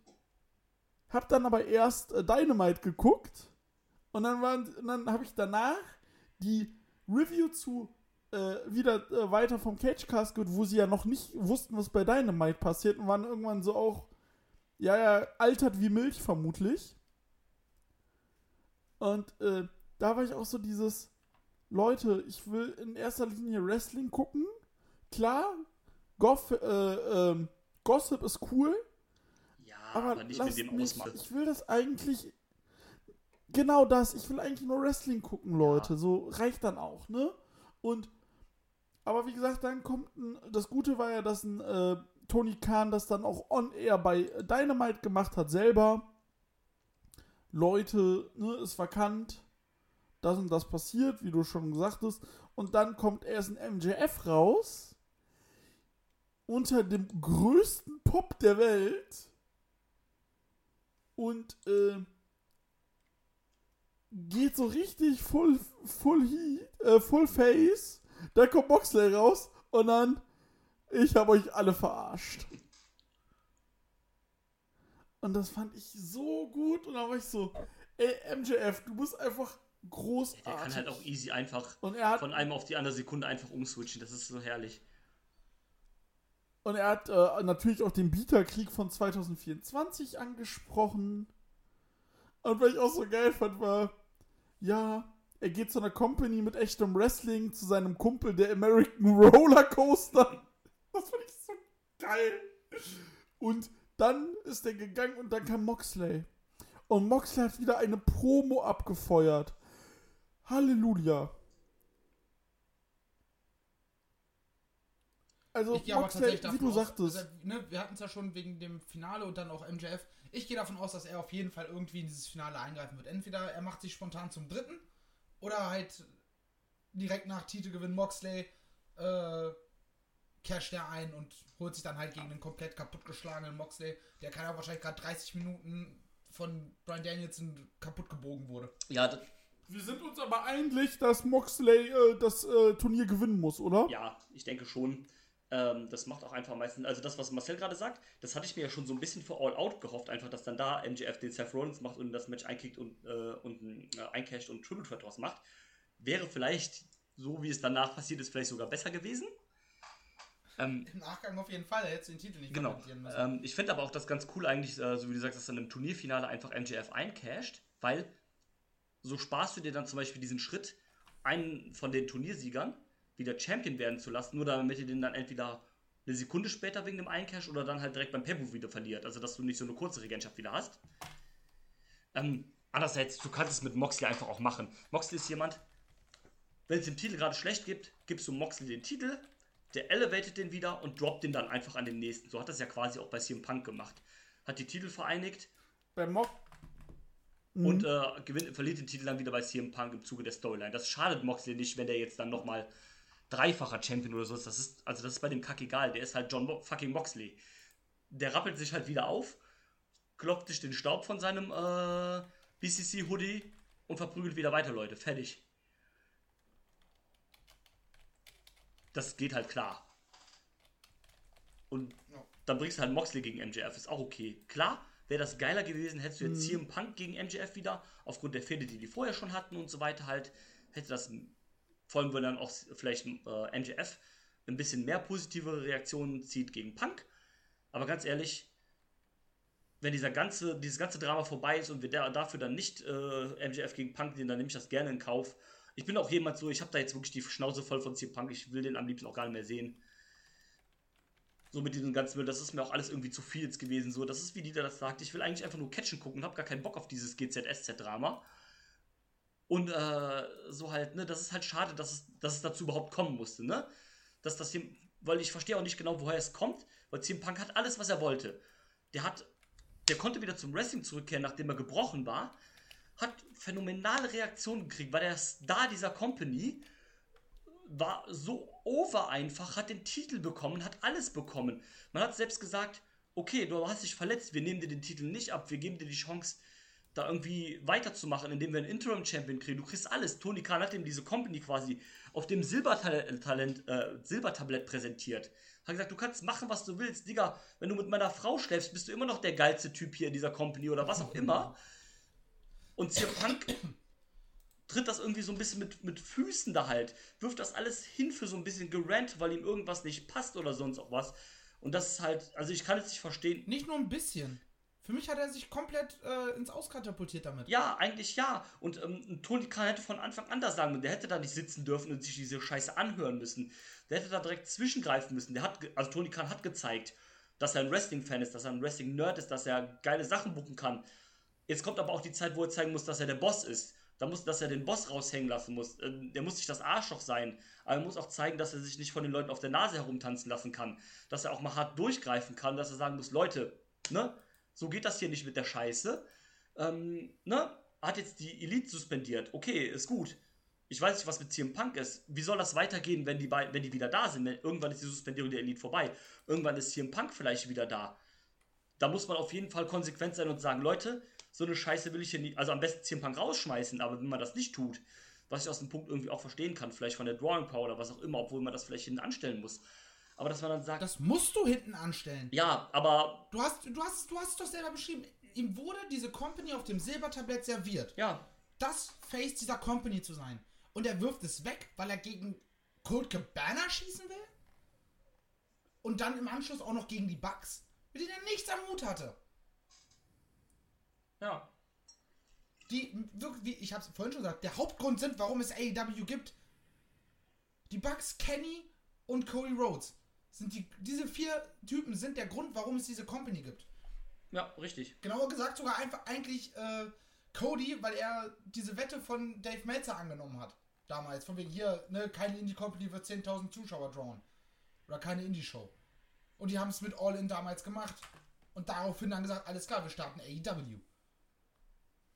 hab dann aber erst äh, Dynamite geguckt. Und dann, und dann habe ich danach die Review zu äh, wieder äh, weiter vom Cagecast gehört, wo sie ja noch nicht wussten, was bei Dynamite passiert und waren irgendwann so auch, ja, ja, altert wie Milch vermutlich. Und äh, da war ich auch so dieses, Leute, ich will in erster Linie Wrestling gucken. Klar, Goff, äh, ähm, Gossip ist cool, Ja, aber, aber, nicht mit dem mich, Ausmaß. ich will das eigentlich, genau das, ich will eigentlich nur Wrestling gucken, Leute, Ja. so reicht dann auch, ne? Und, aber wie gesagt, dann kommt ein, das Gute war ja, dass ein äh, Tony Khan das dann auch on-air bei Dynamite gemacht hat, selber. Leute, ne, ist vakant, das und das passiert, wie du schon gesagt hast. Und dann kommt erst ein MJF raus, unter dem größten Pop der Welt. Und äh, geht so richtig full, full heat, äh, full face. Da kommt Moxley raus und dann, ich habe euch alle verarscht. Und das fand ich so gut und dann war ich so, ey MJF, du bist einfach großartig. Der kann halt auch easy einfach er von einem auf die andere Sekunde einfach umswitchen. Das ist so herrlich. Und er hat äh, natürlich auch den Bieterkrieg von 2024 angesprochen. Und was ich auch so geil fand, war, ja, er geht zu einer Company mit echtem Wrestling, zu seinem Kumpel, der American Roller Coaster. Das fand ich so geil. Und dann ist er gegangen und dann kam Moxley. Und Moxley hat wieder eine Promo abgefeuert. Halleluja. Also, Ich aber Moxley, tatsächlich davon wie du sagtest, also, ne, wir hatten es ja schon wegen dem Finale und dann auch MJF. Ich gehe davon aus, dass er auf jeden Fall irgendwie in dieses Finale eingreifen wird. Entweder er macht sich spontan zum dritten oder halt direkt nach Titelgewinn Moxley äh, casht er ein und holt sich dann halt gegen den komplett kaputtgeschlagenen Moxley, der kann ja wahrscheinlich gerade 30 Minuten von Brian Danielson kaputt gebogen wurde. Ja, das, wir sind uns aber einig, dass Moxley äh, das äh, Turnier gewinnen muss, oder? ja ich denke schon. Ähm, das macht auch einfach meistens, also das, was Marcel gerade sagt, das hatte ich mir ja schon so ein bisschen für All Out gehofft, einfach, dass dann da MJF den Seth Rollins macht und das Match einkickt und, äh, und äh, eincasht und Triple Threat draus macht. Wäre vielleicht, so wie es danach passiert ist, vielleicht sogar besser gewesen. Ähm, Im Nachgang auf jeden Fall, er hätte den Titel nicht Genau. kommentieren müssen. Ähm, ich finde aber auch das ganz cool eigentlich, äh, so wie du sagst, dass dann im Turnierfinale einfach MJF eincasht, weil so sparst du dir dann zum Beispiel diesen Schritt, einen von den Turniersiegern wieder Champion werden zu lassen, nur damit ihr den dann entweder eine Sekunde später wegen dem Eincash oder dann halt direkt beim pay wieder verliert. Also, dass du nicht so eine kurze Regentschaft wieder hast. Ähm, andererseits, du kannst es mit Moxley einfach auch machen. Moxley ist jemand, wenn es dem Titel gerade schlecht gibt, gibst du Moxley den Titel, der elevatet den wieder und droppt den dann einfach an den nächsten. So hat das ja quasi auch bei CM Punk gemacht. Hat die Titel vereinigt Bei Mox. und äh, gewinnt, verliert den Titel dann wieder bei CM Punk im Zuge der Storyline. Das schadet Moxley nicht, wenn der jetzt dann nochmal dreifacher Champion oder so ist. Das ist, also das ist bei dem Kack egal. Der ist halt John Mo fucking Moxley. der rappelt sich halt wieder auf, klopft sich den Staub von seinem äh, BCC-Hoodie und verprügelt wieder weiter, Leute. Fertig. Das geht halt klar. Und dann bringst du halt Moxley gegen MJF, ist auch okay. Klar, wäre das geiler gewesen, hättest du jetzt Mhm. CM Punk gegen MJF wieder, aufgrund der Fehde, die die vorher schon hatten und so weiter halt, hätte das, vor allem wenn dann auch vielleicht äh, MJF ein bisschen mehr positive Reaktionen zieht gegen Punk. Aber ganz ehrlich, wenn dieser ganze, dieses ganze Drama vorbei ist und wir da, dafür dann nicht äh, MJF gegen Punk sehen, dann nehme ich das gerne in Kauf. Ich bin auch jemand so, ich habe da jetzt wirklich die Schnauze voll von CM Punk, ich will den am liebsten auch gar nicht mehr sehen. So mit diesem ganzen Müll, das ist mir auch alles irgendwie zu viel jetzt gewesen. So, das ist wie Dieter das sagt, ich will eigentlich einfach nur Catchen gucken und habe gar keinen Bock auf dieses GZSZ-Drama. Und äh, so halt, ne, das ist halt schade, dass es, dass es dazu überhaupt kommen musste, ne? Dass das hier, weil ich verstehe auch nicht genau, woher es kommt, weil CM Punk hat alles, was er wollte. Der hat, der konnte wieder zum Wrestling zurückkehren, nachdem er gebrochen war, hat phänomenale Reaktionen gekriegt, war der Star dieser Company, war so over einfach, hat den Titel bekommen, hat alles bekommen. Man hat selbst gesagt, okay, du hast dich verletzt, wir nehmen dir den Titel nicht ab, wir geben dir die Chance, da irgendwie weiterzumachen, indem wir einen Interim-Champion kriegen. Du kriegst alles. Tony Khan hat ihm diese Company quasi auf dem Silbertalent, äh, Silbertablett präsentiert. Hat gesagt, du kannst machen, was du willst. Digga, wenn du mit meiner Frau schläfst, bist du immer noch der geilste Typ hier in dieser Company oder was auch immer. Und CM Punk tritt das irgendwie so ein bisschen mit, mit Füßen da halt. Wirft das alles hin für so ein bisschen Gerant, weil ihm irgendwas nicht passt oder sonst auch was. Und das ist halt, also ich kann es nicht verstehen. Nicht nur ein bisschen. Für mich hat er sich komplett äh, ins Auskatapultiert damit. Ja, eigentlich ja. Und ähm, Tony Khan hätte von Anfang an das sagen müssen. Der hätte da nicht sitzen dürfen und sich diese Scheiße anhören müssen. Der hätte da direkt zwischengreifen müssen. Der hat, also Tony Khan hat gezeigt, dass er ein Wrestling-Fan ist, dass er ein Wrestling-Nerd ist, dass er geile Sachen buchen kann. Jetzt kommt aber auch die Zeit, wo er zeigen muss, dass er der Boss ist. Da muss, dass er den Boss raushängen lassen muss. Ähm, Der muss nicht das Arschloch sein. Aber er muss auch zeigen, dass er sich nicht von den Leuten auf der Nase herumtanzen lassen kann. Dass er auch mal hart durchgreifen kann, dass er sagen muss, Leute, ne, so geht das hier nicht mit der Scheiße. Ähm, ne, hat jetzt die Elite suspendiert. Okay, ist gut. Ich weiß nicht, was mit CM Punk ist. Wie soll das weitergehen, wenn die, wenn die wieder da sind? Irgendwann ist die Suspendierung der Elite vorbei. Irgendwann ist CM Punk vielleicht wieder da. Da muss man auf jeden Fall konsequent sein und sagen, Leute, so eine Scheiße will ich hier nicht, also am besten CM Punk rausschmeißen, aber wenn man das nicht tut, was ich aus dem Punkt irgendwie auch verstehen kann, vielleicht von der Drawing Power oder was auch immer, obwohl man das vielleicht hinten anstellen muss. Aber dass man dann sagt, Das musst du hinten anstellen. ja, aber Du hast, du, hast, du hast es doch selber beschrieben. Ihm wurde diese Company auf dem Silbertablett serviert. ja, Das Face dieser Company zu sein. Und er wirft es weg, weil er gegen Colt Cabana schießen will? Und dann im Anschluss auch noch gegen die Bucks, mit denen er nichts am Hut hatte. ja, Die, wirklich, wie ich hab's vorhin schon gesagt, der Hauptgrund sind, warum es AEW gibt. Die Bucks, Kenny und Cody Rhodes. Sind die, diese vier Typen sind der Grund, warum es diese Company gibt. ja, richtig. Genauer gesagt sogar einfach eigentlich äh, Cody, weil er diese Wette von Dave Meltzer angenommen hat. Damals. Von wegen hier, ne, keine Indie-Company wird 10.000 Zuschauer drawn. Oder keine Indie-Show. Und die haben es mit All In damals gemacht. Und daraufhin dann gesagt, alles klar, wir starten AEW.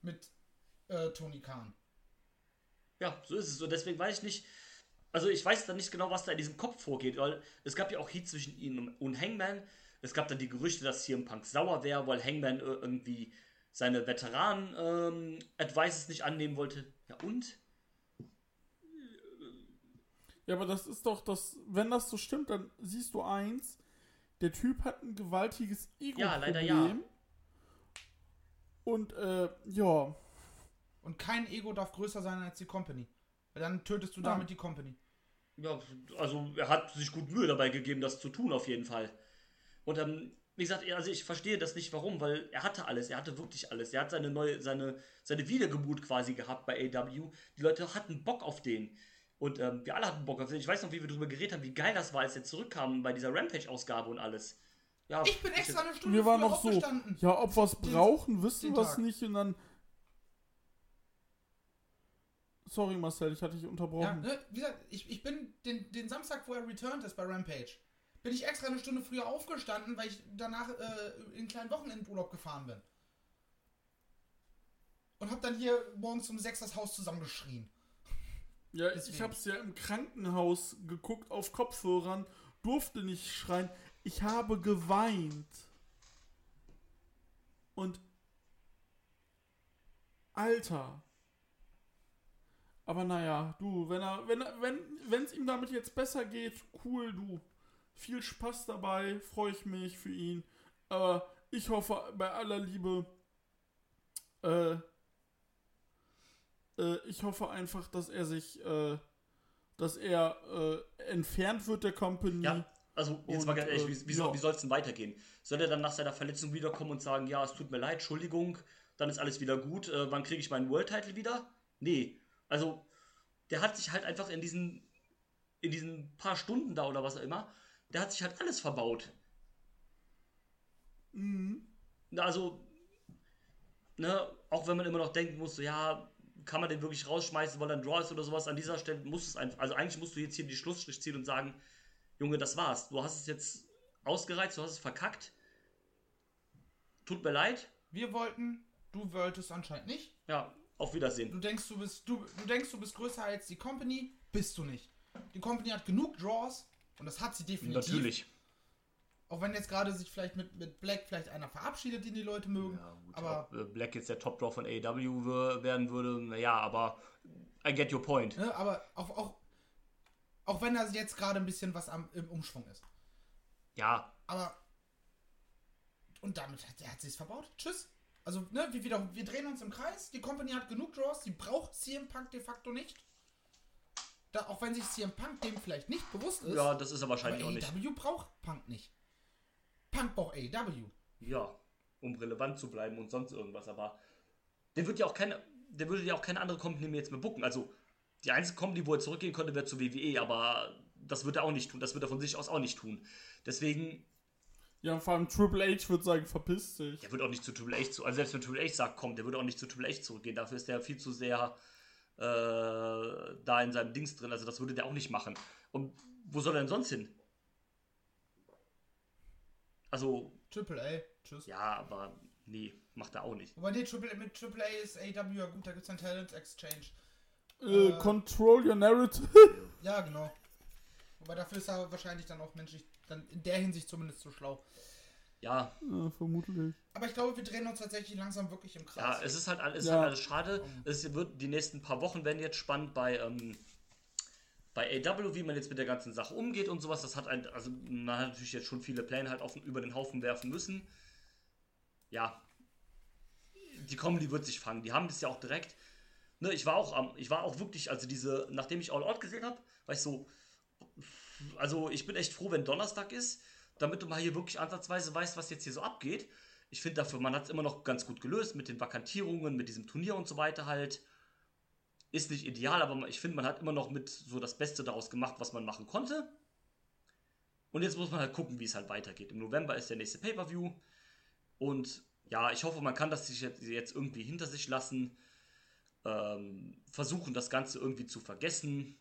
Mit äh, Tony Khan. Ja, so ist es. Und deswegen weiß ich nicht, also ich weiß dann nicht genau, was da in diesem Kopf vorgeht, weil es gab ja auch Heat zwischen ihm und Hangman. Es gab dann die Gerüchte, dass CM Punk sauer wäre, weil Hangman äh, irgendwie seine Veteranen-Advices nicht annehmen wollte. Ja und? Ja, aber das ist doch das, wenn das so stimmt, dann siehst du eins, der Typ hat ein gewaltiges ego Ja, leider ja. Und äh, ja, Und kein Ego darf größer sein als die Company. Weil dann tötest du damit die Company. Ja, also er hat sich gut Mühe dabei gegeben, das zu tun, auf jeden Fall. Und ähm, wie gesagt, also ich verstehe das nicht, warum, weil er hatte alles, er hatte wirklich alles. Er hat seine neue, seine, seine Wiedergeburt quasi gehabt bei AW. Die Leute hatten Bock auf den. Und ähm, wir alle hatten Bock auf den. Ich weiß noch, wie wir darüber geredet haben, wie geil das war, als er zurückkam bei dieser Rampage-Ausgabe und alles. Ja, Ich bin extra eine Stunde wir waren noch so, aufgestanden. ja, ob wir es brauchen, wissen wir es nicht und dann. Sorry Marcel, ich hatte dich Ja, unterbrochen. ne, wie gesagt, ich, ich bin den, den Samstag, wo er returned ist bei Rampage, bin ich extra eine Stunde früher aufgestanden, weil ich danach äh, in einen kleinen Wochenendurlaub gefahren bin. Und hab dann hier morgens um sechs das Haus zusammengeschrien. Ja, ich Deswegen. hab's ja im Krankenhaus geguckt auf Kopfhörern, durfte nicht schreien. Ich habe geweint. Und Alter. Aber naja, du, wenn er, wenn er, wenn, wenn es ihm damit jetzt besser geht, cool, du. Viel Spaß dabei, freue ich mich für ihn. Aber ich hoffe bei aller Liebe, äh, äh, ich hoffe einfach, dass er sich, äh, dass er äh, entfernt wird der Company. Ja, also jetzt Und, mal ganz ehrlich, äh, wie, wie, soll, ja. wie soll es denn weitergehen? Soll er dann nach seiner Verletzung wiederkommen und sagen, ja, es tut mir leid, Entschuldigung, dann ist alles wieder gut, wann kriege ich meinen World Title wieder? Nee, also der hat sich halt einfach in diesen, in diesen paar Stunden da oder was auch immer, der hat sich halt alles verbaut. Na, Also, ne, auch wenn man immer noch denken muss, so, ja, kann man den wirklich rausschmeißen, weil er ein Draw ist oder sowas, an dieser Stelle muss es einfach, also eigentlich musst du jetzt hier die Schlussstrich ziehen und sagen, Junge, das war's. Du hast es jetzt ausgereizt, du hast es verkackt. Tut mir leid. Wir wollten, du wolltest anscheinend nicht. Ja, auf Wiedersehen. Du denkst, du bist, du, du denkst, du bist größer als die Company, bist du nicht. Die Company hat genug Draws und das hat sie definitiv. Natürlich. Auch wenn jetzt gerade sich vielleicht mit, mit Black vielleicht einer verabschiedet, den die Leute mögen. aber Ob äh, Black jetzt der Top Draw von AEW werden würde, naja, aber I get your point. Ne, aber auch, auch, auch wenn da jetzt gerade ein bisschen was am, im Umschwung ist. Ja, Aber. Und damit hat er hat sich's verbaut. Tschüss. Also, ne, wir, wieder, wir drehen uns im Kreis. Die Company hat genug Draws. Die braucht CM Punk de facto nicht. Da, auch wenn sich CM Punk dem vielleicht nicht bewusst ist. ja, das ist er wahrscheinlich auch nicht. AEW braucht Punk nicht. Punk braucht AEW. Ja, um relevant zu bleiben und sonst irgendwas, aber der wird ja auch keine, der würde ja auch keine andere Company mehr jetzt mehr booken. Also die einzige Company, wo er zurückgehen könnte, wäre zu WWE, aber das wird er auch nicht tun. Das wird er von sich aus auch nicht tun. Deswegen, Ja, vor allem Triple H wird sagen, verpiss dich. der wird auch nicht zu Triple H zu, also selbst wenn Triple H sagt, komm, der würde auch nicht zu Triple H zurückgehen. Dafür ist der viel zu sehr äh, da in seinem Dings drin. Also das würde der auch nicht machen. Und wo soll er denn sonst hin? Also, Triple A. Tschüss. ja, aber nee, macht er auch nicht. Wobei, nee, Triple, mit Triple A ist AEW ja gut, da gibt's ein Talent Exchange. Äh, control your narrative. Ja, genau. Wobei dafür ist er wahrscheinlich dann auch menschlich, dann in der Hinsicht zumindest zu schlau. Ja, ja, vermutlich. Aber ich glaube, wir drehen uns tatsächlich langsam wirklich im Ja, Kreis. es ist halt, es ist Ja. halt alles schade. Es wird die nächsten paar Wochen werden jetzt spannend bei ähm, bei AW, wie man jetzt mit der ganzen Sache umgeht und sowas. Das hat ein, also man hat natürlich jetzt schon viele Pläne halt auf, über den Haufen werfen müssen. Ja, die Comedy wird sich fangen. Die haben das ja auch direkt. Ne, ich war auch am, ich war auch wirklich, also diese, nachdem ich All Out gesehen habe, war ich so, also ich bin echt froh, wenn Donnerstag ist, damit du mal hier wirklich ansatzweise weißt, was jetzt hier so abgeht. Ich finde dafür, man hat es immer noch ganz gut gelöst mit den Vakantierungen, mit diesem Turnier und so weiter halt. Ist nicht ideal, aber ich finde, man hat immer noch mit so das Beste daraus gemacht, was man machen konnte. Und jetzt muss man halt gucken, wie es halt weitergeht. Im November ist der nächste Pay-Per-View. Und ja, ich hoffe, man kann das sich jetzt, irgendwie hinter sich lassen. Ähm, versuchen, das Ganze irgendwie zu vergessen.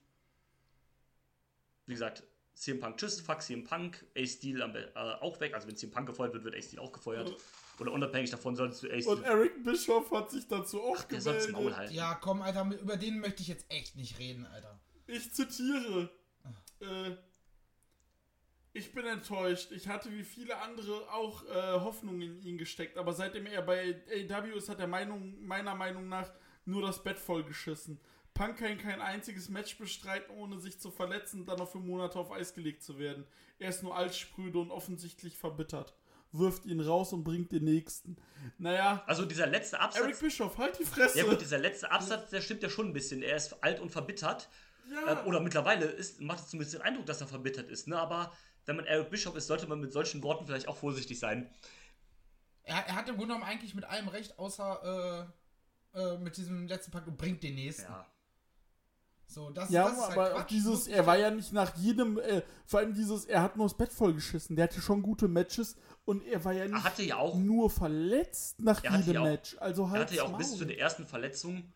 Wie gesagt, CM Punk tschüss, fuck CM Punk, A-Steel am be- äh, auch weg. Also wenn CM Punk gefeuert wird, wird A-Steel auch gefeuert. Oder unabhängig davon solltest du Und A-Steel... Eric Bischoff hat sich dazu auch soll das Maul gemeldet. halten. Ja, komm, Alter, über den möchte ich jetzt echt nicht reden, Alter. Ich zitiere. Äh, ich bin enttäuscht. Ich hatte wie viele andere auch äh, Hoffnung in ihn gesteckt, aber seitdem er bei AW ist, hat er Meinung, meiner Meinung nach nur das Bett vollgeschissen. Punk kann kein einziges Match bestreiten, ohne sich zu verletzen und dann noch für Monate auf Eis gelegt zu werden. Er ist nur altsprüde und offensichtlich verbittert. Wirft ihn raus und bringt den nächsten. Naja, Also dieser letzte Absatz... Eric Bischoff, halt die Fresse. Ja gut, dieser letzte Absatz, der stimmt ja schon ein bisschen. Er ist alt und verbittert. Ja. Äh, oder mittlerweile ist, macht es zumindest den Eindruck, dass er verbittert ist. Ne? Aber wenn man Eric Bischoff ist, sollte man mit solchen Worten vielleicht auch vorsichtig sein. Er, er hat im Grunde genommen eigentlich mit allem recht, außer äh, äh, mit diesem letzten Pakt und bringt den nächsten. Ja. So, das, Ja, das ist halt aber auch Quatsch. dieses, er war ja nicht nach jedem, äh, vor allem dieses, er hat nur das Bett vollgeschissen. Der hatte schon gute Matches und er war ja nicht hatte ja auch- nur verletzt nach Er hatte jedem auch- Match. Also halt Er hatte ja auch bis zu der ersten Verletzung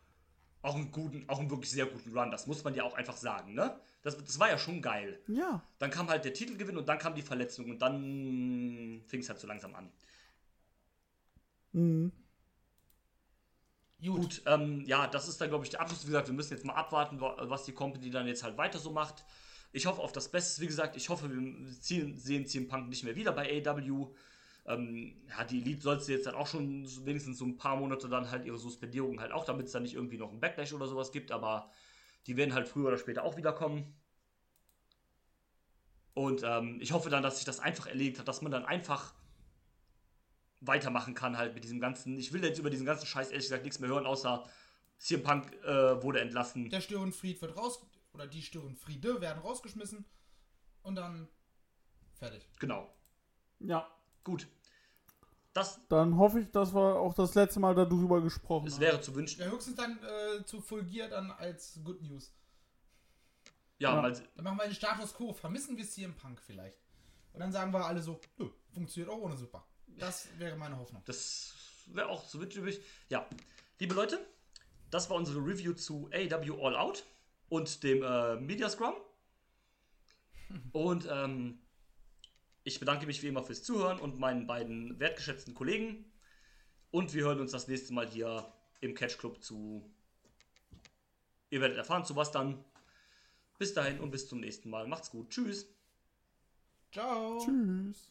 auch einen guten, auch einen wirklich sehr guten Run. Das muss man ja auch einfach sagen, ne? Das, das war ja schon geil. Ja. Dann kam halt der Titelgewinn und dann kam die Verletzung und dann fing es halt so langsam an. Gut. Gut, ähm, ja, das ist dann, glaube ich, der Abschluss. Wie gesagt, wir müssen jetzt mal abwarten, wa- was die Company dann jetzt halt weiter so macht. Ich hoffe auf das Beste. Wie gesagt, ich hoffe, wir ziehen, sehen CM Punk nicht mehr wieder bei AW. Ähm, ja, die Elite sollte jetzt dann auch schon wenigstens so ein paar Monate dann halt ihre Suspendierung halt auch, damit es dann nicht irgendwie noch einen Backlash oder sowas gibt, aber die werden halt früher oder später auch wiederkommen. Und ähm, ich hoffe dann, dass sich das einfach erledigt hat, dass man dann einfach weitermachen kann halt mit diesem ganzen. Ich will jetzt über diesen ganzen Scheiß ehrlich gesagt nichts mehr hören, außer CM Punk äh, wurde entlassen. Der Störenfried wird raus, oder die Störenfriede werden rausgeschmissen und dann fertig. Genau. Ja. Gut. Das, Dann hoffe ich, dass wir auch das letzte Mal darüber gesprochen es haben. wäre zu wünschen. Ja, höchstens dann äh, zu Full Gear dann als Good News. Ja, Ja. mal, Dann machen wir den Status Quo. Vermissen wir CM Punk vielleicht? Und dann sagen wir alle so, nö, funktioniert auch ohne super. Das wäre meine Hoffnung. das wäre auch zu wünschen übrig. Ja, liebe Leute, das war unsere Review zu AW All Out und dem äh, Media Scrum. Und ähm, ich bedanke mich wie immer fürs Zuhören und meinen beiden wertgeschätzten Kollegen. Und wir hören uns das nächste Mal hier im Catch Club zu. Ihr werdet erfahren, zu was dann. Bis dahin und bis zum nächsten Mal. Macht's gut. Tschüss. Ciao. Tschüss.